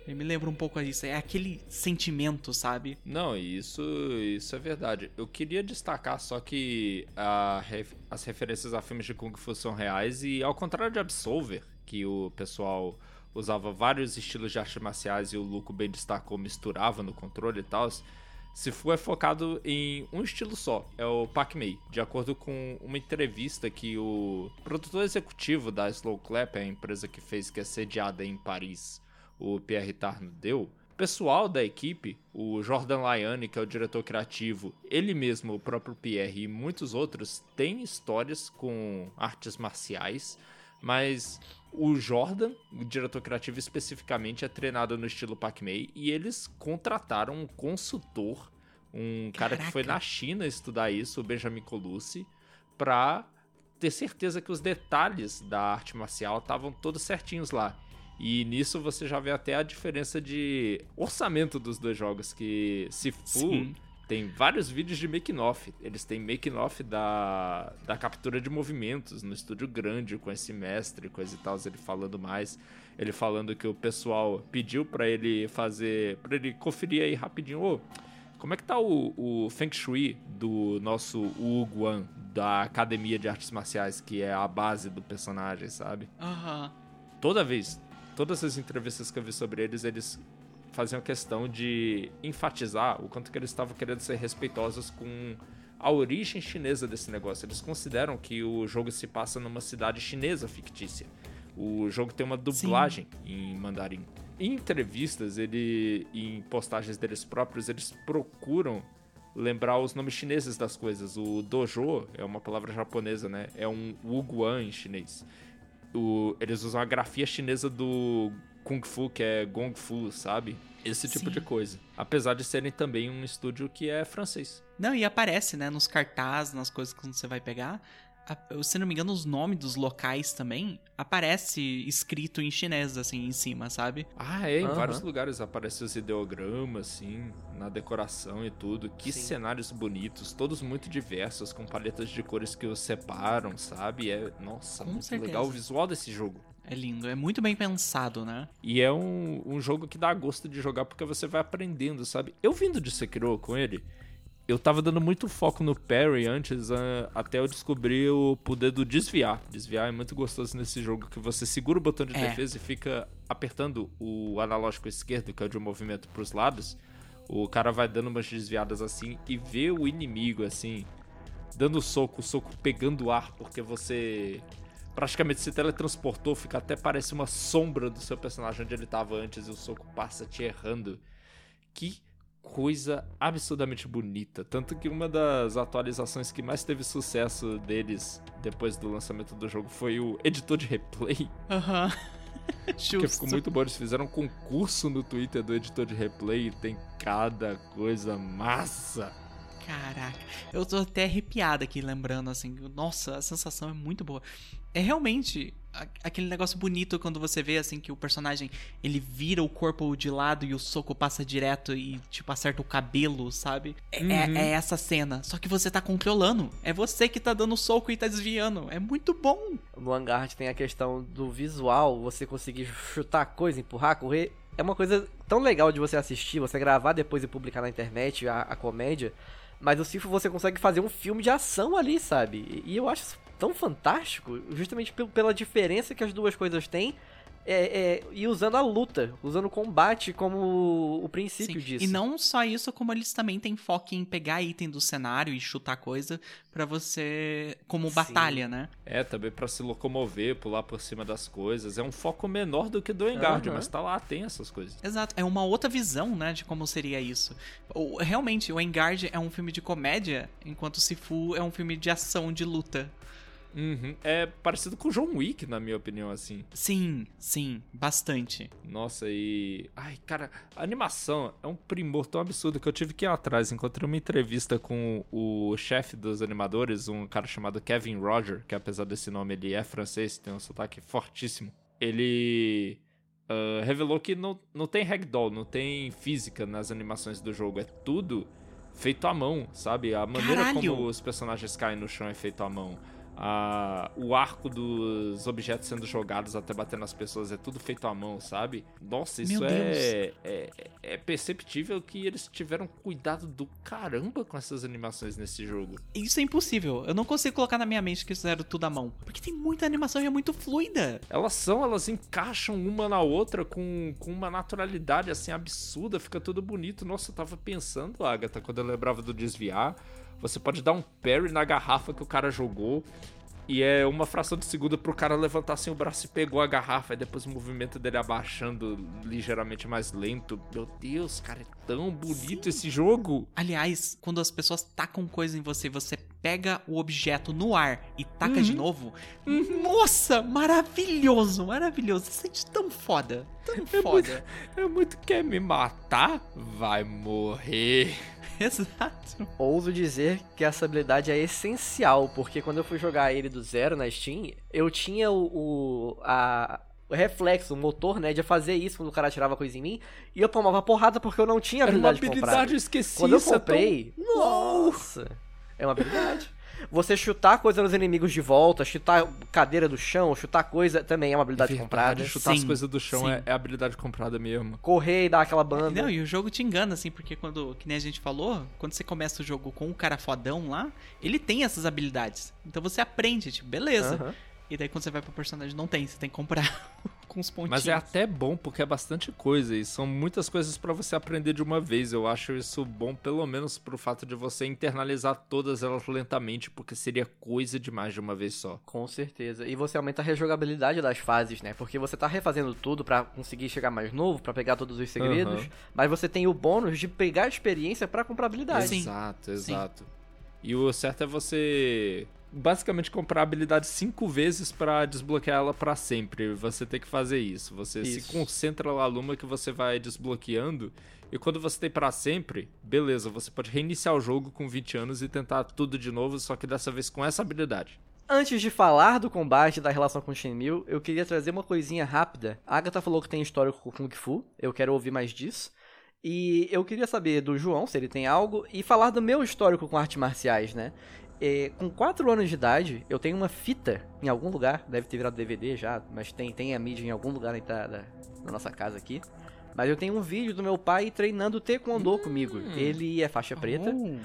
E me lembra um pouco isso. É aquele sentimento, sabe? Não, isso, isso é verdade. Eu queria destacar só que a as referências a filmes de Kung Fu são reais e ao contrário de Absolver, que o pessoal usava vários estilos de artes marciais e o Luco bem destacou, misturava no controle e tal, Sifu é focado em um estilo só, é o Pak Mei. De acordo com uma entrevista que o produtor executivo da Slow Clap, a empresa que fez que é sediada em Paris, o Pierre Tarno deu, o pessoal da equipe, o Jordan Laiane, que é o diretor criativo, ele mesmo, o próprio Pierre e muitos outros, têm histórias com artes marciais, mas o Jordan, o diretor criativo especificamente, é treinado no estilo Pac-Man e eles contrataram um consultor, um cara que foi Caraca. na China estudar isso, o Benjamin Colucci, pra ter certeza que os detalhes da arte marcial estavam todos certinhos lá. E nisso você já vê até a diferença de orçamento dos dois jogos, que Sifu Sim. Tem vários vídeos de making-off. Eles têm making-off da, da captura de movimentos no estúdio grande com esse mestre, coisa e tal, ele falando mais. Ele falando que o pessoal pediu pra ele fazer, pra ele conferir aí rapidinho, ô, como é que tá o, o Feng Shui do nosso Wu Guan, da Academia de Artes Marciais, que é a base do personagem, sabe? Aham. toda vez, todas as entrevistas que eu vi sobre eles, eles faziam questão de enfatizar o quanto que eles estavam querendo ser respeitosos com a origem chinesa desse negócio. Eles consideram que o jogo se passa numa cidade chinesa fictícia. O jogo tem uma dublagem em mandarim. Em entrevistas, ele, em postagens deles próprios, eles procuram lembrar os nomes chineses das coisas. O dojo é uma palavra japonesa, né? É um wuguan em chinês o- eles usam a grafia chinesa do Kung Fu, que é Gong Fu, sabe? Esse tipo Sim. de coisa. Apesar de serem também um estúdio que é francês. Não, e aparece, né, nos cartazes, nas coisas que você vai pegar. Se não me engano, os nomes dos locais também aparece escrito em chinês, assim, em cima, sabe? Ah, é, em vários lugares aparecem os ideogramas, assim, na decoração e tudo. Que Sim. cenários bonitos, todos muito diversos, com paletas de cores que os separam, sabe? É, nossa, Com muito certeza. legal o visual desse jogo. É lindo, é muito bem pensado, né? E é um, um jogo que dá gosto de jogar porque você vai aprendendo, sabe? Eu vindo de Sekiro com ele, eu tava dando muito foco no parry antes, ah, até eu descobrir o poder do desviar. Desviar é muito gostoso nesse jogo, que você segura o botão de É. defesa e fica apertando o analógico esquerdo, que é o de movimento pros lados. O cara vai dando umas desviadas assim e vê o inimigo assim, dando soco, o soco pegando ar, porque você praticamente se teletransportou, fica até parece uma sombra do seu personagem onde ele tava antes e o soco passa te errando. Que coisa absurdamente bonita. Tanto que uma das atualizações que mais teve sucesso deles depois do lançamento do jogo foi o editor de replay, Aham. que Justo. ficou muito bom. Eles fizeram um concurso no Twitter do editor de replay e tem cada coisa massa. Caraca, eu tô até arrepiado aqui lembrando, assim. Nossa, a sensação é muito boa. É realmente aquele negócio bonito quando você vê, assim, que o personagem ele vira o corpo de lado e o soco passa direto e, tipo, acerta o cabelo, sabe? É, é- Uhum. é essa cena. Só que você tá controlando. É você que tá dando soco e tá desviando. É muito bom. No Vanguard tem a questão do visual, você conseguir chutar coisa, empurrar, correr. É uma coisa tão legal de você assistir, você gravar depois e publicar na internet a, a comédia. Mas o Sifo você consegue fazer um filme de ação ali, sabe? E, eu acho isso tão fantástico, justamente pel- pela diferença que as duas coisas têm. É, é, e usando a luta, usando o combate como o princípio Sim. disso. E não só isso, como eles também têm foco em pegar item do cenário e chutar coisa pra você. como Sim. batalha, né? É, também pra se locomover, pular por cima das coisas. É um foco menor do que do Engard, Aham. mas tá lá, tem essas coisas. Exato, é uma outra visão, né, de como seria isso. O- realmente, o Engard é um filme de comédia, enquanto Sifu é um filme de ação, de luta. Uhum. É parecido com John Wick, na minha opinião, assim. Sim, sim, bastante. Nossa, e. Ai, cara, a animação é um primor tão absurdo que eu tive que ir atrás. Encontrei uma entrevista com o chefe dos animadores, um cara chamado Kevin Roger, que apesar desse nome ele é francês, tem um sotaque fortíssimo. ele ah, revelou que não, não tem ragdoll, não tem física nas animações do jogo. É tudo feito à mão, sabe? A maneira Caralho! como os personagens caem no chão é feito à mão. A- o arco dos objetos sendo jogados até bater nas pessoas é tudo feito à mão, sabe? Nossa, isso é, é, é perceptível que eles tiveram cuidado do caramba com essas animações nesse jogo. Isso é impossível. Eu não consigo colocar na minha mente que fizeram tudo à mão. Porque tem muita animação e é muito fluida. Elas são, elas encaixam uma na outra com, com uma naturalidade assim absurda, fica tudo bonito. Nossa, eu tava pensando, Agatha, quando eu lembrava do desviar, você pode dar um parry na garrafa que o cara jogou. E é uma fração de segundo pro cara levantar assim o braço e pegou a garrafa. E depois o movimento dele abaixando ligeiramente mais lento. Meu Deus, cara, é tão bonito esse jogo. Aliás, quando as pessoas tacam coisa em você, você pega o objeto no ar e taca de novo. Nossa, maravilhoso, maravilhoso. Você sente tão foda. Tão foda. É muito quer me matar? Vai morrer. Exato. Ouso dizer que essa habilidade é essencial, porque quando eu fui jogar ele do zero na Steam, eu tinha o, o, a- o reflexo, o motor, né, de fazer isso quando o cara tirava coisa em mim, e eu tomava porrada porque eu não tinha Era uma habilidade, comprada. habilidade esquecida. Quando eu isso é tão- comprei, nossa, é uma habilidade. Você chutar coisa nos inimigos de volta, chutar cadeira do chão, chutar coisa também é uma habilidade Verdade, comprada. Chutar as Sim, coisas do chão é, é habilidade comprada mesmo. Correr e dar aquela banda. Não, e o jogo te engana, assim, porque quando, que nem a gente falou, quando você começa o jogo com o cara fodão lá, ele tem essas habilidades. Então você aprende, tipo, beleza. Aham. E daí quando você vai pro personagem, não tem, você tem que comprar com os pontinhos. Mas é até bom porque é bastante coisa e são muitas coisas pra você aprender de uma vez. Eu acho isso bom, pelo menos pro fato de você internalizar todas elas lentamente, porque seria coisa demais de uma vez só. Com certeza. E você aumenta a rejogabilidade das fases, né? Porque você tá refazendo tudo pra conseguir chegar mais novo, pra pegar todos os segredos, Aham. mas você tem o bônus de pegar a experiência pra comprar habilidade. Sim. Exato, exato. E o certo é você basicamente comprar a habilidade cinco vezes pra desbloquear ela pra sempre. Você tem que fazer isso. Você Isso. se concentra lá numa que você vai desbloqueando. E quando você tem pra sempre, beleza, você pode reiniciar o jogo com 20 anos e tentar tudo de novo, só que dessa vez com essa habilidade. Antes de falar do combate da relação com Shenmue, eu queria trazer uma coisinha rápida. A Agatha falou que tem histórico com Kung Fu, eu quero ouvir mais disso. E eu queria saber do João, se ele tem algo, e falar do meu histórico com artes marciais, né? É, com 4 anos de idade, eu tenho uma fita em algum lugar, deve ter virado DVD já, mas tem, tem a mídia em algum lugar da, da, da nossa casa aqui. Mas eu tenho um vídeo do meu pai treinando taekwondo comigo. Ele é faixa preta. Oh.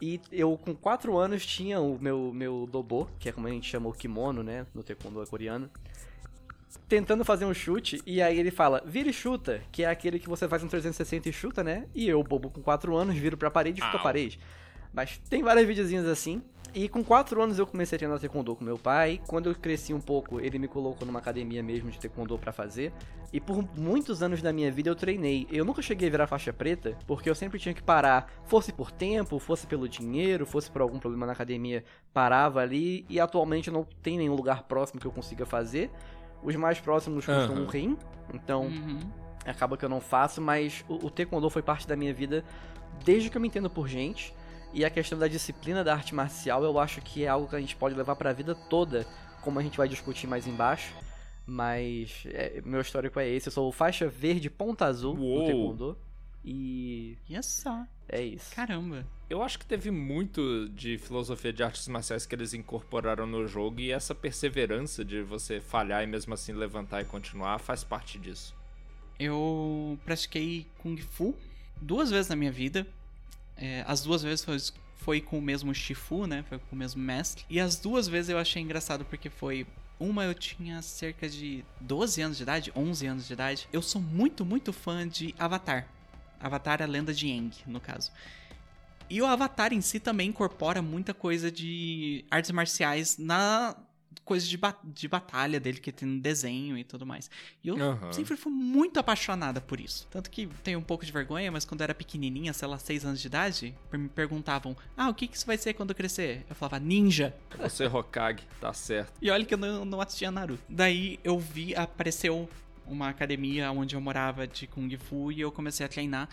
E eu, com 4 anos, tinha o meu, meu dobo, que é como a gente chama o kimono, né? No taekwondo coreano. Tentando fazer um chute, e aí ele fala, vira e chuta, que é aquele que você faz um 360 e chuta, né? E eu, bobo com 4 anos, viro pra parede e chuto a parede. Mas tem vários videozinhos assim. E com 4 anos eu comecei a treinar taekwondo com meu pai. Quando eu cresci um pouco, ele me colocou numa academia mesmo de taekwondo pra fazer. E por muitos anos da minha vida eu treinei. Eu nunca cheguei a virar faixa preta, porque eu sempre tinha que parar, fosse por tempo, fosse pelo dinheiro, fosse por algum problema na academia, parava ali. E atualmente não tem nenhum lugar próximo que eu consiga fazer. Os mais próximos custam um rim, então Uhum. acaba que eu não faço, mas o, o taekwondo foi parte da minha vida desde que eu me entendo por gente. E a questão da disciplina da arte marcial, eu acho que é algo que a gente pode levar pra vida toda, como a gente vai discutir mais embaixo. Mas é, meu histórico é esse, eu sou faixa verde ponta azul Uou. no taekwondo. E E só. é isso. Caramba. Eu acho que teve muito de filosofia de artes marciais que eles incorporaram no jogo e essa perseverança de você falhar e mesmo assim levantar e continuar faz parte disso. Eu pratiquei Kung Fu duas vezes na minha vida. É, as duas vezes foi, foi com o mesmo Shifu, né? Foi com o mesmo mestre. E as duas vezes eu achei engraçado porque foi. Uma eu tinha cerca de 12 anos de idade, 11 anos de idade. Eu sou muito, muito fã de Avatar. Avatar, a lenda de Aang, no caso. E o Avatar em si também incorpora muita coisa de artes marciais na coisa de, ba- de batalha dele que tem no desenho e tudo mais. E eu Aham. sempre fui muito apaixonada por isso. Tanto que tenho um pouco de vergonha, mas quando eu era pequenininha, sei lá, 6 anos de idade, me perguntavam: Ah, o que, que isso vai ser quando eu crescer? Eu falava: Ninja. Você, Hokage, tá certo. E olha que eu não, não assistia Naruto. Daí eu vi, apareceu uma academia onde eu morava de Kung Fu e eu comecei a treinar.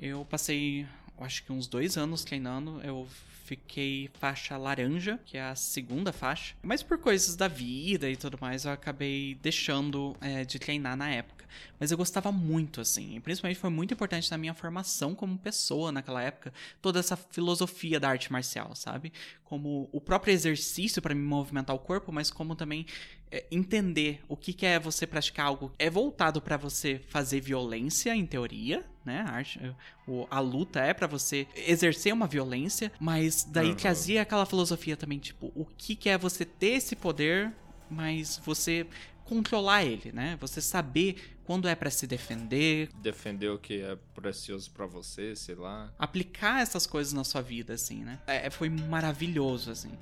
Eu passei acho que uns dois anos treinando, eu fiquei faixa laranja, que é a segunda faixa. Mas por coisas da vida e tudo mais, eu acabei deixando é, de treinar na época. Mas eu gostava muito, assim. E principalmente foi muito importante na minha formação como pessoa naquela época. Toda essa filosofia da arte marcial, sabe? Como o próprio exercício para me movimentar o corpo, mas como também é, entender o que, que é você praticar algo. É voltado para você fazer violência, em teoria, né? A, arte, o, a luta é para você exercer uma violência, mas daí Uhum. trazia aquela filosofia também, tipo, o que, que é você ter esse poder, mas você controlar ele, né? Você saber quando é para se defender, Defender o que é precioso pra você, sei lá. aplicar essas coisas na sua vida, assim, né? É, foi maravilhoso, assim.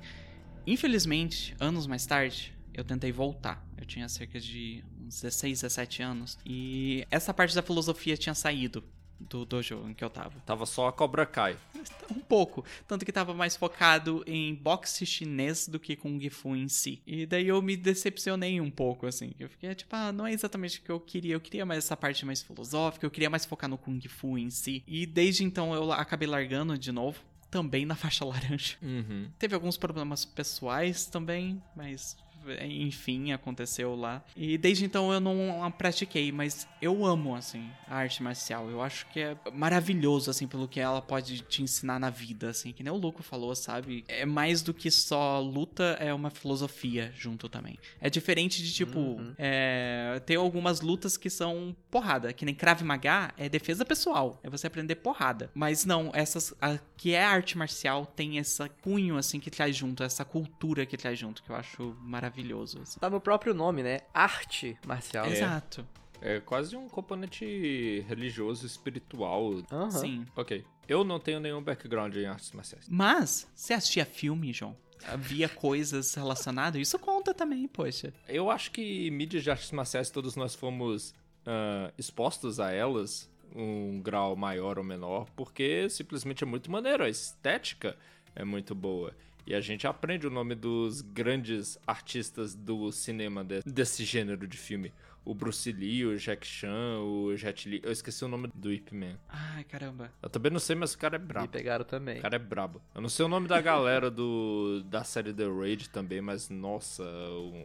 Infelizmente, anos mais tarde, eu tentei voltar. Eu tinha cerca de uns 16, 17 anos. E essa parte da filosofia tinha saído do dojo em que eu tava. Tava só a Cobra Kai. Um pouco. Tanto que tava mais focado em boxe chinês do que Kung Fu em si. E daí eu me decepcionei um pouco, assim. Eu fiquei tipo, ah, não é exatamente o que eu queria. Eu queria mais essa parte mais filosófica. Eu queria mais focar no Kung Fu em si. E desde então eu acabei largando de novo. Também na faixa laranja. Uhum. Teve alguns problemas pessoais também, mas enfim, aconteceu lá. E desde então eu não a pratiquei, mas eu amo, assim, a arte marcial. Eu acho que é maravilhoso, assim, pelo que ela pode te ensinar na vida, assim. Que nem o Luco falou, sabe? É mais do que só luta, é uma filosofia junto também. É diferente de, tipo, é, tem algumas lutas que são porrada, que nem Krav Maga é defesa pessoal, é você aprender porrada. Mas não, essas, a, que é arte marcial, tem esse cunho, assim, que traz junto, essa cultura que traz junto, que eu acho maravilhoso. Assim. Tá no próprio nome, né? Arte marcial. Exato. É quase um componente religioso, espiritual. Aham. Sim. Ok. Eu não tenho nenhum background em artes marciais. Mas, você assistia filme, João? Havia coisas relacionadas? Isso conta também, poxa. Eu acho que mídias de artes marciais todos nós fomos ah, expostos a elas, um grau maior ou menor, porque simplesmente é muito maneiro, a estética é muito boa. E a gente aprende o nome dos grandes artistas do cinema de- desse gênero de filme. O Bruce Lee, o Jack Chan, o Jet Li. Eu esqueci o nome do Ip Man. Ai, caramba. Eu também não sei, mas o cara é Me brabo. pegaram também. O cara é brabo. Eu não sei o nome da galera do da série The Raid também, mas nossa,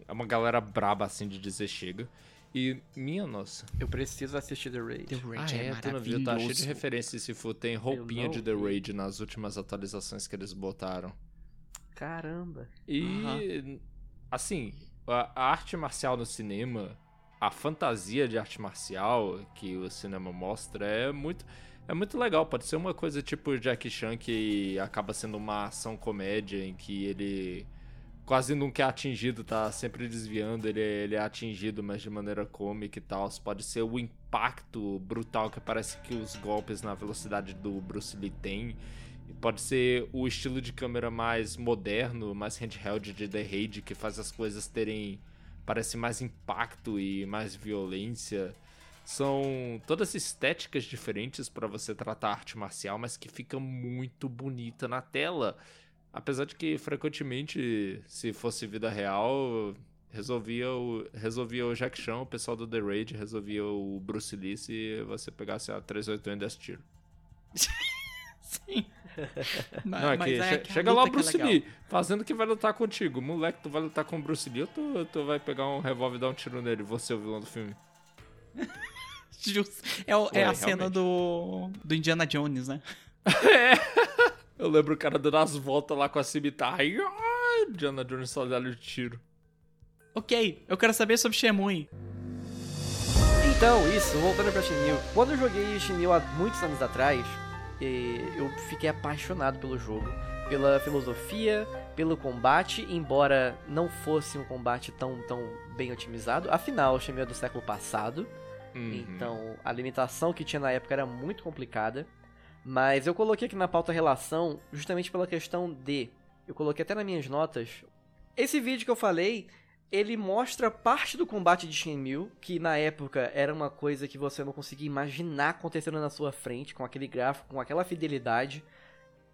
é uma galera braba assim de dizer chega. E minha nossa. Eu preciso assistir The Raid. The Raid ah, é, é, tu não viu? Tá cheio de maravilhoso. referência se for. Tem roupinha de The. Raid nas últimas atualizações que eles botaram. Caramba. E Aham. assim, a, a arte marcial no cinema, a fantasia de arte marcial que o cinema mostra é muito é muito legal. Pode ser uma coisa tipo Jack Chan que acaba sendo uma ação comédia em que ele quase nunca é atingido, tá sempre desviando, ele, ele é atingido, mas de maneira cômica e tal. Pode ser o impacto brutal que parece que os golpes na velocidade do Bruce Lee têm. Pode ser o estilo de câmera mais moderno, mais handheld de The Raid, que faz as coisas terem. parece mais impacto e mais violência. São todas estéticas diferentes para você tratar a arte marcial, mas que fica muito bonita na tela. Apesar de que frequentemente, se fosse vida real, resolvia o, resolvia o Jack Chan, o pessoal do The Raid, resolvia o Bruce Lee se você pegasse a 381 e desse tiro. Sim. Não, é mas che- que a chega lá o é Bruce. Lee, fazendo que vai lutar contigo. Moleque, tu vai lutar com o Bruce Lee ou tu, tu vai pegar um revólver e dar um tiro nele, você, o vilão do filme? Justo. É, o- é Ué, a cena realmente. do, do Indiana Jones, né? Eu lembro o cara dando as voltas lá com a cimitarra e... ai, Diana Jones só dá de tiro. Ok, eu quero saber sobre Shemui. Então, isso, voltando pra Shenmue. Quando eu joguei Shenmue há muitos anos atrás, eu fiquei apaixonado pelo jogo. Pela filosofia, pelo combate, embora não fosse um combate tão, tão bem otimizado. Afinal, o Shenmue é do século passado. Uhum. Então, a limitação que tinha na época era muito complicada. Mas eu coloquei aqui na pauta relação justamente pela questão de. Eu coloquei até nas minhas notas. Esse vídeo que eu falei, ele mostra parte do combate de Shenmue, que na época era uma coisa que você não conseguia imaginar acontecendo na sua frente, com aquele gráfico, com aquela fidelidade.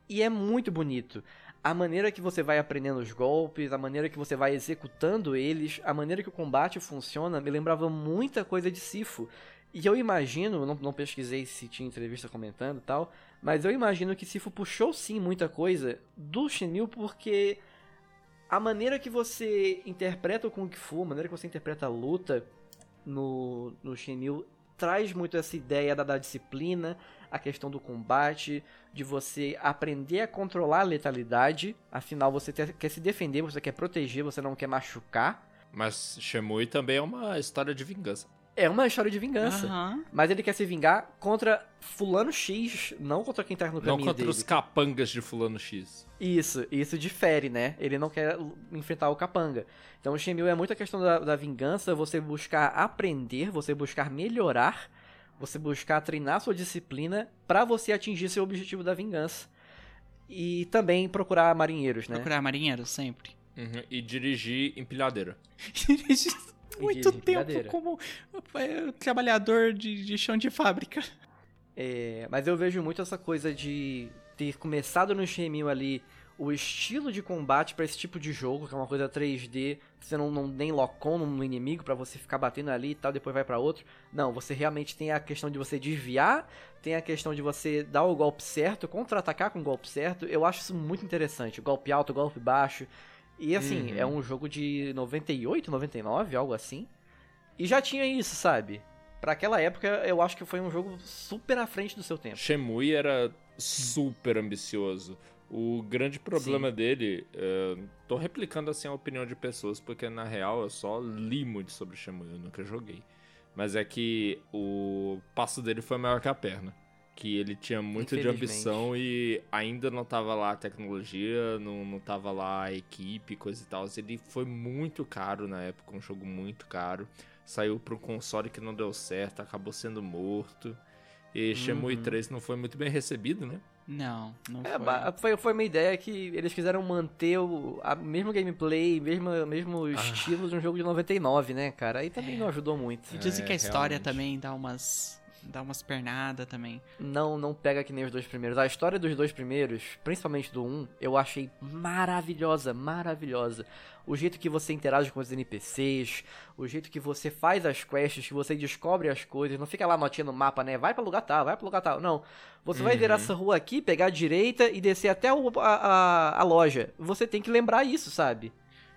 E é muito bonito. A maneira que você vai aprendendo os golpes, a maneira que você vai executando eles, a maneira que o combate funciona, me lembrava muita coisa de Sifo. E eu imagino, não, não pesquisei se tinha entrevista comentando e tal, mas eu imagino que Sifu puxou sim muita coisa do Shenmue porque a maneira que você interpreta o Kung Fu, a maneira que você interpreta a luta no, no traz muito essa ideia da, da disciplina, a questão do combate, de você aprender a controlar a letalidade, afinal você quer se defender, você quer proteger, você não quer machucar. Mas Shemui também é uma história de vingança. É uma história de vingança. Aham. Mas ele quer se vingar contra fulano X, não contra quem tá no Não caminho contra dele. os capangas de fulano X. Isso, isso difere, né? Ele não quer enfrentar o capanga. Então o Shenmue é muito a questão da, da vingança, você buscar aprender, você buscar melhorar, você buscar treinar sua disciplina pra você atingir seu objetivo da vingança. E também procurar marinheiros, né? Procurar marinheiro sempre. Uhum, E dirigir empilhadeira. Muito de tempo como é, trabalhador de, de chão de fábrica. É, mas eu vejo muito essa coisa de ter começado no Shenmue ali o estilo de combate pra esse tipo de jogo, que é uma coisa 3D, você não, não nem lock-on no inimigo pra você ficar batendo ali e tal, depois vai pra outro. Não, você realmente tem a questão de você desviar, tem a questão de você dar o golpe certo, contra-atacar com o golpe certo. Eu acho isso muito interessante. Golpe alto, golpe baixo. E assim, Uhum. é um jogo de 98, 99, algo assim. E já tinha isso, sabe? Pra aquela época, eu acho que foi um jogo super à frente do seu tempo. Shemui era super ambicioso. O grande problema dele, eh, tô replicando assim a opinião de pessoas, porque na real eu só li muito sobre Shemui, eu nunca joguei. Mas é que o passo dele foi maior que a perna. Que ele tinha muito de ambição e ainda não tava lá a tecnologia, não, não tava lá a equipe, coisa e tal. Ele foi muito caro na época, um jogo muito caro. Saiu para um console que não deu certo, acabou sendo morto. E Shenmue Uhum. 3 não foi muito bem recebido, né? Não, não É, foi. foi, foi uma ideia que eles quiseram manter o a mesmo gameplay, mesmo, mesmo estilo de um jogo de 99, né, cara? Aí também não ajudou muito. E dizem É, que a história realmente. também dá umas. Dá umas pernadas também. Não, não pega que nem os dois primeiros. A história dos dois primeiros, principalmente do 1, eu achei maravilhosa, maravilhosa. O jeito que você interage com os NPCs, o jeito que você faz as quests, que você descobre as coisas, não fica lá notinha no mapa, né? Vai pra lugar tal, vai pra lugar tal. Não. Você vai virar essa rua aqui, pegar a direita e descer até o- a, a, a loja. Você tem que lembrar isso, sabe?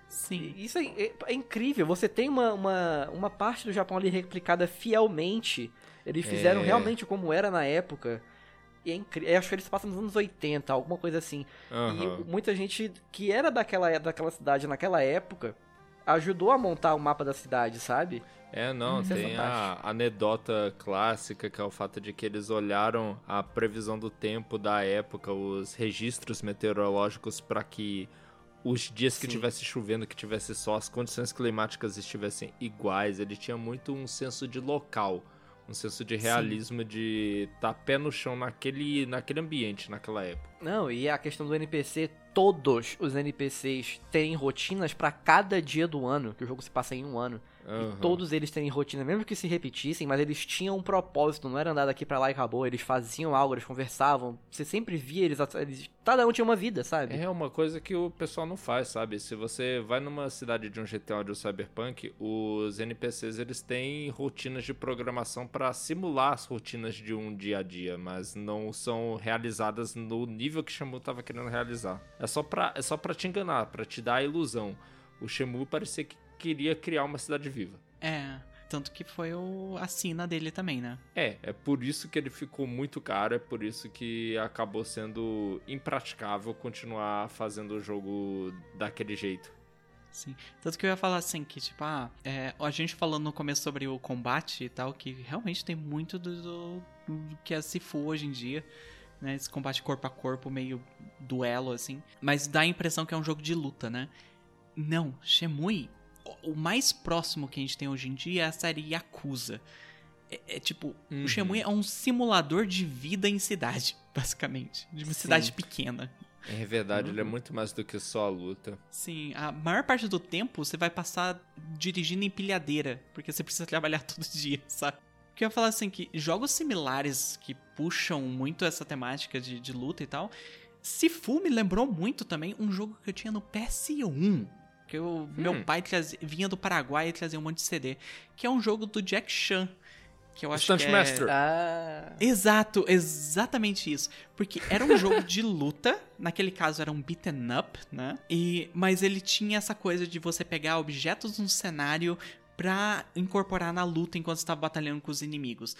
Sim. Isso é, é- é incrível. Você tem uma, uma, uma parte do Japão ali replicada fielmente. Eles fizeram É. realmente como era na época. E é incrível. Eu acho que eles passam nos anos 80, alguma coisa assim. Aham. E muita gente que era daquela, daquela cidade naquela época ajudou a montar o mapa da cidade, sabe? É, não, é tem a anedota clássica, que é o fato de que eles olharam a previsão do tempo da época, os registros meteorológicos, para que os dias que Sim. tivesse chovendo, que tivesse sol, as condições climáticas estivessem iguais. Ele tinha muito um senso de local, um senso de realismo, de estar pé no chão naquele, naquele ambiente, naquela época. Não, e a questão do NPC, todos os NPCs têm rotinas pra cada dia do ano, que o jogo se passa em um ano. Aham. E todos eles têm rotina, mesmo que se repetissem, mas eles tinham um propósito, não era andar daqui pra lá e acabou, eles faziam algo, eles conversavam, você sempre via eles, eles cada um tinha uma vida, sabe? É uma coisa que o pessoal não faz, sabe? Se você vai numa cidade de um GTA ou de um Cyberpunk, os NPCs eles têm rotinas de programação para simular as rotinas de um dia a dia, mas não são realizadas no nível que Shamu tava querendo realizar. É só pra, é só pra te enganar, pra te dar a ilusão. O Shamu parecia que queria criar uma cidade viva. É. Tanto que foi o, a sina dele também, né? É, é por isso que ele ficou muito caro, é por isso que acabou sendo impraticável continuar fazendo o jogo daquele jeito. Sim. Tanto que eu ia falar assim, que tipo, ah, é, a gente falando no começo sobre o combate e tal, que realmente tem muito do, do- do que é Sifu hoje em dia, né? Esse combate corpo a corpo, meio duelo, assim. Mas dá a impressão que é um jogo de luta, né? Não, Shemui, o- mais próximo que a gente tem hoje em dia é a série Yakuza. É, é tipo, Uhum. o Shemui é um simulador de vida em cidade, basicamente. De uma cidade pequena. É verdade, ele é muito mais do que só a luta. Sim, a maior parte do tempo você vai passar dirigindo em pilhadeira, porque você precisa trabalhar todo dia, sabe? Porque eu ia falar assim que jogos similares que puxam muito essa temática de, de luta e tal. Sifu me lembrou muito também um jogo que eu tinha no PS1. Que o meu pai trazia- vinha do Paraguai e trazia um monte de CD. Que é um jogo do Jack Chan. que eu acho Stunt que é... Master. Ah. Exato, exatamente isso. Porque era um jogo de luta, naquele caso era um beaten up, né? E, mas ele tinha essa coisa de você pegar objetos no cenário pra incorporar na luta enquanto você tava batalhando com os inimigos.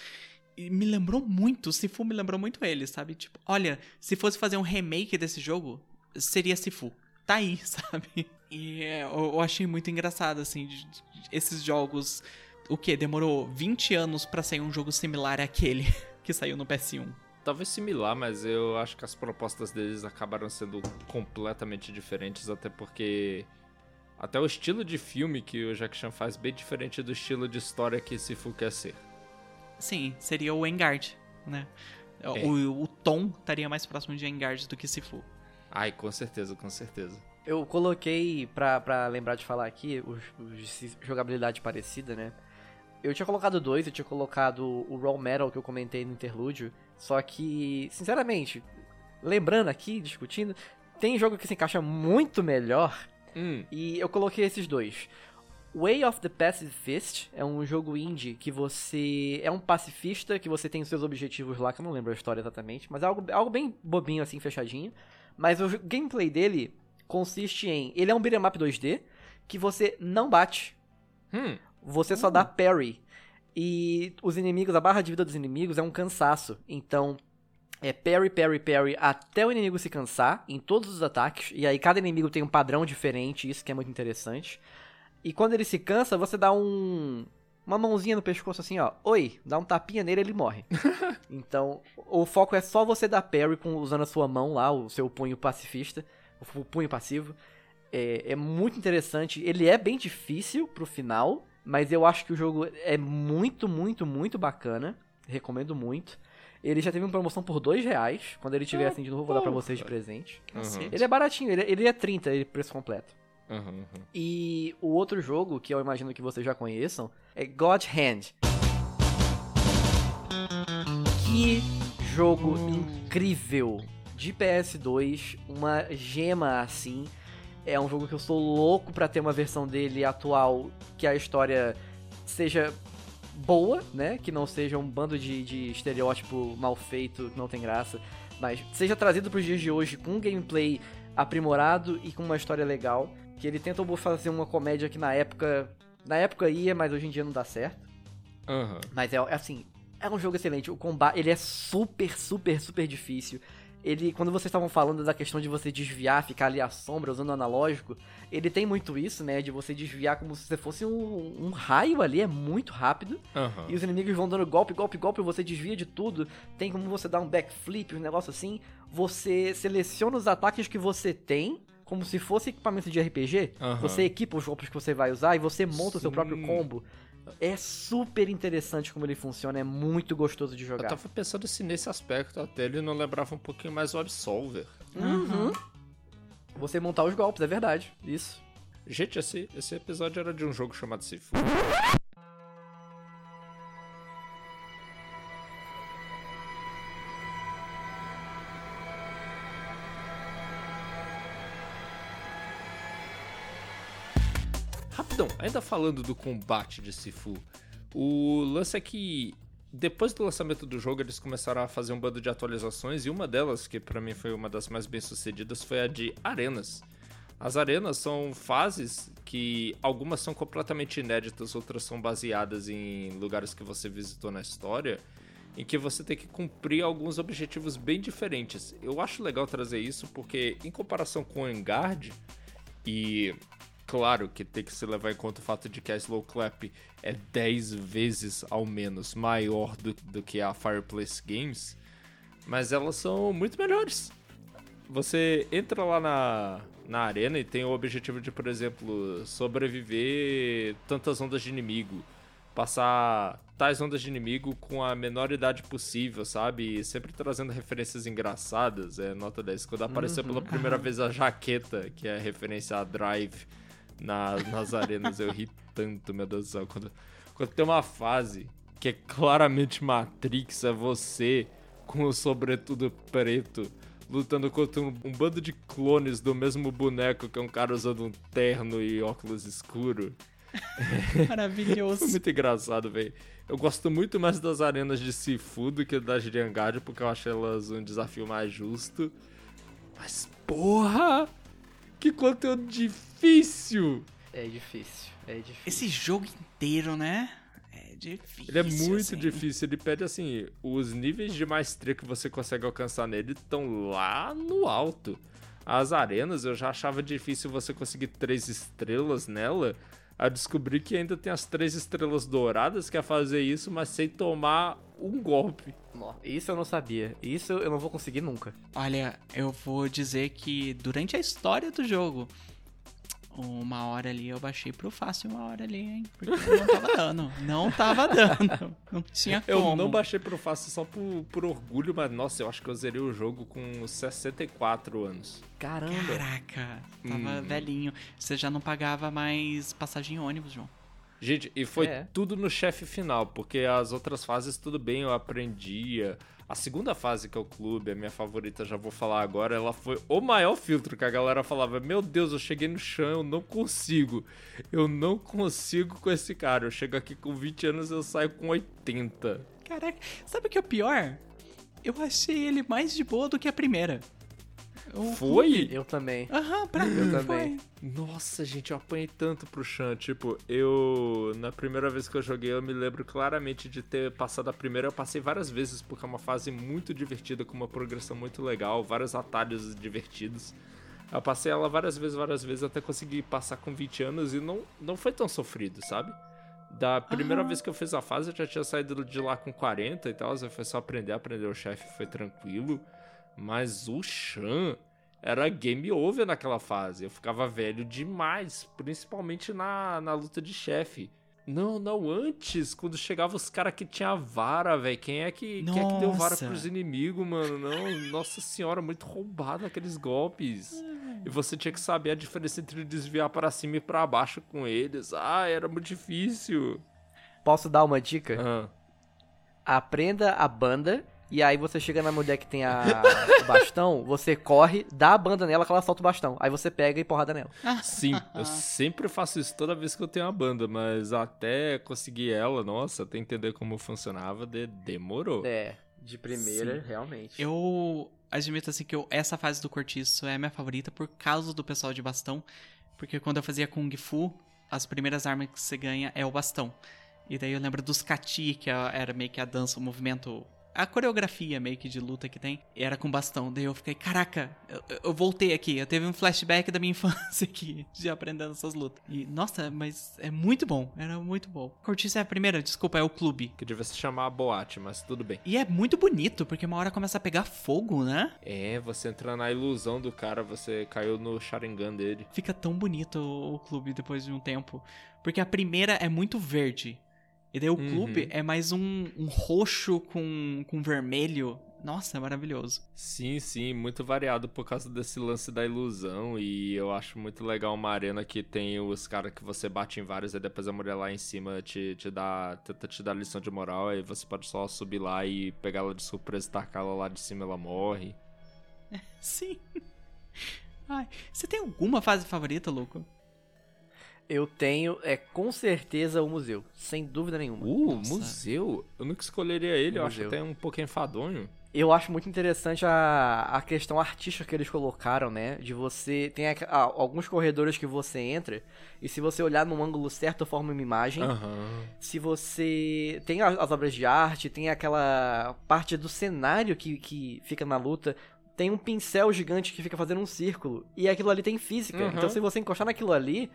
E me lembrou muito, Sifu me lembrou muito ele, sabe? Tipo, olha, se fosse fazer um remake desse jogo, seria Sifu. Tá aí, sabe? E é, eu, achei muito engraçado, assim, de- de- esses jogos. O que? Demorou 20 anos pra sair um jogo similar àquele que saiu no PS1. Talvez similar, mas eu acho que as propostas deles acabaram sendo completamente diferentes, até porque até o estilo de filme que o Jack Chan faz bem diferente do estilo de história que Sifu quer ser. Sim, seria o Engard, né? É. O, o tom estaria mais próximo de Engard do que Sifu. Ai, com certeza, com certeza. Eu coloquei, pra, pra lembrar de falar aqui, os, os de jogabilidade parecida, né? Eu tinha colocado dois, eu tinha colocado o Raw Metal que eu comentei no interlúdio. Só que, sinceramente, lembrando aqui, discutindo, tem jogo que se encaixa muito melhor Hum, e eu coloquei esses dois. Way of the Passive Fist é um jogo indie que você é um pacifista, que você tem os seus objetivos lá, que eu não lembro a história exatamente, mas é algo, algo bem bobinho assim, fechadinho. Mas o gameplay dele consiste em, ele é um beat'em up 2D que você não bate, hum, você só dá parry. E os inimigos, a barra de vida dos inimigos é um cansaço. Então, é parry, parry, parry até o inimigo se cansar em todos os ataques. E aí cada inimigo tem um padrão diferente, isso que é muito interessante. E quando ele se cansa, você dá um uma mãozinha no pescoço assim, ó. Oi, dá um tapinha nele, ele morre. então, o foco é só você dar parry com, usando a sua mão lá, o seu punho pacifista, o punho passivo. É, é muito interessante. Ele é bem difícil pro final, mas eu acho que o jogo é muito, muito, muito bacana. Recomendo muito. Ele já teve uma promoção por dois reais. Quando ele tiver assim de novo, vou dar pra vocês de presente. Cacete. Ele é baratinho, ele, ele é 30, ele é preço completo. uhum, uhum. E o outro jogo, que eu imagino que vocês já conheçam, é God Hand. Que jogo incrível! De PS2, uma gema assim. É um jogo que eu sou louco pra ter uma versão dele atual que a história seja boa, né? Que não seja um bando de, de estereótipo mal feito, que não tem graça. Mas seja trazido pros dias de hoje com um gameplay aprimorado e com uma história legal. Que ele tentou fazer uma comédia que na época. Na época ia, mas hoje em dia não dá certo. Aham. Mas é é assim, é um jogo excelente. O combate, ele é super, super, super difícil. Ele, quando vocês estavam falando da questão de você desviar, ficar ali à sombra usando o analógico, ele tem muito isso, né? De você desviar como se você fosse um, um raio ali, é muito rápido. Aham. E os inimigos vão dando golpe, golpe, golpe, você desvia de tudo. Tem como você dar um backflip, um negócio assim. Você seleciona os ataques que você tem, como se fosse equipamento de RPG. Aham. Você equipa os golpes que você vai usar e você monta o seu Sim. próprio combo. É super interessante como ele funciona, é muito gostoso de Eu jogar. tava pensando se nesse aspecto até ele não lembrava um pouquinho mais o Absolver. Uhum. Você montar os golpes, é verdade. Isso. Gente, esse, esse episódio era de um jogo chamado Sifu. Ainda falando do combate de Sifu, o lance é que depois do lançamento do jogo eles começaram a fazer um bando de atualizações e uma delas, que pra mim foi uma das mais bem sucedidas, foi a de arenas. As arenas são fases que algumas são completamente inéditas, outras são baseadas em lugares que você visitou na história, em que você tem que cumprir alguns objetivos bem diferentes. Eu acho legal trazer isso porque, em comparação com o Engard, e claro que tem que se levar em conta o fato de que a Slow Clap é 10 vezes ao menos maior do, do que a Fireplace Games, mas elas são muito melhores. Você entra lá na, na arena e tem o objetivo de, por exemplo, sobreviver tantas ondas de inimigo. Passar tais ondas de inimigo com a menor idade possível, sabe? E sempre trazendo referências engraçadas. É nota 10. Quando apareceu pela primeira vez a jaqueta, que é referência a Drive na- nas arenas, eu ri tanto, meu Deus do céu. Quando, quando tem uma fase que é claramente Matrix, é você com o sobretudo preto lutando contra um, um bando de clones do mesmo boneco que é um cara usando um terno e óculos escuro. Maravilhoso. Muito engraçado, velho. Eu gosto muito mais das arenas de Sifu do que das de Engadio, porque eu acho elas um desafio mais justo. Mas, porra! Que conteúdo difícil! É difícil, é difícil. Esse jogo inteiro, né? É difícil. Ele é muito assim. difícil. Ele pede assim: os níveis de maestria que você consegue alcançar nele estão lá no alto. As arenas eu já achava difícil você conseguir três estrelas nela. A descobrir que ainda tem as três estrelas douradas que é fazer isso, mas sem tomar um golpe. Isso eu não sabia. Isso eu não vou conseguir nunca. Olha, eu vou dizer que durante a história do jogo, uma hora ali eu baixei pro fácil uma hora ali, hein? Porque não tava dando. Não tava dando. Não tinha Eu como. não baixei pro fácil só por, por orgulho, mas nossa, eu acho que eu zerei o jogo com 64 anos. Caramba. Caraca, tava Hum. velhinho. Você já não pagava mais passagem em ônibus, João. Gente, e foi É. tudo no chefe final, porque as outras fases tudo bem, eu aprendia. A segunda fase, que é o clube, a minha favorita, já vou falar agora, ela foi o maior filtro que a galera falava: Meu Deus, eu cheguei no chão, eu não consigo. Eu não consigo com esse cara. Eu chego aqui com 20 anos eu saio com 80. Caraca, sabe o que é o pior? Eu achei ele mais de boa do que a primeira. O Foi? Eu também. Aham, pra mim Eu foi. também. Nossa, gente, eu apanhei tanto pro Chan. Tipo, eu. Na primeira vez que eu joguei, eu me lembro claramente de ter passado a primeira. Eu passei várias vezes, porque é uma fase muito divertida, com uma progressão muito legal, vários atalhos divertidos. Eu passei ela várias vezes, várias vezes, até conseguir passar com 20 anos e não, não foi tão sofrido, sabe? Da primeira vez que eu fiz a fase, eu já tinha saído de lá com 40 e tal. Foi só aprender, aprender o chefe, foi tranquilo. Mas o Chan era game over naquela fase. Eu ficava velho demais, principalmente na, na luta de chefe. Não, não, antes, quando chegava os caras que tinha vara, velho. Quem é que, quem é que deu vara pros inimigos, mano? Não, nossa senhora, muito roubado aqueles golpes. E você tinha que saber a diferença entre desviar para cima e para baixo com eles. Ah, era muito difícil. Posso dar uma dica? Ah, Aprenda a banda. E aí você chega na mulher que tem a, o bastão, você corre, dá a banda nela que ela solta o bastão. Aí você pega e porrada nela. sim, eu sempre faço isso toda vez que eu tenho uma banda, mas até conseguir ela, nossa, até entender como funcionava, de- demorou. É, de primeira, Sim. realmente. Eu admito assim que eu- essa fase do cortiço é a minha favorita por causa do pessoal de bastão. Porque quando eu fazia Kung Fu, as primeiras armas que você ganha é o bastão. E daí eu lembro dos Kati, que é- era meio que a dança, o movimento. A coreografia meio que de luta que tem, era com bastão. Daí eu fiquei, caraca, eu, eu voltei aqui. Eu teve um flashback da minha infância aqui, de aprendendo essas lutas. E, nossa, mas é muito bom, era muito bom. Cortiço é a primeira, desculpa, é o clube. Que devia se chamar boate, mas tudo bem. E é muito bonito, porque uma hora começa a pegar fogo, né? É, você entra na ilusão do cara, você caiu no Sharingan dele. Fica tão bonito o clube depois de um tempo. Porque a primeira é muito verde. E daí o Uhum. clube é mais um, um roxo com, com vermelho. Nossa, é maravilhoso. Sim, sim, muito variado por causa desse lance da ilusão. E eu acho muito legal uma arena que tem os caras que você bate em vários e depois a mulher lá em cima te, te dá. tenta te dar lição de moral. Aí você pode só subir lá e pegar ela de surpresa e tacar ela lá de cima ela morre. Sim. Ai, você tem alguma fase favorita, Luco? Eu tenho, é com certeza, o museu. Sem dúvida nenhuma. Uh, Nossa. museu? Eu nunca escolheria ele, eu acho Museu. até um pouco enfadonho. Eu acho muito interessante a, a questão artística que eles colocaram, né? De você. Tem aqu- ah, alguns corredores que você entra, e se você olhar num ângulo certo, forma uma imagem. Aham. Se você. Tem a- as obras de arte, tem aquela parte do cenário que, que fica na luta. Tem um pincel gigante que fica fazendo um círculo. E aquilo ali tem física. Uhum. Então, se você encostar naquilo ali.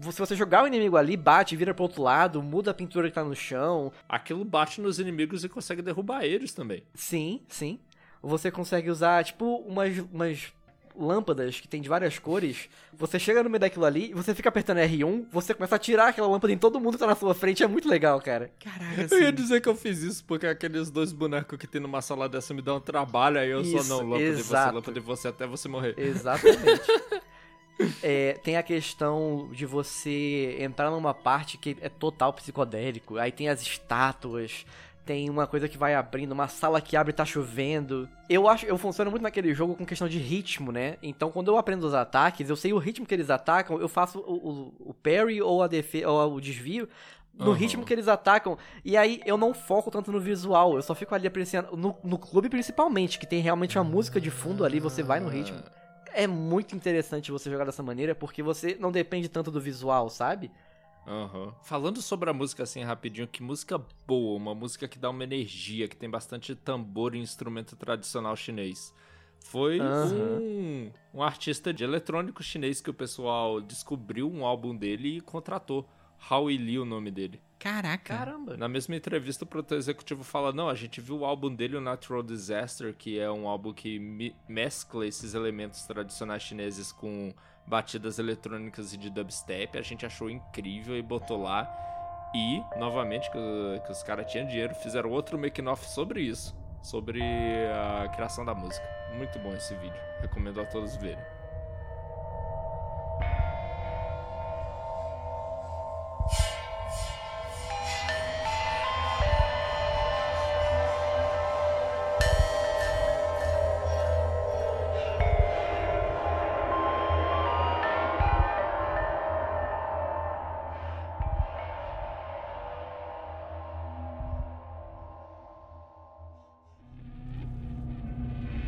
Se você jogar o inimigo ali, bate, vira pro outro lado, muda a pintura que tá no chão. Aquilo bate nos inimigos e consegue derrubar eles também. Sim, sim. Você consegue usar, tipo, umas, umas lâmpadas que tem de várias cores. Você chega no meio daquilo ali, você fica apertando R1, você começa a tirar aquela lâmpada em todo mundo que tá na sua frente. É muito legal, cara. Caraca, Eu ia assim. dizer que eu fiz isso porque aqueles dois bonecos que tem numa sala dessa me dão um trabalho, aí eu Isso, só não, lâmpada de você, exato. lâmpada de você até você morrer. Exatamente. É, tem a questão de você entrar numa parte que é total psicodélico. Aí tem as estátuas, Tem uma coisa que vai abrindo, uma sala que abre e tá chovendo. Eu acho, eu funciono muito naquele jogo com questão de ritmo, né? Então quando eu aprendo os ataques, eu sei o ritmo que eles atacam, eu faço o, o, o parry ou a defesa ou o desvio no Aham. ritmo que eles atacam. E aí eu não foco tanto no visual, eu só fico ali apreciando. No, no clube principalmente, que tem realmente uma música de fundo ali, você vai no ritmo. É muito interessante você jogar dessa maneira, porque você não depende tanto do visual, sabe? Aham. Falando sobre a música assim rapidinho, que música boa, uma música que dá uma energia, que tem bastante tambor e instrumento tradicional chinês. Foi Aham. um, um artista de eletrônico chinês que o pessoal descobriu um álbum dele e contratou. Howie Lee, o nome dele. Caraca. Caramba. Na mesma entrevista, o produtor executivo fala: Não, a gente viu o álbum dele, o Natural Disaster, que é um álbum que mescla esses elementos tradicionais chineses com batidas eletrônicas e de dubstep. A gente achou incrível e botou lá. E, novamente, que, o- que os caras tinham dinheiro, fizeram outro making-off sobre isso sobre a criação da música. Muito bom esse vídeo. Recomendo a todos verem.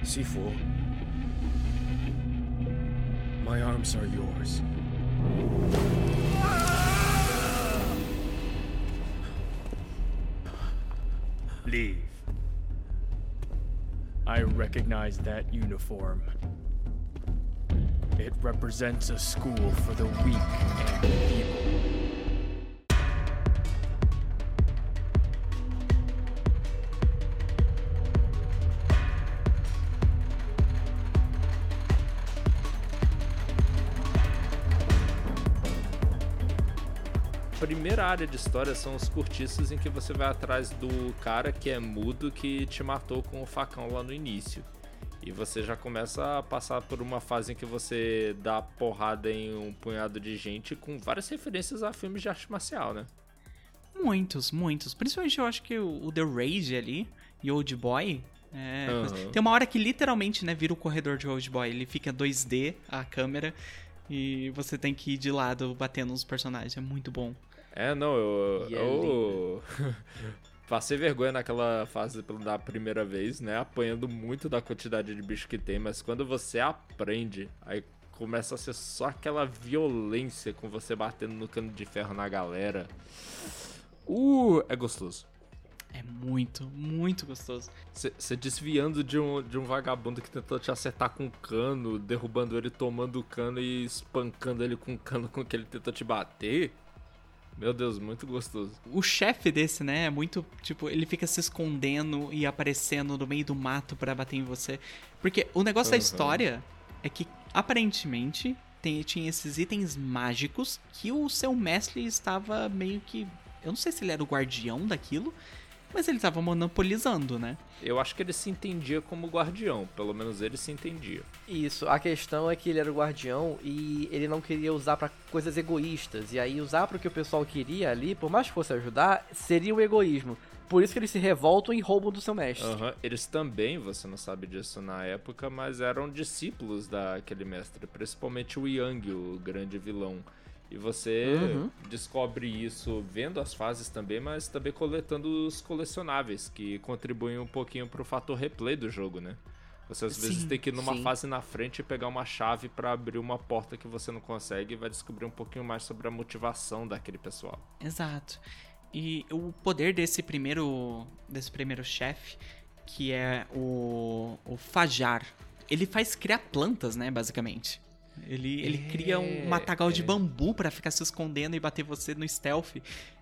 Sifu, my arms are yours. Leave. I recognize that uniform. It represents a school for the weak and feeble. Área de história são os cortiços em que você vai atrás do cara que é mudo que te matou com o facão lá no início. E você já começa a passar por uma fase em que você dá porrada em um punhado de gente com várias referências a filmes de arte marcial, né? Muitos, muitos. Principalmente eu acho que o, The Rage ali e Old Boy. é, coisa- Tem uma hora que literalmente, né, vira o corredor de Old Boy. Ele fica 2D a câmera e você tem que ir de lado batendo nos personagens. É muito bom. É, não, eu. É eu passei vergonha naquela fase da primeira vez, né? Apanhando muito da quantidade de bicho que tem, mas quando você aprende, aí começa a ser só aquela violência com você batendo no cano de ferro na galera. Uh, é gostoso. É muito, muito gostoso. Você desviando de um, de um vagabundo que tentou te acertar com um cano, derrubando ele, tomando o cano e espancando ele com o cano com que ele tentou te bater. Meu Deus, muito gostoso. O chefe desse, né, é muito, tipo, ele fica se escondendo e aparecendo no meio do mato pra bater em você. Porque o negócio da Aham. história é que, aparentemente, tem, tinha esses itens mágicos que o seu mestre estava meio que... Eu não sei se ele era o guardião daquilo, mas ele estava monopolizando, né? Eu acho que ele se entendia como guardião, pelo menos ele se entendia. Isso, a questão é que ele era o guardião e ele não queria usar pra coisas egoístas. E aí usar pro que o pessoal queria ali, por mais que fosse ajudar, seria o egoísmo. Por isso que eles se revoltam e roubam do seu mestre. Aham, Eles também, você não sabe disso na época, mas eram discípulos daquele mestre, principalmente o Yang, o grande vilão. E você Uhum. descobre isso vendo as fases também, mas também coletando os colecionáveis, que contribuem um pouquinho pro fator replay do jogo, né? Você às vezes Sim, tem que ir numa sim. fase na frente e pegar uma chave pra abrir uma porta que você não consegue e vai descobrir um pouquinho mais sobre a motivação daquele pessoal. Exato. E o poder desse primeiro desse primeiro chefe, que é o, o Fajar, ele faz criar plantas, né, basicamente. Ele, ele É, cria um matagal de é. bambu pra ficar se escondendo e bater você no stealth.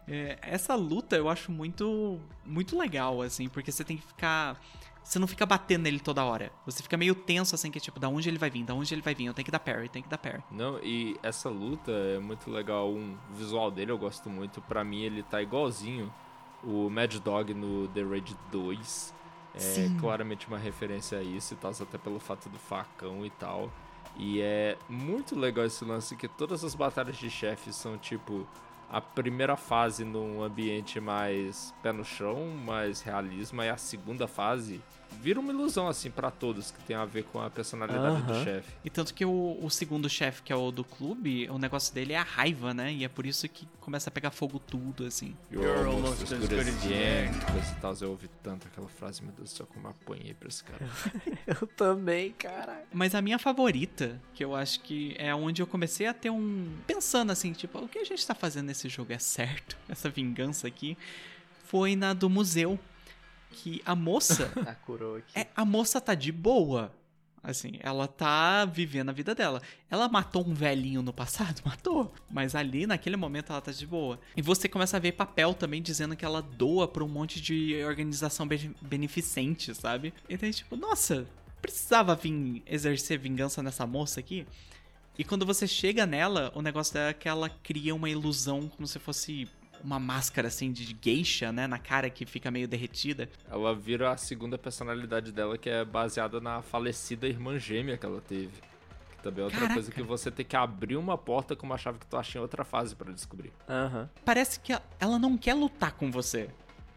É, essa luta eu acho muito muito legal, assim, porque você tem que ficar. Você não fica batendo nele toda hora. Você fica meio tenso, assim, que é tipo, da onde ele vai vir, da onde ele vai vir, eu tenho que dar parry, eu tenho que dar parry. Não, e essa luta é muito legal. Um o visual dele eu gosto muito. Pra mim, ele tá igualzinho o Mad Dog no The Raid 2. É Sim. claramente uma referência a isso e tal, até pelo fato do facão e tal. E é muito legal esse lance que todas as batalhas de chefes são tipo a primeira fase num ambiente mais pé no chão, mais realismo, e a segunda fase vira uma ilusão, assim, pra todos, que tem a ver com a personalidade do chefe. E tanto que o, o segundo chefe, que é o do clube, o negócio dele é a raiva, né? E é por isso que começa a pegar fogo tudo, assim. You're almost as good as the end. Coisa e tal, eu ouvi tanto aquela frase, meu Deus do céu, como eu apanhei pra esse cara. Eu também, cara. Mas a minha favorita, que eu acho que é onde eu comecei a ter um. Pensando assim, tipo, o que a gente tá fazendo nesse jogo é certo? Essa vingança aqui. Foi na do museu. Que a moça. A Kuroki. é, a moça tá de boa. Assim, ela tá vivendo a vida dela. Ela matou um velhinho no passado? Matou. Mas ali, naquele momento, ela tá de boa. E você começa a ver papel também dizendo que ela doa pra um monte de organização be- beneficente, sabe? Então, tipo, nossa, precisava vir exercer vingança nessa moça aqui? E quando você chega nela, o negócio dela é que ela cria uma ilusão como se fosse uma máscara, assim, de geisha, né? Na cara que fica meio derretida. Ela vira a segunda personalidade dela, que é baseada na falecida irmã gêmea que ela teve. Que também é outra Caraca. coisa que você tem que abrir uma porta com uma chave que tu acha em outra fase pra descobrir. Aham. parece que ela não quer lutar com você.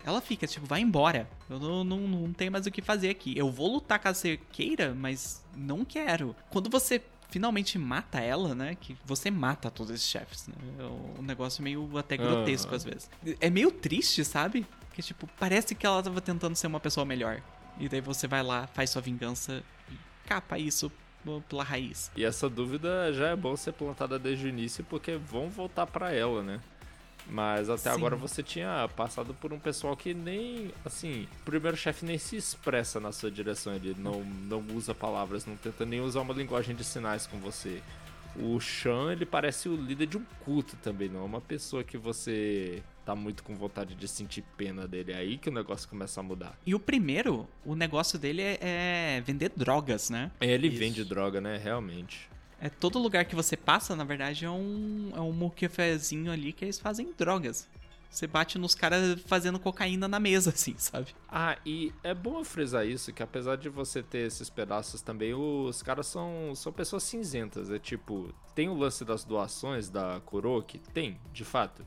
Ela fica, tipo, vai embora. Eu não, não, não tenho mais o que fazer aqui. Eu vou lutar caso você queira, mas não quero. Quando você finalmente mata ela, né? Que você mata todos esses chefes, né? É um negócio meio até grotesco Aham. às vezes. É meio triste, sabe? Que, tipo, parece que ela tava tentando ser uma pessoa melhor. E daí você vai lá, faz sua vingança e capa isso pela raiz. E essa dúvida já é bom ser plantada desde o início, porque vão voltar pra ela, né? Mas até Sim. agora você tinha passado por um pessoal que nem, assim, o primeiro chefe nem se expressa na sua direção, ele não, não usa palavras, não tenta nem usar uma linguagem de sinais com você. O Shan, ele parece o líder de um culto também, não é uma pessoa que você tá muito com vontade de sentir pena dele. É aí que o negócio começa a mudar. E o primeiro, o negócio dele é, é vender drogas, né? Ele Isso. vende droga, né? Realmente. É todo lugar que você passa, na verdade, é um, é um moquefezinho ali que eles fazem drogas. Você bate nos caras fazendo cocaína na mesa, assim, sabe? Ah, e é bom frisar isso, que apesar de você ter esses pedaços também, os caras são, são pessoas cinzentas. É tipo, tem o lance das doações da Kuroki? Tem, de fato.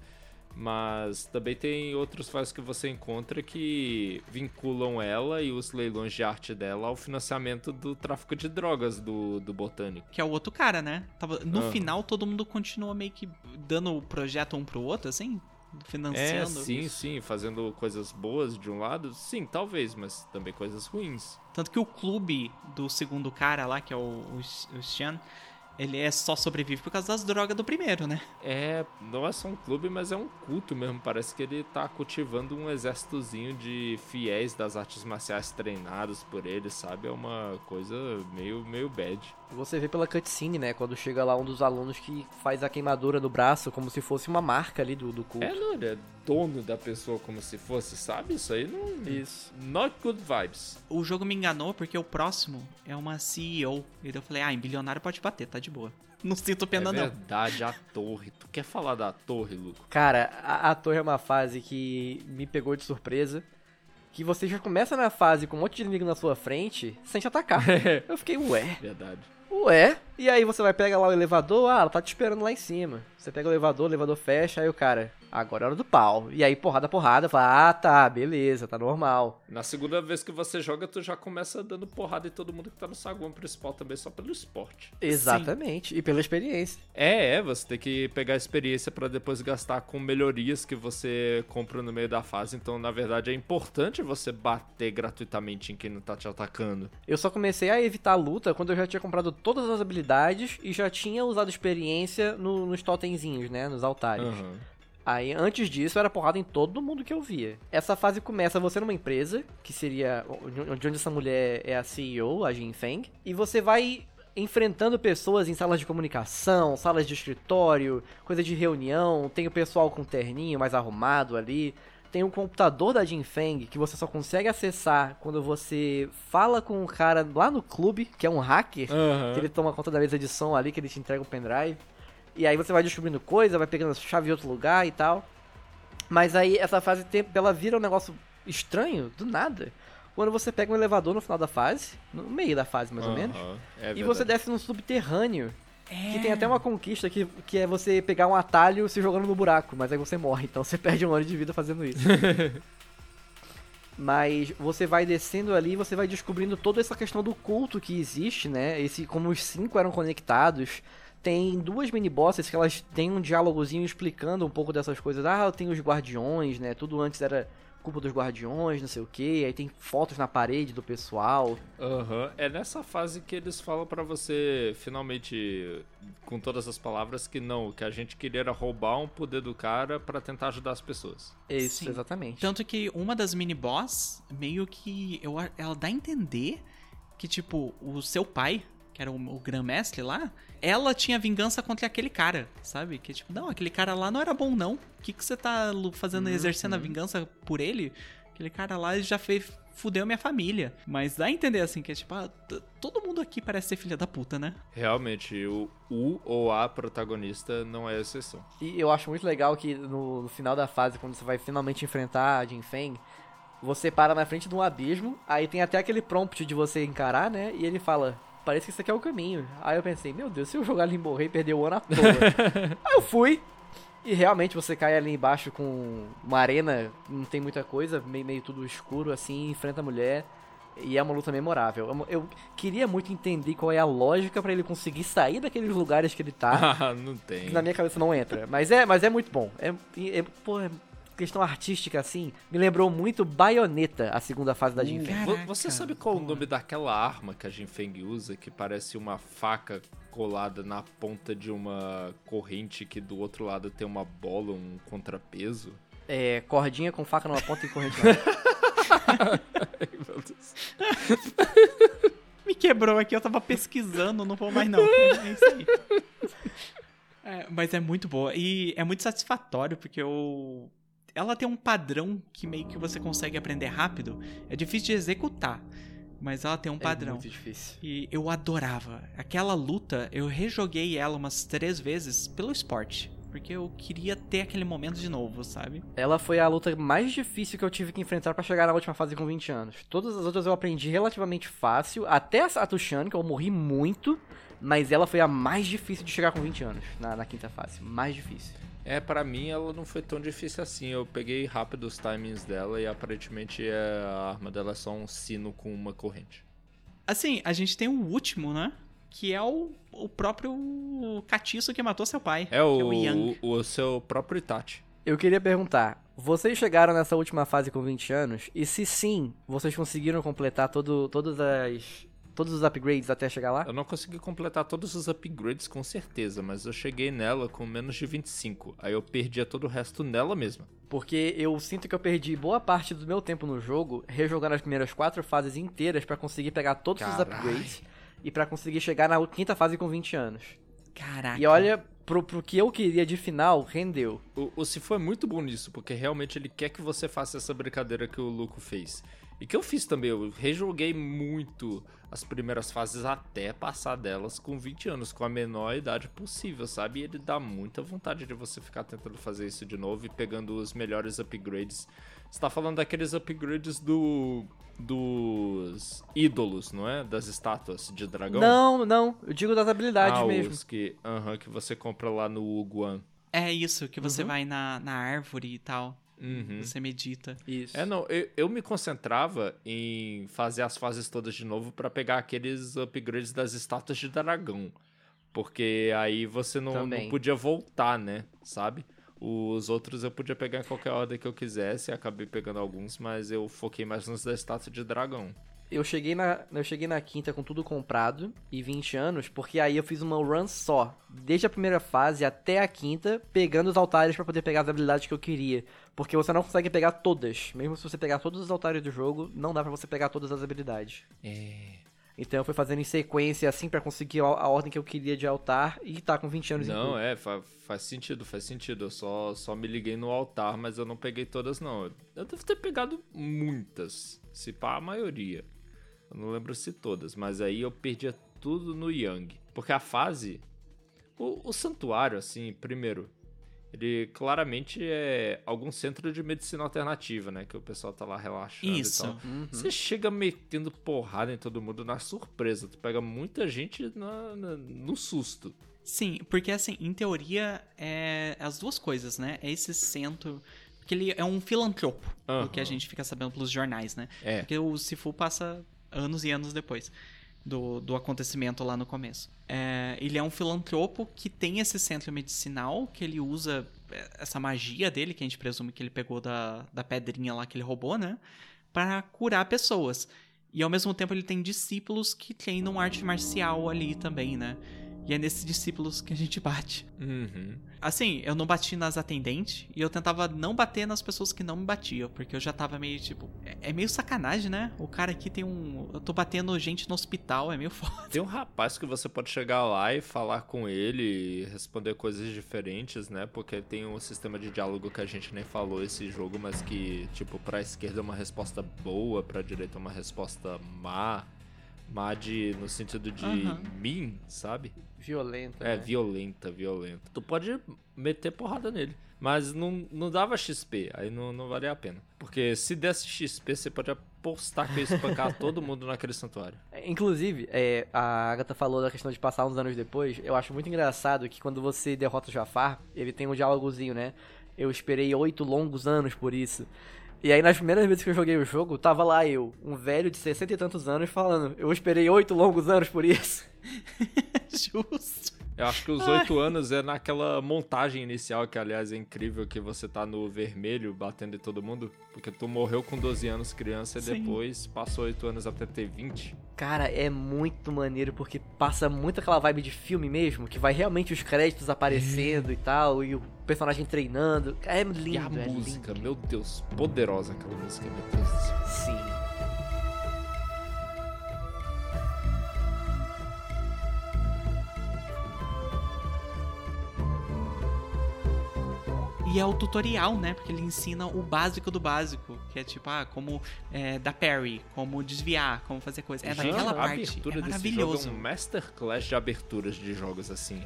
Mas também tem outros files que você encontra que vinculam ela e os leilões de arte dela ao financiamento do tráfico de drogas do, do botânico. Que é o outro cara, né? Tava, no Aham. final, todo mundo continua meio que dando o projeto um pro outro, assim? É, Financiando. sim, sim, fazendo coisas boas de um lado, sim, talvez, mas também coisas ruins. Tanto que o clube do segundo cara lá, que é o, o, o Xian, ele é só sobrevive por causa das drogas do primeiro, né? É, não é só um clube, mas é um culto mesmo. Parece que ele tá cultivando um exércitozinho de fiéis das artes marciais treinados por ele, sabe? É uma coisa meio, meio bad. Você vê pela cutscene, né? Quando chega lá um dos alunos que faz a queimadura no braço, como se fosse uma marca ali do, do culto. É, não, ele é dono da pessoa como se fosse, sabe? Isso aí não. Isso. Not good vibes. O jogo me enganou porque o próximo é uma CEO. E daí eu falei, ah, em bilionário pode bater, tá de boa. Não sinto pena, é não. verdade, a torre. Tu quer falar da torre, Luco? Cara, a, a torre é uma fase que me pegou de surpresa. Que você já começa na fase com um monte de inimigo na sua frente sem te atacar. Eu fiquei, ué, Verdade. Ué. E aí você vai pegar lá o elevador, ah, ela tá te esperando lá em cima. Você pega o elevador, o elevador fecha, aí o cara, agora é hora do pau. E aí porrada, porrada, fala, ah tá, beleza, tá normal. Na segunda vez que você joga, tu já começa dando porrada em todo mundo que tá no saguão principal também, só pelo esporte. Exatamente, e pela experiência. É, é, você tem que pegar a experiência pra depois gastar com melhorias que você compra no meio da fase. Então, na verdade, é importante você bater gratuitamente em quem não tá te atacando. Eu só comecei a evitar a luta quando eu já tinha comprado todas as habilidades e já tinha usado experiência no- nos totemzinhos, né? Nos altares. Aham. Aí, antes disso, era porrada em todo mundo que eu via. Essa fase começa você numa empresa, que seria onde onde essa mulher é a CEO, a Jin Feng, e você vai enfrentando pessoas em salas de comunicação, salas de escritório, coisa de reunião, tem o pessoal com terninho mais arrumado ali, tem o computador da Jin Feng que você só consegue acessar quando você fala com o cara lá no clube, que é um hacker, Aham. que ele toma conta da mesa de som ali, que ele te entrega o pendrive. E aí você vai descobrindo coisa, vai pegando a chave em outro lugar e tal. Mas aí essa fase ela vira um negócio estranho, do nada. Quando você pega um elevador no final da fase, no meio da fase mais ou menos, é e você desce num subterrâneo É. Que tem até uma conquista que, que é você pegar um atalho se jogando no buraco, mas aí você morre, então você perde um ano de vida fazendo isso. mas você vai descendo ali e você vai descobrindo toda essa questão do culto que existe, né? Esse como os cinco eram conectados. Tem duas mini bosses que elas têm um diálogozinho explicando um pouco dessas coisas. Ah, tem os guardiões, né? Tudo antes era culpa dos guardiões, não sei o que. Aí tem fotos na parede do pessoal. Aham, é nessa fase que eles falam pra você, finalmente, com todas as palavras, que não, que a gente queria era roubar um poder do cara pra tentar ajudar as pessoas. Isso, Sim. exatamente. Tanto que uma das mini boss, meio que. Eu, ela dá a entender que, tipo, o seu pai, que era o, o Grã-Mestre lá, ela tinha vingança contra aquele cara, sabe? Que, tipo, não, aquele cara lá não era bom, não. O que, que você tá fazendo, exercendo a vingança por ele? Aquele cara lá já fez. Fudeu minha família. Mas dá a entender, assim, que é tipo, ah, todo mundo aqui parece ser filha da puta, né? Realmente, o, o ou a protagonista não é exceção. E eu acho muito legal que no, no final da fase, quando você vai finalmente enfrentar a Jin Feng, você para na frente de um abismo, aí tem até aquele prompt de você encarar, né? E ele fala, parece que isso aqui é o caminho. Aí eu pensei, meu Deus, se eu jogar ali e morrer e perder o ano à toa. aí eu fui. E realmente você cai ali embaixo com uma arena, não tem muita coisa, meio, meio tudo escuro assim, enfrenta a mulher. E é uma luta memorável. Eu, queria muito entender qual é a lógica pra ele conseguir sair daqueles lugares que ele tá Ah, não tem. na minha cabeça não entra. Mas é, mas é muito bom. É, é, pô, é questão artística, assim, me lembrou muito Bayonetta, a segunda fase da Jin Feng. Vo- Caraca, Você sabe qual o nome daquela arma que a Jinfeng usa, que parece uma faca colada na ponta de uma corrente que do outro lado tem uma bola, um contrapeso? É, cordinha com faca numa ponta e corrente na outra. Ai, meu Deus. Me quebrou aqui, eu tava pesquisando, não vou mais não. É isso aí. É, mas é muito boa. E é muito satisfatório, porque eu. Ela tem um padrão que meio que você consegue aprender rápido. É difícil de executar. Mas ela tem um É padrão. muito difícil. E eu adorava. Aquela luta, eu rejoguei ela umas três vezes pelo esporte. Porque eu queria ter aquele momento de novo, sabe? Ela foi a luta mais difícil que eu tive que enfrentar pra chegar na última fase com 20 anos. Todas as outras eu aprendi relativamente fácil, até a Satushan, que eu morri muito, mas ela foi a mais difícil de chegar com 20 anos, na, na quinta fase. Mais difícil. É, pra mim ela não foi tão difícil assim. Eu peguei rápido os timings dela e aparentemente é- a arma dela é só um sino com uma corrente. Assim, a gente tem o último, né? Que é o, o próprio catiço que matou seu pai. É que é o, o Yang. o, o seu próprio Itachi. Eu queria perguntar, vocês chegaram nessa última fase com 20 anos? E se sim, vocês conseguiram completar todo, todas as, todos os upgrades até chegar lá? Eu não consegui completar todos os upgrades com certeza, mas eu cheguei nela com menos de 25. Aí eu perdia todo o resto nela mesma. Porque eu sinto que eu perdi boa parte do meu tempo no jogo rejogando as primeiras quatro fases inteiras pra conseguir pegar todos os Carai. upgrades e pra conseguir chegar na quinta fase com 20 anos. Caraca. E olha, pro, pro que eu queria de final, rendeu. O, o Sifu é muito bom nisso, porque realmente ele quer que você faça essa brincadeira que o Luco fez. E que eu fiz também, eu rejoguei muito as primeiras fases até passar delas com 20 anos, com a menor idade possível, sabe? E ele dá muita vontade de você ficar tentando fazer isso de novo e pegando os melhores upgrades. Você tá falando daqueles upgrades do. dos ídolos, não é? Das estátuas de dragão? Não, não, eu digo das habilidades ah, mesmo. os que, aham, que você compra lá no Uguan. É isso, que você vai na, na árvore e tal. Uhum. Você medita. Isso. É, não, eu, eu me concentrava em fazer as fases todas de novo pra pegar aqueles upgrades das estátuas de dragão. Porque aí você não, não podia voltar, né? Sabe? Os outros eu podia pegar em qualquer ordem que eu quisesse, acabei pegando alguns, mas eu foquei mais nos da estátua de dragão. Eu cheguei, na, eu cheguei na quinta com tudo comprado e 20 anos, porque aí eu fiz uma run só, desde a primeira fase até a quinta, pegando os altares pra poder pegar as habilidades que eu queria. Porque você não consegue pegar todas. Mesmo se você pegar todos os altares do jogo, não dá pra você pegar todas as habilidades. É. Então eu fui fazendo em sequência assim pra conseguir a, ordem que eu queria de altar e tá com 20 anos Não, é, fa- faz sentido, faz sentido. Eu só, só me liguei no altar, mas eu não peguei todas, não. Eu devo ter pegado muitas, se pá, a maioria. Eu não lembro se todas, mas aí eu perdia tudo no Yang. Porque a fase. O, o santuário, assim, primeiro, ele claramente é algum centro de medicina alternativa, né? Que o pessoal tá lá relaxando Isso. e tal. Uhum. Você chega metendo porrada em todo mundo na surpresa. Tu pega muita gente na- na- no susto. Sim, porque assim, em teoria, é as duas coisas, né? É esse centro. Porque ele é um filantropo, Aham. o que a gente fica sabendo pelos jornais, né? É. Porque o Sifu passa anos e anos depois do, do acontecimento lá no começo. É, ele é um filantropo que tem esse centro medicinal, que ele usa é, essa magia dele, que a gente presume que ele pegou da, da pedrinha lá que ele roubou, né? Pra curar pessoas. E ao mesmo tempo ele tem discípulos que treinam arte marcial ali também, né? E é nesses discípulos que a gente bate. Uhum. Assim, eu não bati nas atendentes e eu tentava não bater nas pessoas que não me batiam, porque eu já tava meio tipo. É, é meio sacanagem, né? O cara aqui tem um. Eu tô batendo gente no hospital, é meio foda. Tem um rapaz que você pode chegar lá e falar com ele e responder coisas diferentes, né? Porque tem um sistema de diálogo que a gente nem falou esse jogo, mas que, tipo, pra esquerda é uma resposta boa, pra direita é uma resposta má. Má de, no sentido de Aham. mim, sabe? Violenta. É, né? violenta, violenta. Tu pode meter porrada nele. Mas não, não dava XP, aí não, não valia a pena. Porque se desse XP, você pode apostar que ia espancar todo mundo naquele santuário. É, Inclusive, é, a Agatha falou da questão de passar uns anos depois. Eu acho muito engraçado que quando você derrota o Jafar, ele tem um diálogozinho, né? Eu esperei oito longos anos por isso. E aí, nas primeiras vezes que eu joguei o jogo, tava lá eu, um velho de 60 e tantos anos, falando: Eu esperei oito longos anos por isso. Justo. Eu acho que os oito anos é naquela montagem inicial, que aliás é incrível que você tá no vermelho batendo em todo mundo. Porque tu morreu com 12 anos criança e Sim. depois passou oito anos até ter 20. Cara, é muito maneiro porque passa muito aquela vibe de filme mesmo, que vai realmente os créditos aparecendo e tal, e o personagem treinando. É lindo, e a é música, lindo. meu Deus, poderosa aquela música, meu Deus. Sim. E é o tutorial, né? Porque ele ensina o básico do básico. Que é tipo, ah, como é, dar parry, como desviar, como fazer coisa. É naquela parte. abertura É desse maravilhoso. jogo é um masterclass de aberturas de jogos assim.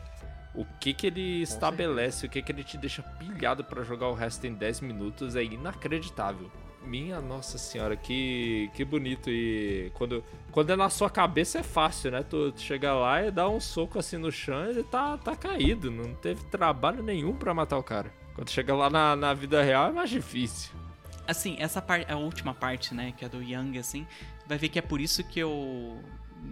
O que que ele estabelece, o que que ele te deixa pilhado pra jogar o resto em 10 minutos é inacreditável. Minha nossa senhora, que, que bonito e quando, quando é na sua cabeça é fácil, né? Tu chega lá e dá um soco assim no chão e ele tá, tá caído, não teve trabalho nenhum pra matar o cara. Quando chega lá na, na vida real é mais difícil. Assim, essa parte, a última parte, né, que é do Young, assim, vai ver que é por isso que eu,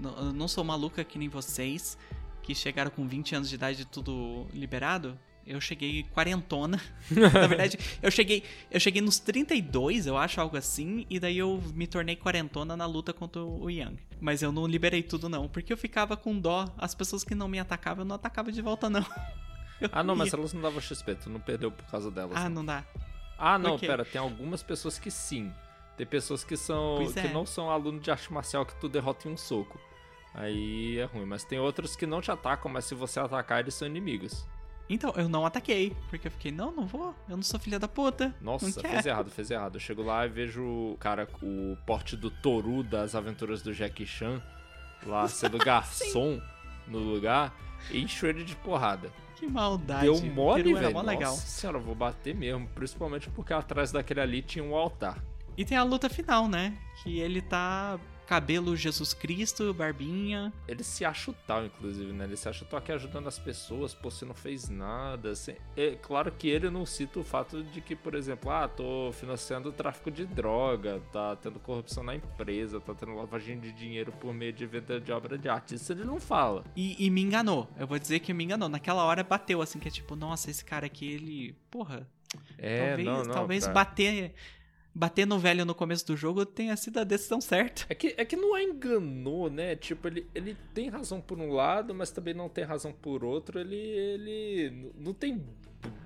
eu não sou maluca que nem vocês, que chegaram com 20 anos de idade tudo liberado. Eu cheguei quarentona. Na verdade, eu cheguei, eu cheguei nos 32, eu acho, algo assim, e daí eu me tornei quarentona na luta contra o Young. Mas eu não liberei tudo não, porque eu ficava com dó. As pessoas que não me atacavam, eu não atacava de volta não. Ah não, mas elas não davam XP, tu não perdeu por causa delas. Ah, não. não dá. Ah, não, pera, tem algumas pessoas que sim. Tem pessoas que são. Pois que é. não são aluno de arte marcial que tu derrota em um soco. Aí é ruim. Mas tem outros que não te atacam, mas se você atacar, eles são inimigos. Então, eu não ataquei, porque eu fiquei, não, não vou, eu não sou filha da puta. Nossa, não fez errado, fez errado. Eu chego lá e vejo o cara, o porte do Toru das aventuras do Jackie Chan, lá sendo garçom no lugar, e encho ele de porrada. Que maldade. Deu mole, velho. mó Nossa legal. senhora, eu vou bater mesmo. Principalmente porque atrás daquele ali tinha um altar. E tem a luta final, né? Que ele tá cabelo Jesus Cristo, barbinha. Ele se acha o tal, inclusive, né? Ele se acha, tô aqui ajudando as pessoas, pô, você não fez nada. Assim, é claro que ele não cita o fato de que, por exemplo, ah, tô financiando o tráfico de droga, tá tendo corrupção na empresa, tá tendo lavagem de dinheiro por meio de venda de obra de arte. Isso ele não fala. E, e me enganou. Eu vou dizer que me enganou. Naquela hora bateu, assim, que é tipo, nossa, esse cara aqui, ele. Porra. É, talvez não, não. talvez bater. Bater no velho no começo do jogo tenha sido a decisão certa. É que, é que não é enganou, né? Tipo, ele, ele tem razão por um lado, mas também não tem razão por outro. Ele, ele não tem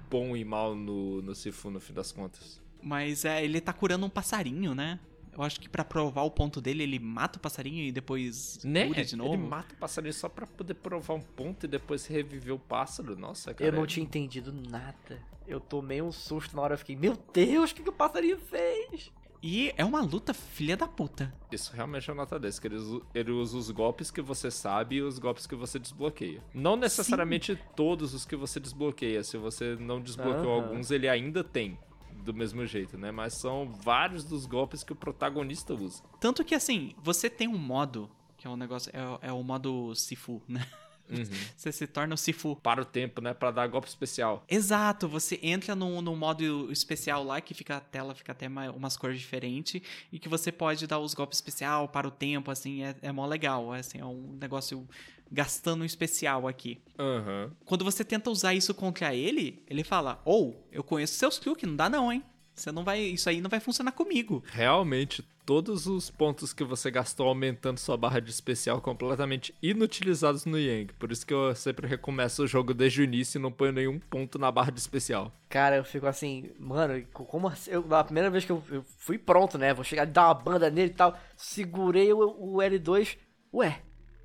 bom e mal no, no Sifu, no fim das contas. Mas é, ele tá curando um passarinho, né? Eu acho que pra provar o ponto dele, ele mata o passarinho e depois Né? cura de novo. Ele mata o passarinho só pra poder provar um ponto e depois reviver o pássaro. Nossa, cara. Eu não é- tinha entendido nada. Eu tomei um susto na hora, eu fiquei, meu Deus, o que, que o passarinho fez? E é uma luta filha da puta. Isso realmente é uma nota 10, que ele usa, ele usa os golpes que você sabe e os golpes que você desbloqueia. Não necessariamente todos os que você desbloqueia. Se você não desbloqueou Aham. alguns, ele ainda tem. Do mesmo jeito, né? Mas são vários dos golpes que o protagonista usa. Tanto que assim, você tem um modo, que é um negócio, é, é o modo Sifu, né? Uhum. Você se torna o Sifu. Para o tempo, né? Pra dar golpe especial. Exato, você entra num, num modo especial lá que fica a tela fica até ma- umas cores diferentes e que você pode dar os golpes especial para o tempo, assim, é, é mó legal. Assim, é um negócio gastando um especial aqui. Aham. Quando você tenta usar isso contra ele, ele fala: Ou, eu conheço seus truques, não dá não, hein? Você não vai. Isso aí não vai funcionar comigo. Realmente, todos os pontos que você gastou aumentando sua barra de especial completamente inutilizados no Yang. Por isso que eu sempre recomeço o jogo desde o início e não ponho nenhum ponto na barra de especial. Cara, eu fico assim, mano, co- como assim? Eu, na primeira vez que eu, eu fui pronto, né? Vou chegar e dar uma banda nele e tal. Segurei o, o L2. Ué,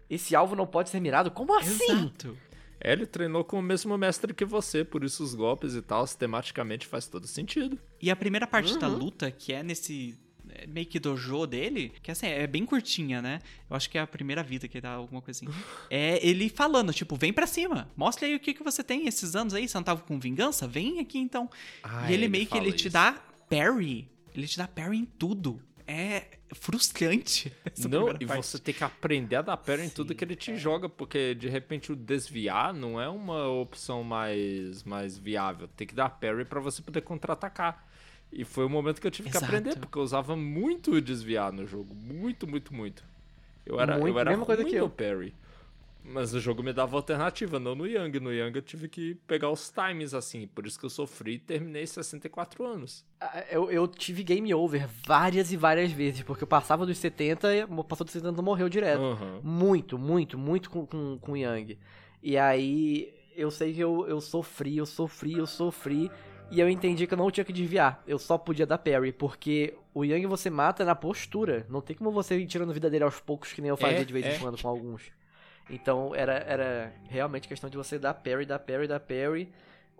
esse alvo não pode ser mirado? Como assim? Exato. É, Ele treinou com o mesmo mestre que você, por isso os golpes e tal, tematicamente faz todo sentido. E a primeira parte da luta, que é nesse é, meio que dojo dele, que assim, é bem curtinha, né? Eu acho que é a primeira vida que dá alguma coisa assim. É ele falando, tipo, vem pra cima, mostra aí o que, que você tem esses anos aí, você não tava com vingança? Vem aqui então. Ah, e ele, ele meio que ele te isso. dá parry, ele te dá parry em tudo. É frustrante. não, e parte. você tem que aprender a dar parry em tudo que ele te joga, porque de repente o desviar não é uma opção mais, mais viável. Tem que dar parry pra você poder contra-atacar. E foi o momento que eu tive Exato. que aprender, porque eu usava muito desviar no jogo. Muito, muito, muito. Eu era, Muito, eu era mesma coisa que eu. parry. Mas o jogo me dava alternativa, não no Yang. No Yang eu tive que pegar os times assim. Por isso que eu sofri e terminei 64 anos. Ah, Eu, eu tive game over várias e várias vezes, porque eu passava dos 70 e passou dos 70 morreu direto. Aham. Muito, muito, muito com, com, com Yang. E aí eu sei que eu, eu sofri, eu sofri, eu sofri. E eu entendi que eu não tinha que desviar. Eu só podia dar parry, porque o Yang você mata na postura. Não tem como você ir tirando vida dele aos poucos, que nem eu fazia É, de vez é. em quando com alguns. Então era, era realmente questão de você dar parry, dar parry, dar parry.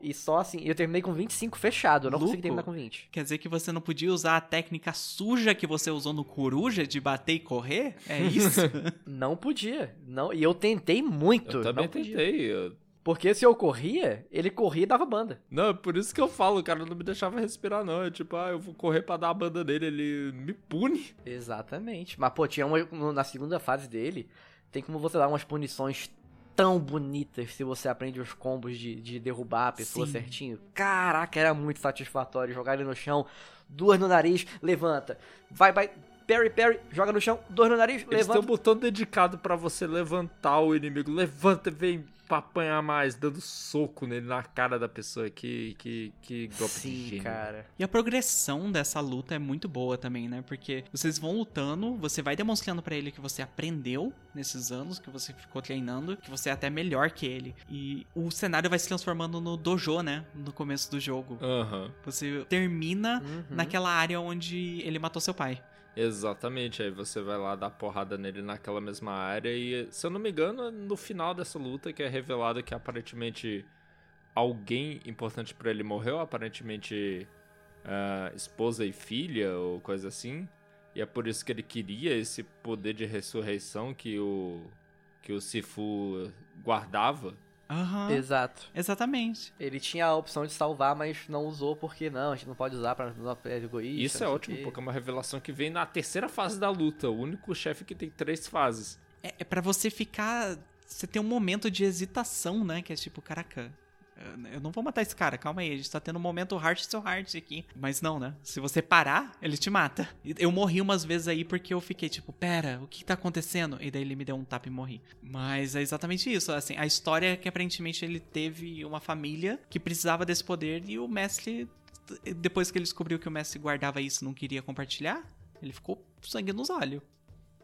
E só assim, eu terminei com 25 fechado, eu não consegui terminar com 20. Quer dizer que você não podia usar a técnica suja que você usou no Coruja de bater e correr? É isso? Não podia. Não, e eu tentei muito. Eu também não podia. tentei. eu- Porque se eu corria, ele corria e dava banda. Não, é por isso que eu falo, o cara não me deixava respirar, não. É tipo, ah, eu vou correr pra dar a banda dele, ele me pune. Exatamente. Mas, pô, tinha uma, na segunda fase dele, tem como você dar umas punições tão bonitas se você aprende os combos de, de derrubar a pessoa Sim. certinho. Caraca, era muito satisfatório jogar ele no chão, duas no nariz, levanta. Vai, vai, parry, parry, joga no chão, duas no nariz, Eles têm um levanta. botão dedicado pra você levantar o inimigo. Levanta e vem pra apanhar mais, dando soco nele na cara da pessoa. Que, que, que golpe de Sim, gênio. cara. E a progressão dessa luta é muito boa também, né? Porque vocês vão lutando, você vai demonstrando pra ele que você aprendeu nesses anos, que você ficou treinando, que você é até melhor que ele. E o cenário vai se transformando no dojo, né? No começo do jogo. Aham, Você termina Uhum. naquela área onde ele matou seu pai. Exatamente. Aí você vai lá dar porrada nele naquela mesma área. E, se eu não me engano, é no final dessa luta que é revelado que aparentemente alguém importante pra ele morreu. Aparentemente ah, esposa e filha ou coisa assim. E é por isso que ele queria esse poder de ressurreição que o, que o Sifu guardava. Aham. Exato. Exatamente. Ele tinha a opção de salvar, mas não usou porque não, a gente não pode usar pra não é egoísta. Isso é ótimo, quê. porque é uma revelação que vem na terceira fase da luta. O único chefe que tem três fases. É, é para você ficar. Você ter um momento de hesitação, né? Que é tipo, caraca. Eu- não vou matar esse cara, calma aí, a gente tá tendo um momento heart to heart aqui. Mas não, né? Se você parar, ele te mata. Eu morri umas vezes aí porque eu fiquei tipo, pera, o que tá acontecendo? E daí ele me deu um tapa e morri. Mas é exatamente isso, assim, a história é que aparentemente ele teve uma família que precisava desse poder e o mestre, depois que ele descobriu que o mestre guardava isso não queria compartilhar, ele ficou sangue nos olhos.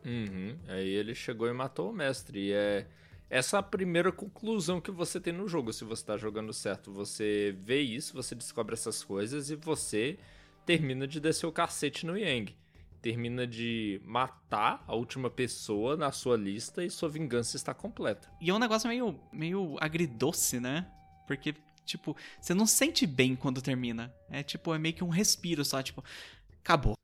Uhum. Aí ele chegou e matou o mestre. E é essa a primeira conclusão que você tem no jogo, se você tá jogando certo. Você vê isso, você descobre essas coisas e você termina de descer o cacete no Yang. Termina de matar a última pessoa na sua lista e sua vingança está completa. E é um negócio meio, meio agridoce, né? Porque, tipo, você não sente bem quando termina. É tipo, é meio que um respiro só, tipo, acabou.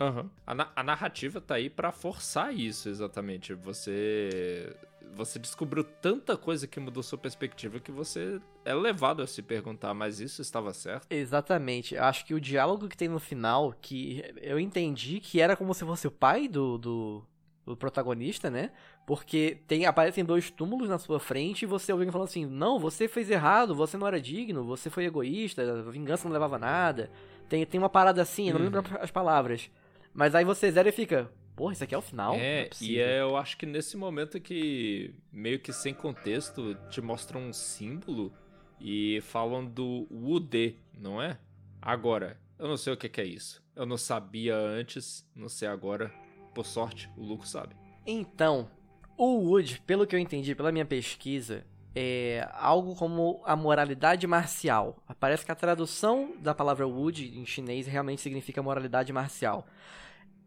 Aham. A, na- a narrativa tá aí pra forçar isso, exatamente. Você você descobriu tanta coisa que mudou sua perspectiva que você é levado a se perguntar, mas isso estava certo? Exatamente. Acho que o diálogo que tem no final, que eu entendi que era como se fosse o pai do, do, o protagonista, né? Porque tem aparecem dois túmulos na sua frente e você ouve falando assim: "Não, você fez errado, você não era digno, você foi egoísta, a vingança não levava a nada". Tem tem uma parada assim, eu não lembro as palavras. Mas aí você zera e fica: "Porra, isso aqui é o final?". Não É, e é, eu acho que nesse momento que, meio que sem contexto, te mostram um símbolo e falam do Wudê, não é? Agora, eu não sei o que, que é isso. Eu não sabia antes, não sei agora. Por sorte, o Luco sabe. Então, o Wood, pelo que eu entendi pela minha pesquisa, é algo como a moralidade marcial. Parece que a tradução da palavra Wood em chinês realmente significa moralidade marcial.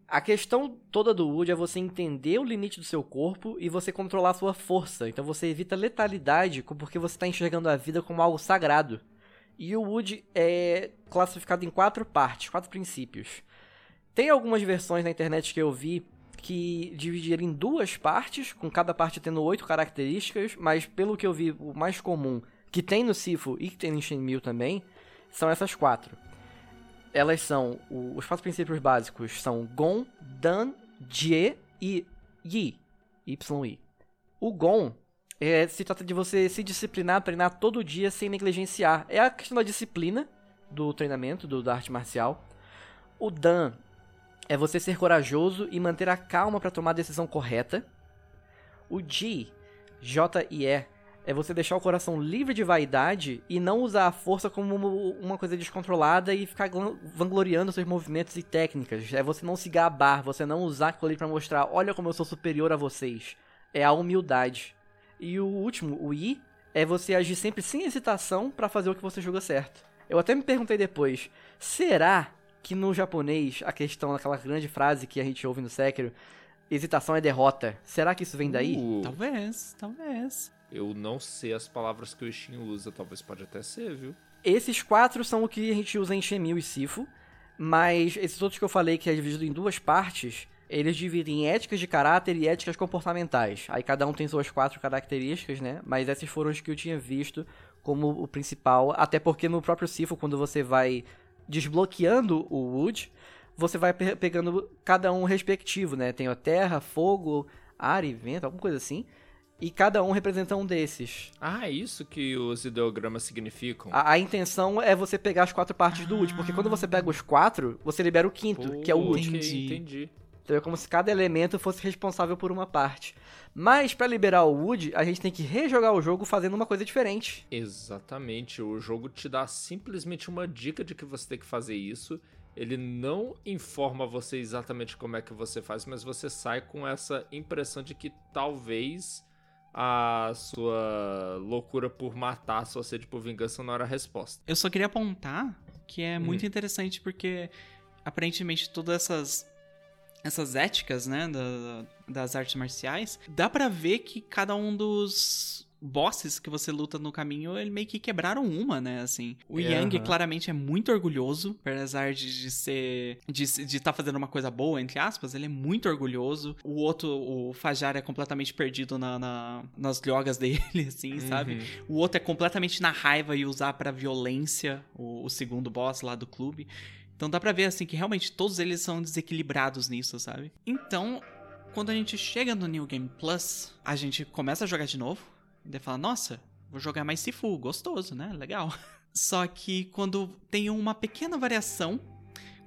A questão toda do Wood é você entender o limite do seu corpo e você controlar a sua força. Então você evita letalidade porque você está enxergando a vida como algo sagrado. E o Wood é classificado em quatro partes, quatro princípios. Tem algumas versões na internet que eu vi que dividiram em duas partes, com cada parte tendo oito características, mas pelo que eu vi, o mais comum, que tem no Sifo e que tem no Shenmue também, são essas quatro. Elas são, os quatro princípios básicos são Gon, Dan, Jie e Yi, Y-I. O Gon é, se trata de você se disciplinar, treinar todo dia sem negligenciar. É a questão da disciplina do treinamento, do, da arte marcial. O Dan é você ser corajoso e manter a calma para tomar a decisão correta. O Ji, J-I-E, é você deixar o coração livre de vaidade e não usar a força como uma coisa descontrolada e ficar vangloriando seus movimentos e técnicas. É você não se gabar, você não usar aquilo ali pra mostrar, olha como eu sou superior a vocês. É a humildade. E o último, o I, é você agir sempre sem hesitação pra fazer o que você julga certo. Eu até me perguntei depois, será que no japonês a questão daquela grande frase que a gente ouve no Sekiro, hesitação é derrota, será que isso vem daí? Uh, Talvez, talvez. Eu não sei as palavras que o Ishin usa, talvez pode até ser, viu? Esses quatro são o que a gente usa em Shenmue e Sifu, mas esses outros que eu falei que é dividido em duas partes, eles dividem em éticas de caráter e éticas comportamentais. Aí cada um tem suas quatro características, né? Mas esses foram os que eu tinha visto como o principal, até porque no próprio Sifu, quando você vai desbloqueando o Wood, você vai pe- pegando cada um respectivo, né? Tem a terra, fogo, ar e vento, alguma coisa assim. E cada um representa um desses. Ah, é isso que os ideogramas significam? A, a intenção é você pegar as quatro partes do Wood, porque quando você pega os quatro, você libera o quinto, que é o Pô, Wood. ok, Entendi. entendi. Então é como se cada elemento fosse responsável por uma parte. Mas pra liberar o Wood, a gente tem que rejogar o jogo fazendo uma coisa diferente. Exatamente, o jogo te dá simplesmente uma dica de que você tem que fazer isso. Ele não informa você exatamente como é que você faz, mas você sai com essa impressão de que talvez a sua loucura por matar, sua sede por vingança não era a resposta. Eu só queria apontar que é muito Hum. interessante porque aparentemente todas essas essas éticas, né, da- das artes marciais, dá pra ver que cada um dos bosses que você luta no caminho, ele meio que quebraram uma, né, assim. O É, Yang claramente é muito orgulhoso, apesar de, de ser de estar fazendo uma coisa boa entre aspas, ele é muito orgulhoso. O outro, o Fajar é completamente perdido na, na- nas drogas dele, assim, sabe? O outro é completamente na raiva e usar pra violência o, o segundo boss lá do clube. Então dá pra ver assim que realmente todos eles são desequilibrados nisso, sabe? Então, quando a gente chega no New Game Plus, a gente começa a jogar de novo e daí fala: "Nossa, vou jogar mais Sifu, gostoso, né? Legal". Só que quando tem uma pequena variação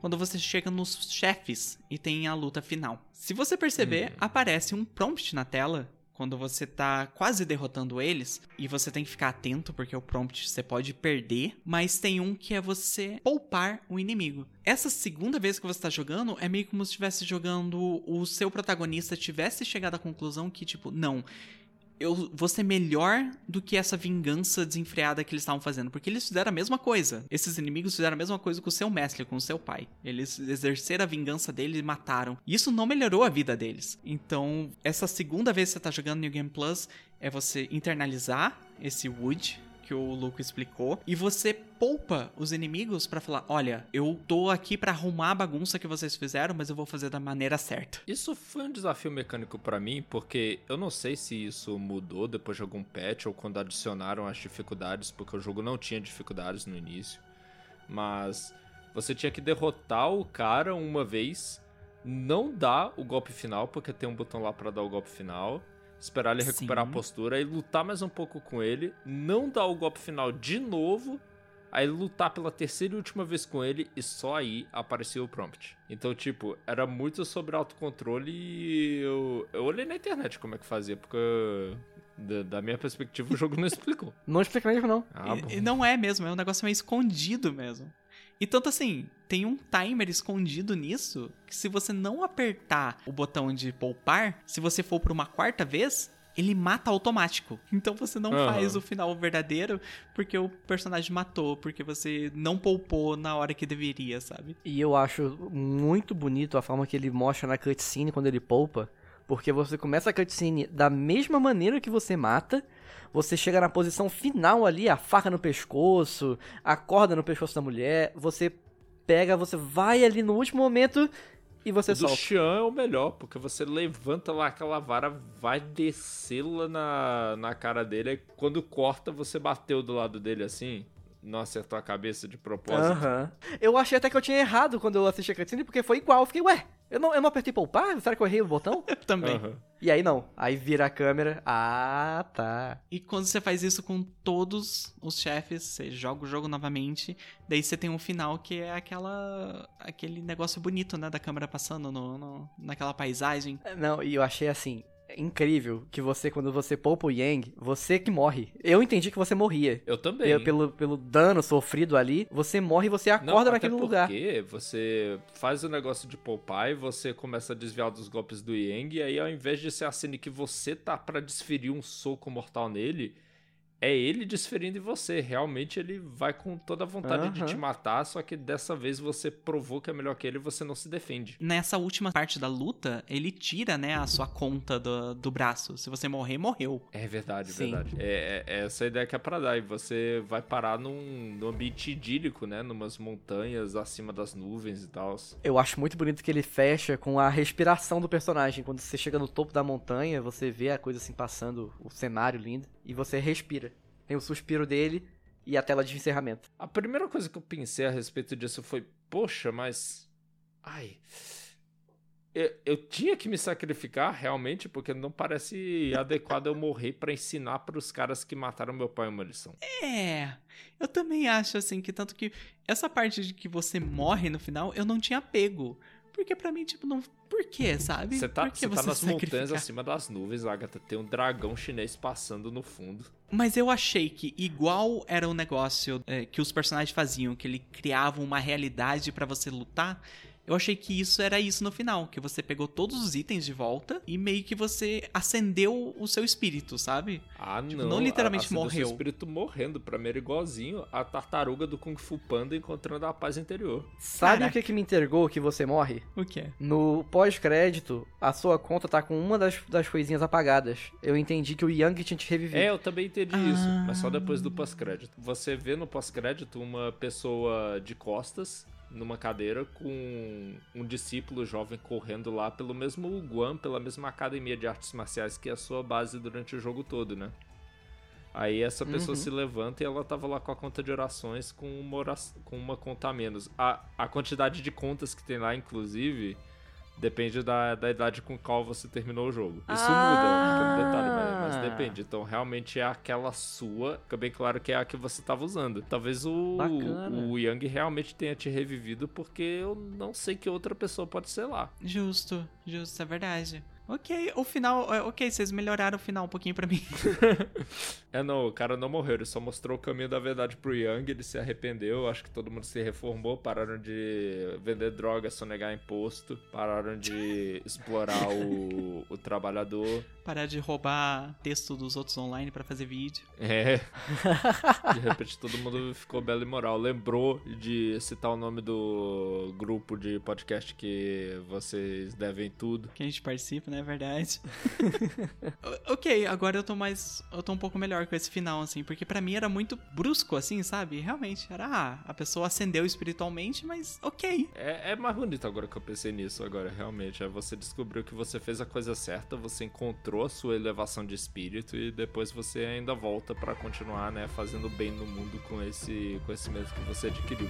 quando você chega nos chefes e tem a luta final. Se você perceber, aparece um prompt na tela quando você tá quase derrotando eles e você tem que ficar atento porque o prompt você pode perder, mas tem um que é você poupar o inimigo. Essa segunda vez que você tá jogando é meio como se estivesse jogando o seu protagonista tivesse chegado à conclusão que tipo, não, eu vou ser melhor do que essa vingança desenfreada que eles estavam fazendo. Porque eles fizeram a mesma coisa. Esses inimigos fizeram a mesma coisa com o seu mestre, com o seu pai. Eles exerceram a vingança deles e mataram. E isso não melhorou a vida deles. Então, essa segunda vez que você tá jogando New Game Plus é você internalizar esse Wood que o Luco explicou e você poupa os inimigos pra falar, olha, eu tô aqui pra arrumar a bagunça que vocês fizeram, mas eu vou fazer da maneira certa. Isso foi um desafio mecânico pra mim, porque eu não sei se isso mudou depois de algum patch ou quando adicionaram as dificuldades, porque o jogo não tinha dificuldades no início. Mas você tinha que derrotar o cara uma vez não dar o golpe final, porque tem um botão lá pra dar o golpe final. Esperar ele recuperar Sim. a postura e lutar mais um pouco com ele. Não dar o golpe final de novo. Aí lutar pela terceira e última vez com ele e só aí apareceu o prompt. Então, tipo, era muito sobre autocontrole e eu, eu olhei na internet como é que fazia, porque da, da minha perspectiva o jogo não explicou. Não explica mesmo, não. Ah, E- bom. e não é mesmo, é um negócio meio escondido mesmo. E tanto assim, tem um timer escondido nisso que se você não apertar o botão de poupar, se você for por uma quarta vez, ele mata automático. Então você não Aham. faz o final verdadeiro porque o personagem matou, porque você não poupou na hora que deveria, sabe? E eu acho muito bonito a forma que ele mostra na cutscene quando ele poupa. Porque você começa a cutscene da mesma maneira que você mata. Você chega na posição final ali, a faca no pescoço, a corda no pescoço da mulher. Você pega, você vai ali no último momento e você O do solta. Xian é o melhor, porque você levanta lá aquela vara, vai descê-la na, na cara dele, aí quando corta, você bateu do lado dele assim, não acertou a cabeça de propósito. Aham. Eu achei até que eu tinha errado quando eu assisti a cutscene, porque foi igual. Eu fiquei, ué, eu não, eu não apertei poupar? Será que eu errei o botão? Eu também. E aí não. Aí vira a câmera. Ah, tá. E quando você faz isso com todos os chefes, você joga o jogo novamente, daí você tem um final que é aquela aquele negócio bonito, né, da câmera passando no, no- naquela paisagem. Não, e eu achei assim, incrível que você, quando você poupa o Yang, você que morre. Eu entendi que você morria. Eu também. Pelo, pelo, pelo dano sofrido ali, você morre e você Não, acorda até naquele lugar. porque você faz o negócio de poupar e você começa a desviar dos golpes do Yang, e aí ao invés de ser a cena que você tá pra desferir um soco mortal nele, é ele desferindo em você. Realmente ele vai com toda a vontade de Aham. te matar, só que dessa vez você provou que é melhor que ele e você não se defende. Nessa última parte da luta, ele tira, né, a sua conta do, do braço. Se você morrer, morreu. É verdade, Sim. verdade. É, é- é essa a ideia que é pra dar. E você vai parar num, num ambiente idílico, né? Numas montanhas acima das nuvens e tal. Eu acho muito bonito que ele fecha com a respiração do personagem. Quando você chega no topo da montanha, você vê a coisa assim passando, o cenário lindo, e você respira. Tem o suspiro dele e a tela de encerramento. A primeira coisa que eu pensei a respeito disso foi, poxa, mas. Ai. Eu, eu tinha que me sacrificar realmente, porque não parece adequado eu morrer pra ensinar pros caras que mataram meu pai uma lição. É, eu também acho assim que tanto que essa parte de que você morre no final, eu não tinha pego. Porque pra mim, tipo, não. Por quê, sabe? Você tá, você tá nas montanhas acima das nuvens, Agatha. Tem um dragão chinês passando no fundo. Mas eu achei que igual era o negócio é, que os personagens faziam, que ele criava uma realidade pra você lutar. Eu achei que isso era isso no final, que você pegou todos os itens de volta e meio que você acendeu o seu espírito, sabe? Ah, Tipo, não. não literalmente a, acendeu morreu. seu espírito morrendo. Pra mim era igualzinho a tartaruga do Kung Fu Panda encontrando a paz interior. Sabe Caraca. o que, que me entregou que você morre? O que? No pós-crédito, a sua conta tá com uma das, das coisinhas apagadas. Eu entendi que o Yang tinha te revivido. É, eu também entendi isso, Ah. mas só depois do pós-crédito. Você vê no pós-crédito uma pessoa de costas numa cadeira com um discípulo jovem correndo lá pelo mesmo Guam, pela mesma academia de artes marciais que é a sua base durante o jogo todo, né? Aí essa pessoa Uhum. se levanta e ela tava lá com a conta de orações com uma, ora- com uma conta a menos. A, a quantidade de contas que tem lá, inclusive, depende da, da idade com qual você terminou o jogo. Isso muda, é um detalhe, mas, mas Ah. depende. Então realmente é aquela sua. Fica bem claro que é a que você tava usando. Talvez o, Bacana. o Yang realmente tenha te revivido, porque eu não sei que outra pessoa pode ser lá. Justo, justo, é verdade. Ok, o final. é, Ok, vocês melhoraram o final um pouquinho pra mim. É, não, o cara não morreu, ele só mostrou o caminho da verdade pro Yang, ele se arrependeu, acho que todo mundo se reformou, pararam de vender droga, sonegar imposto, pararam de explorar o, o trabalhador. Parar de roubar texto dos outros online pra fazer vídeo. É. De repente todo mundo ficou belo e moral. Lembrou de citar o nome do grupo de podcast que vocês devem tudo. Que a gente participa, né? É verdade. Ok, agora eu tô mais. Eu tô um pouco melhor com esse final, assim, porque pra mim era muito brusco, assim, sabe? Realmente, era. Ah, a pessoa acendeu espiritualmente, mas ok. É, é mais bonito agora que eu pensei nisso agora, realmente. É você descobriu que você fez a coisa certa, você encontrou a sua elevação de espírito e depois você ainda volta pra continuar, né, fazendo bem no mundo com esse conhecimento que você adquiriu.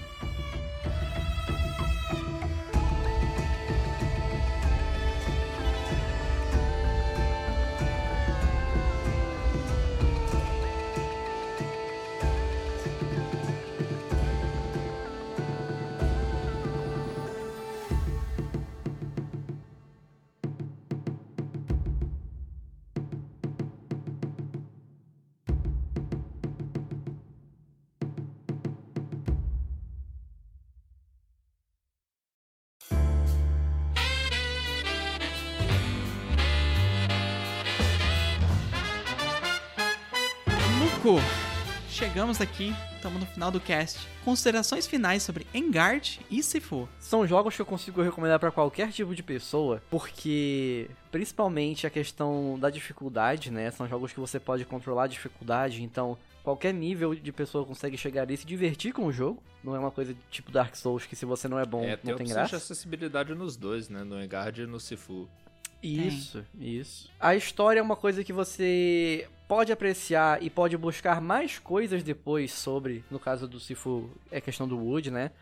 Chegamos aqui, estamos no final do cast. Considerações finais sobre Engard e Sifu. São jogos que eu consigo recomendar pra qualquer tipo de pessoa, porque principalmente a questão da dificuldade, né? São jogos que você pode controlar a dificuldade, então qualquer nível de pessoa consegue chegar ali e se divertir com o jogo. Não é uma coisa tipo Dark Souls que se você não é bom, É, tem não tem de graça. acessibilidade nos dois, né? No Engard e no Sifu. Isso, isso. A história é uma coisa que você pode apreciar e pode buscar mais coisas depois sobre, no caso do Sifu, é questão do Wood, né?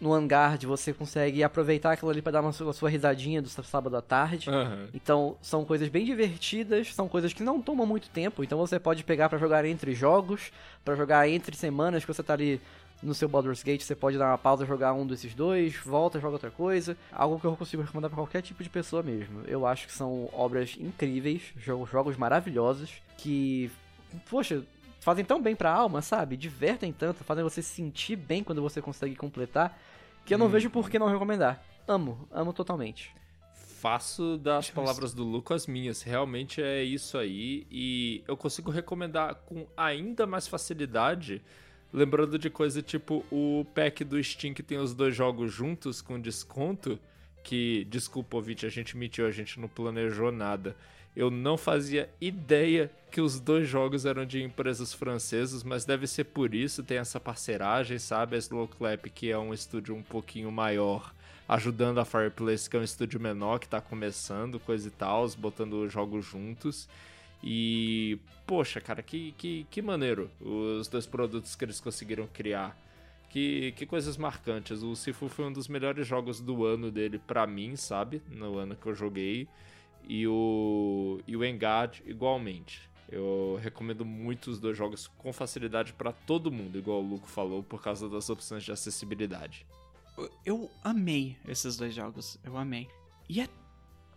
No Angard você consegue aproveitar aquilo ali pra dar uma sua, sua risadinha do sábado à tarde. Aham. Então, são coisas bem divertidas, são coisas que não tomam muito tempo, então você pode pegar pra jogar entre jogos, pra jogar entre semanas que você tá ali no seu Baldur's Gate, você pode dar uma pausa, jogar um desses dois, volta, joga outra coisa. Algo que eu consigo recomendar pra qualquer tipo de pessoa mesmo. Eu acho que são obras incríveis, jogos, jogos maravilhosos que, poxa, fazem tão bem pra alma, sabe? Divertem tanto, fazem você se sentir bem quando você consegue completar, que eu não vejo por que não recomendar. Amo, amo totalmente. Faço das palavras do Luco as minhas. Realmente é isso aí. E eu consigo recomendar com ainda mais facilidade. Lembrando de coisa tipo o pack do Steam que tem os dois jogos juntos com desconto. Que, desculpa, ouvinte, a gente mentiu, a gente não planejou nada. Eu não fazia ideia que os dois jogos eram de empresas francesas, mas deve ser por isso, tem essa parceragem, sabe? A Slow Clap, que é um estúdio um pouquinho maior, ajudando a Fireplace, que é um estúdio menor que tá começando, coisa e tal, botando os jogos juntos. E, poxa, cara, que, que, que maneiro os dois produtos que eles conseguiram criar. Que, que coisas marcantes. O Sifu foi um dos melhores jogos do ano dele pra mim, sabe? No ano que eu joguei. E o, e o Engard igualmente. Eu recomendo muito os dois jogos com facilidade pra todo mundo, igual o Luco falou, por causa das opções de acessibilidade. Eu amei esses dois jogos, eu amei. E é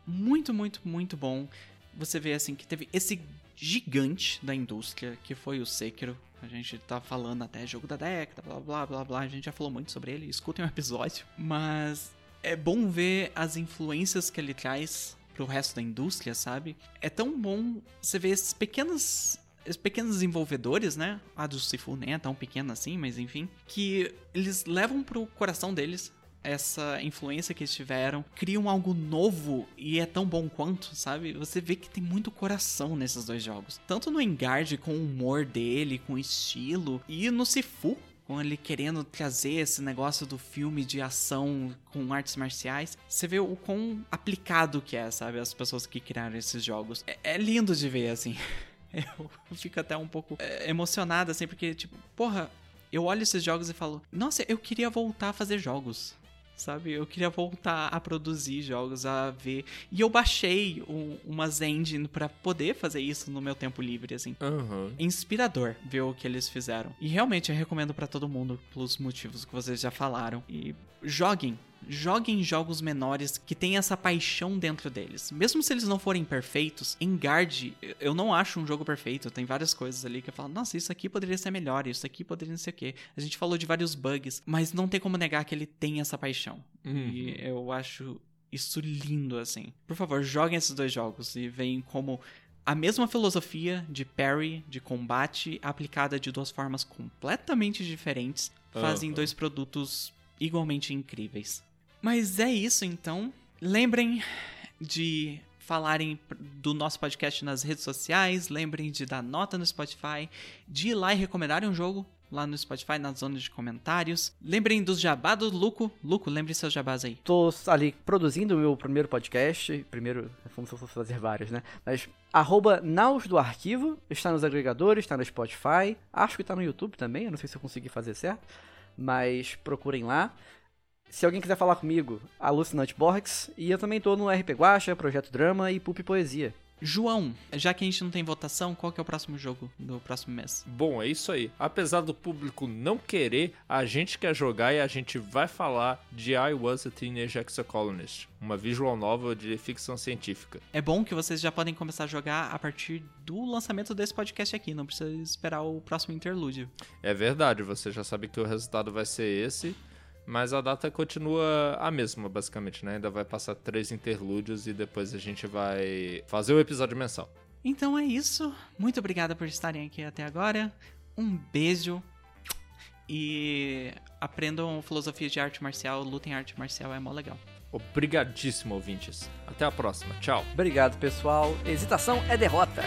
muito, muito, muito bom você ver assim que teve esse gigante da indústria que foi o Sekiro. A gente tá falando até jogo da década, blá blá blá blá. A gente já falou muito sobre ele, escutem o episódio. Mas é bom ver as influências que ele traz pro resto da indústria, sabe? É tão bom você ver esses pequenos esses pequenos desenvolvedores, né? A do Sifu nem é tão pequena assim, mas enfim, que eles levam pro coração deles essa influência que eles tiveram, criam algo novo e é tão bom quanto, sabe? Você vê que tem muito coração nesses dois jogos. Tanto no Engard, com o humor dele, com o estilo, e no Sifu, com ele querendo trazer esse negócio do filme de ação com artes marciais. Você vê o quão aplicado que é, sabe? As pessoas que criaram esses jogos. É, é lindo de ver, assim. Eu fico até um pouco é, emocionado, assim, porque, tipo, porra, eu olho esses jogos e falo, nossa, eu queria voltar a fazer jogos. Sabe? Eu queria voltar a produzir jogos, a ver. E eu baixei um, umas engine pra poder fazer isso no meu tempo livre, assim. Aham. Inspirador ver o que eles fizeram. E realmente eu recomendo pra todo mundo, pelos motivos que vocês já falaram. E joguem. Joguem jogos menores que tem essa paixão dentro deles. Mesmo se eles não forem perfeitos, Engard, eu não acho um jogo perfeito. Tem várias coisas ali que eu falo, nossa, isso aqui poderia ser melhor, isso aqui poderia não sei o quê. A gente falou de vários bugs, mas não tem como negar que ele tem essa paixão. E eu acho isso lindo, assim. Por favor, joguem esses dois jogos e veem como a mesma filosofia de parry, de combate, aplicada de duas formas completamente diferentes, fazem dois produtos igualmente incríveis. Mas é isso então. Lembrem de falarem do nosso podcast nas redes sociais, lembrem de dar nota no Spotify, de ir lá e recomendarem um jogo lá no Spotify, na zona de comentários. Lembrem dos jabá do Luco. Luco, lembre seus jabás aí. Tô ali produzindo o meu primeiro podcast. Primeiro, é eu fosse fazer vários, né? Mas arroba naus do arquivo. Está nos agregadores, está no Spotify. Acho que está no YouTube também. Eu não sei se eu consegui fazer certo. Mas procurem lá. Se alguém quiser falar comigo, Alucinante Borges. E eu também tô no RP Guacha, Projeto Drama e Pup Poesia. João, já que a gente não tem votação, qual que é o próximo jogo do próximo mês? Bom, é isso aí. Apesar do público não querer, a gente quer jogar e a gente vai falar de I Was a Teenage Exocolonist, uma visual novel de ficção científica. É bom que vocês já podem começar a jogar a partir do lançamento desse podcast aqui, não precisa esperar o próximo interlúdio. É verdade, você já sabe que o resultado vai ser esse, mas a data continua a mesma, basicamente, né? Ainda vai passar três interlúdios e depois a gente vai fazer o episódio mensal. Então é isso. Muito obrigada por estarem aqui até agora. Um beijo. E aprendam filosofia de arte marcial, lutem arte marcial, é mó legal. Obrigadíssimo, ouvintes. Até a próxima. Tchau. Obrigado, pessoal. Hesitação é derrota.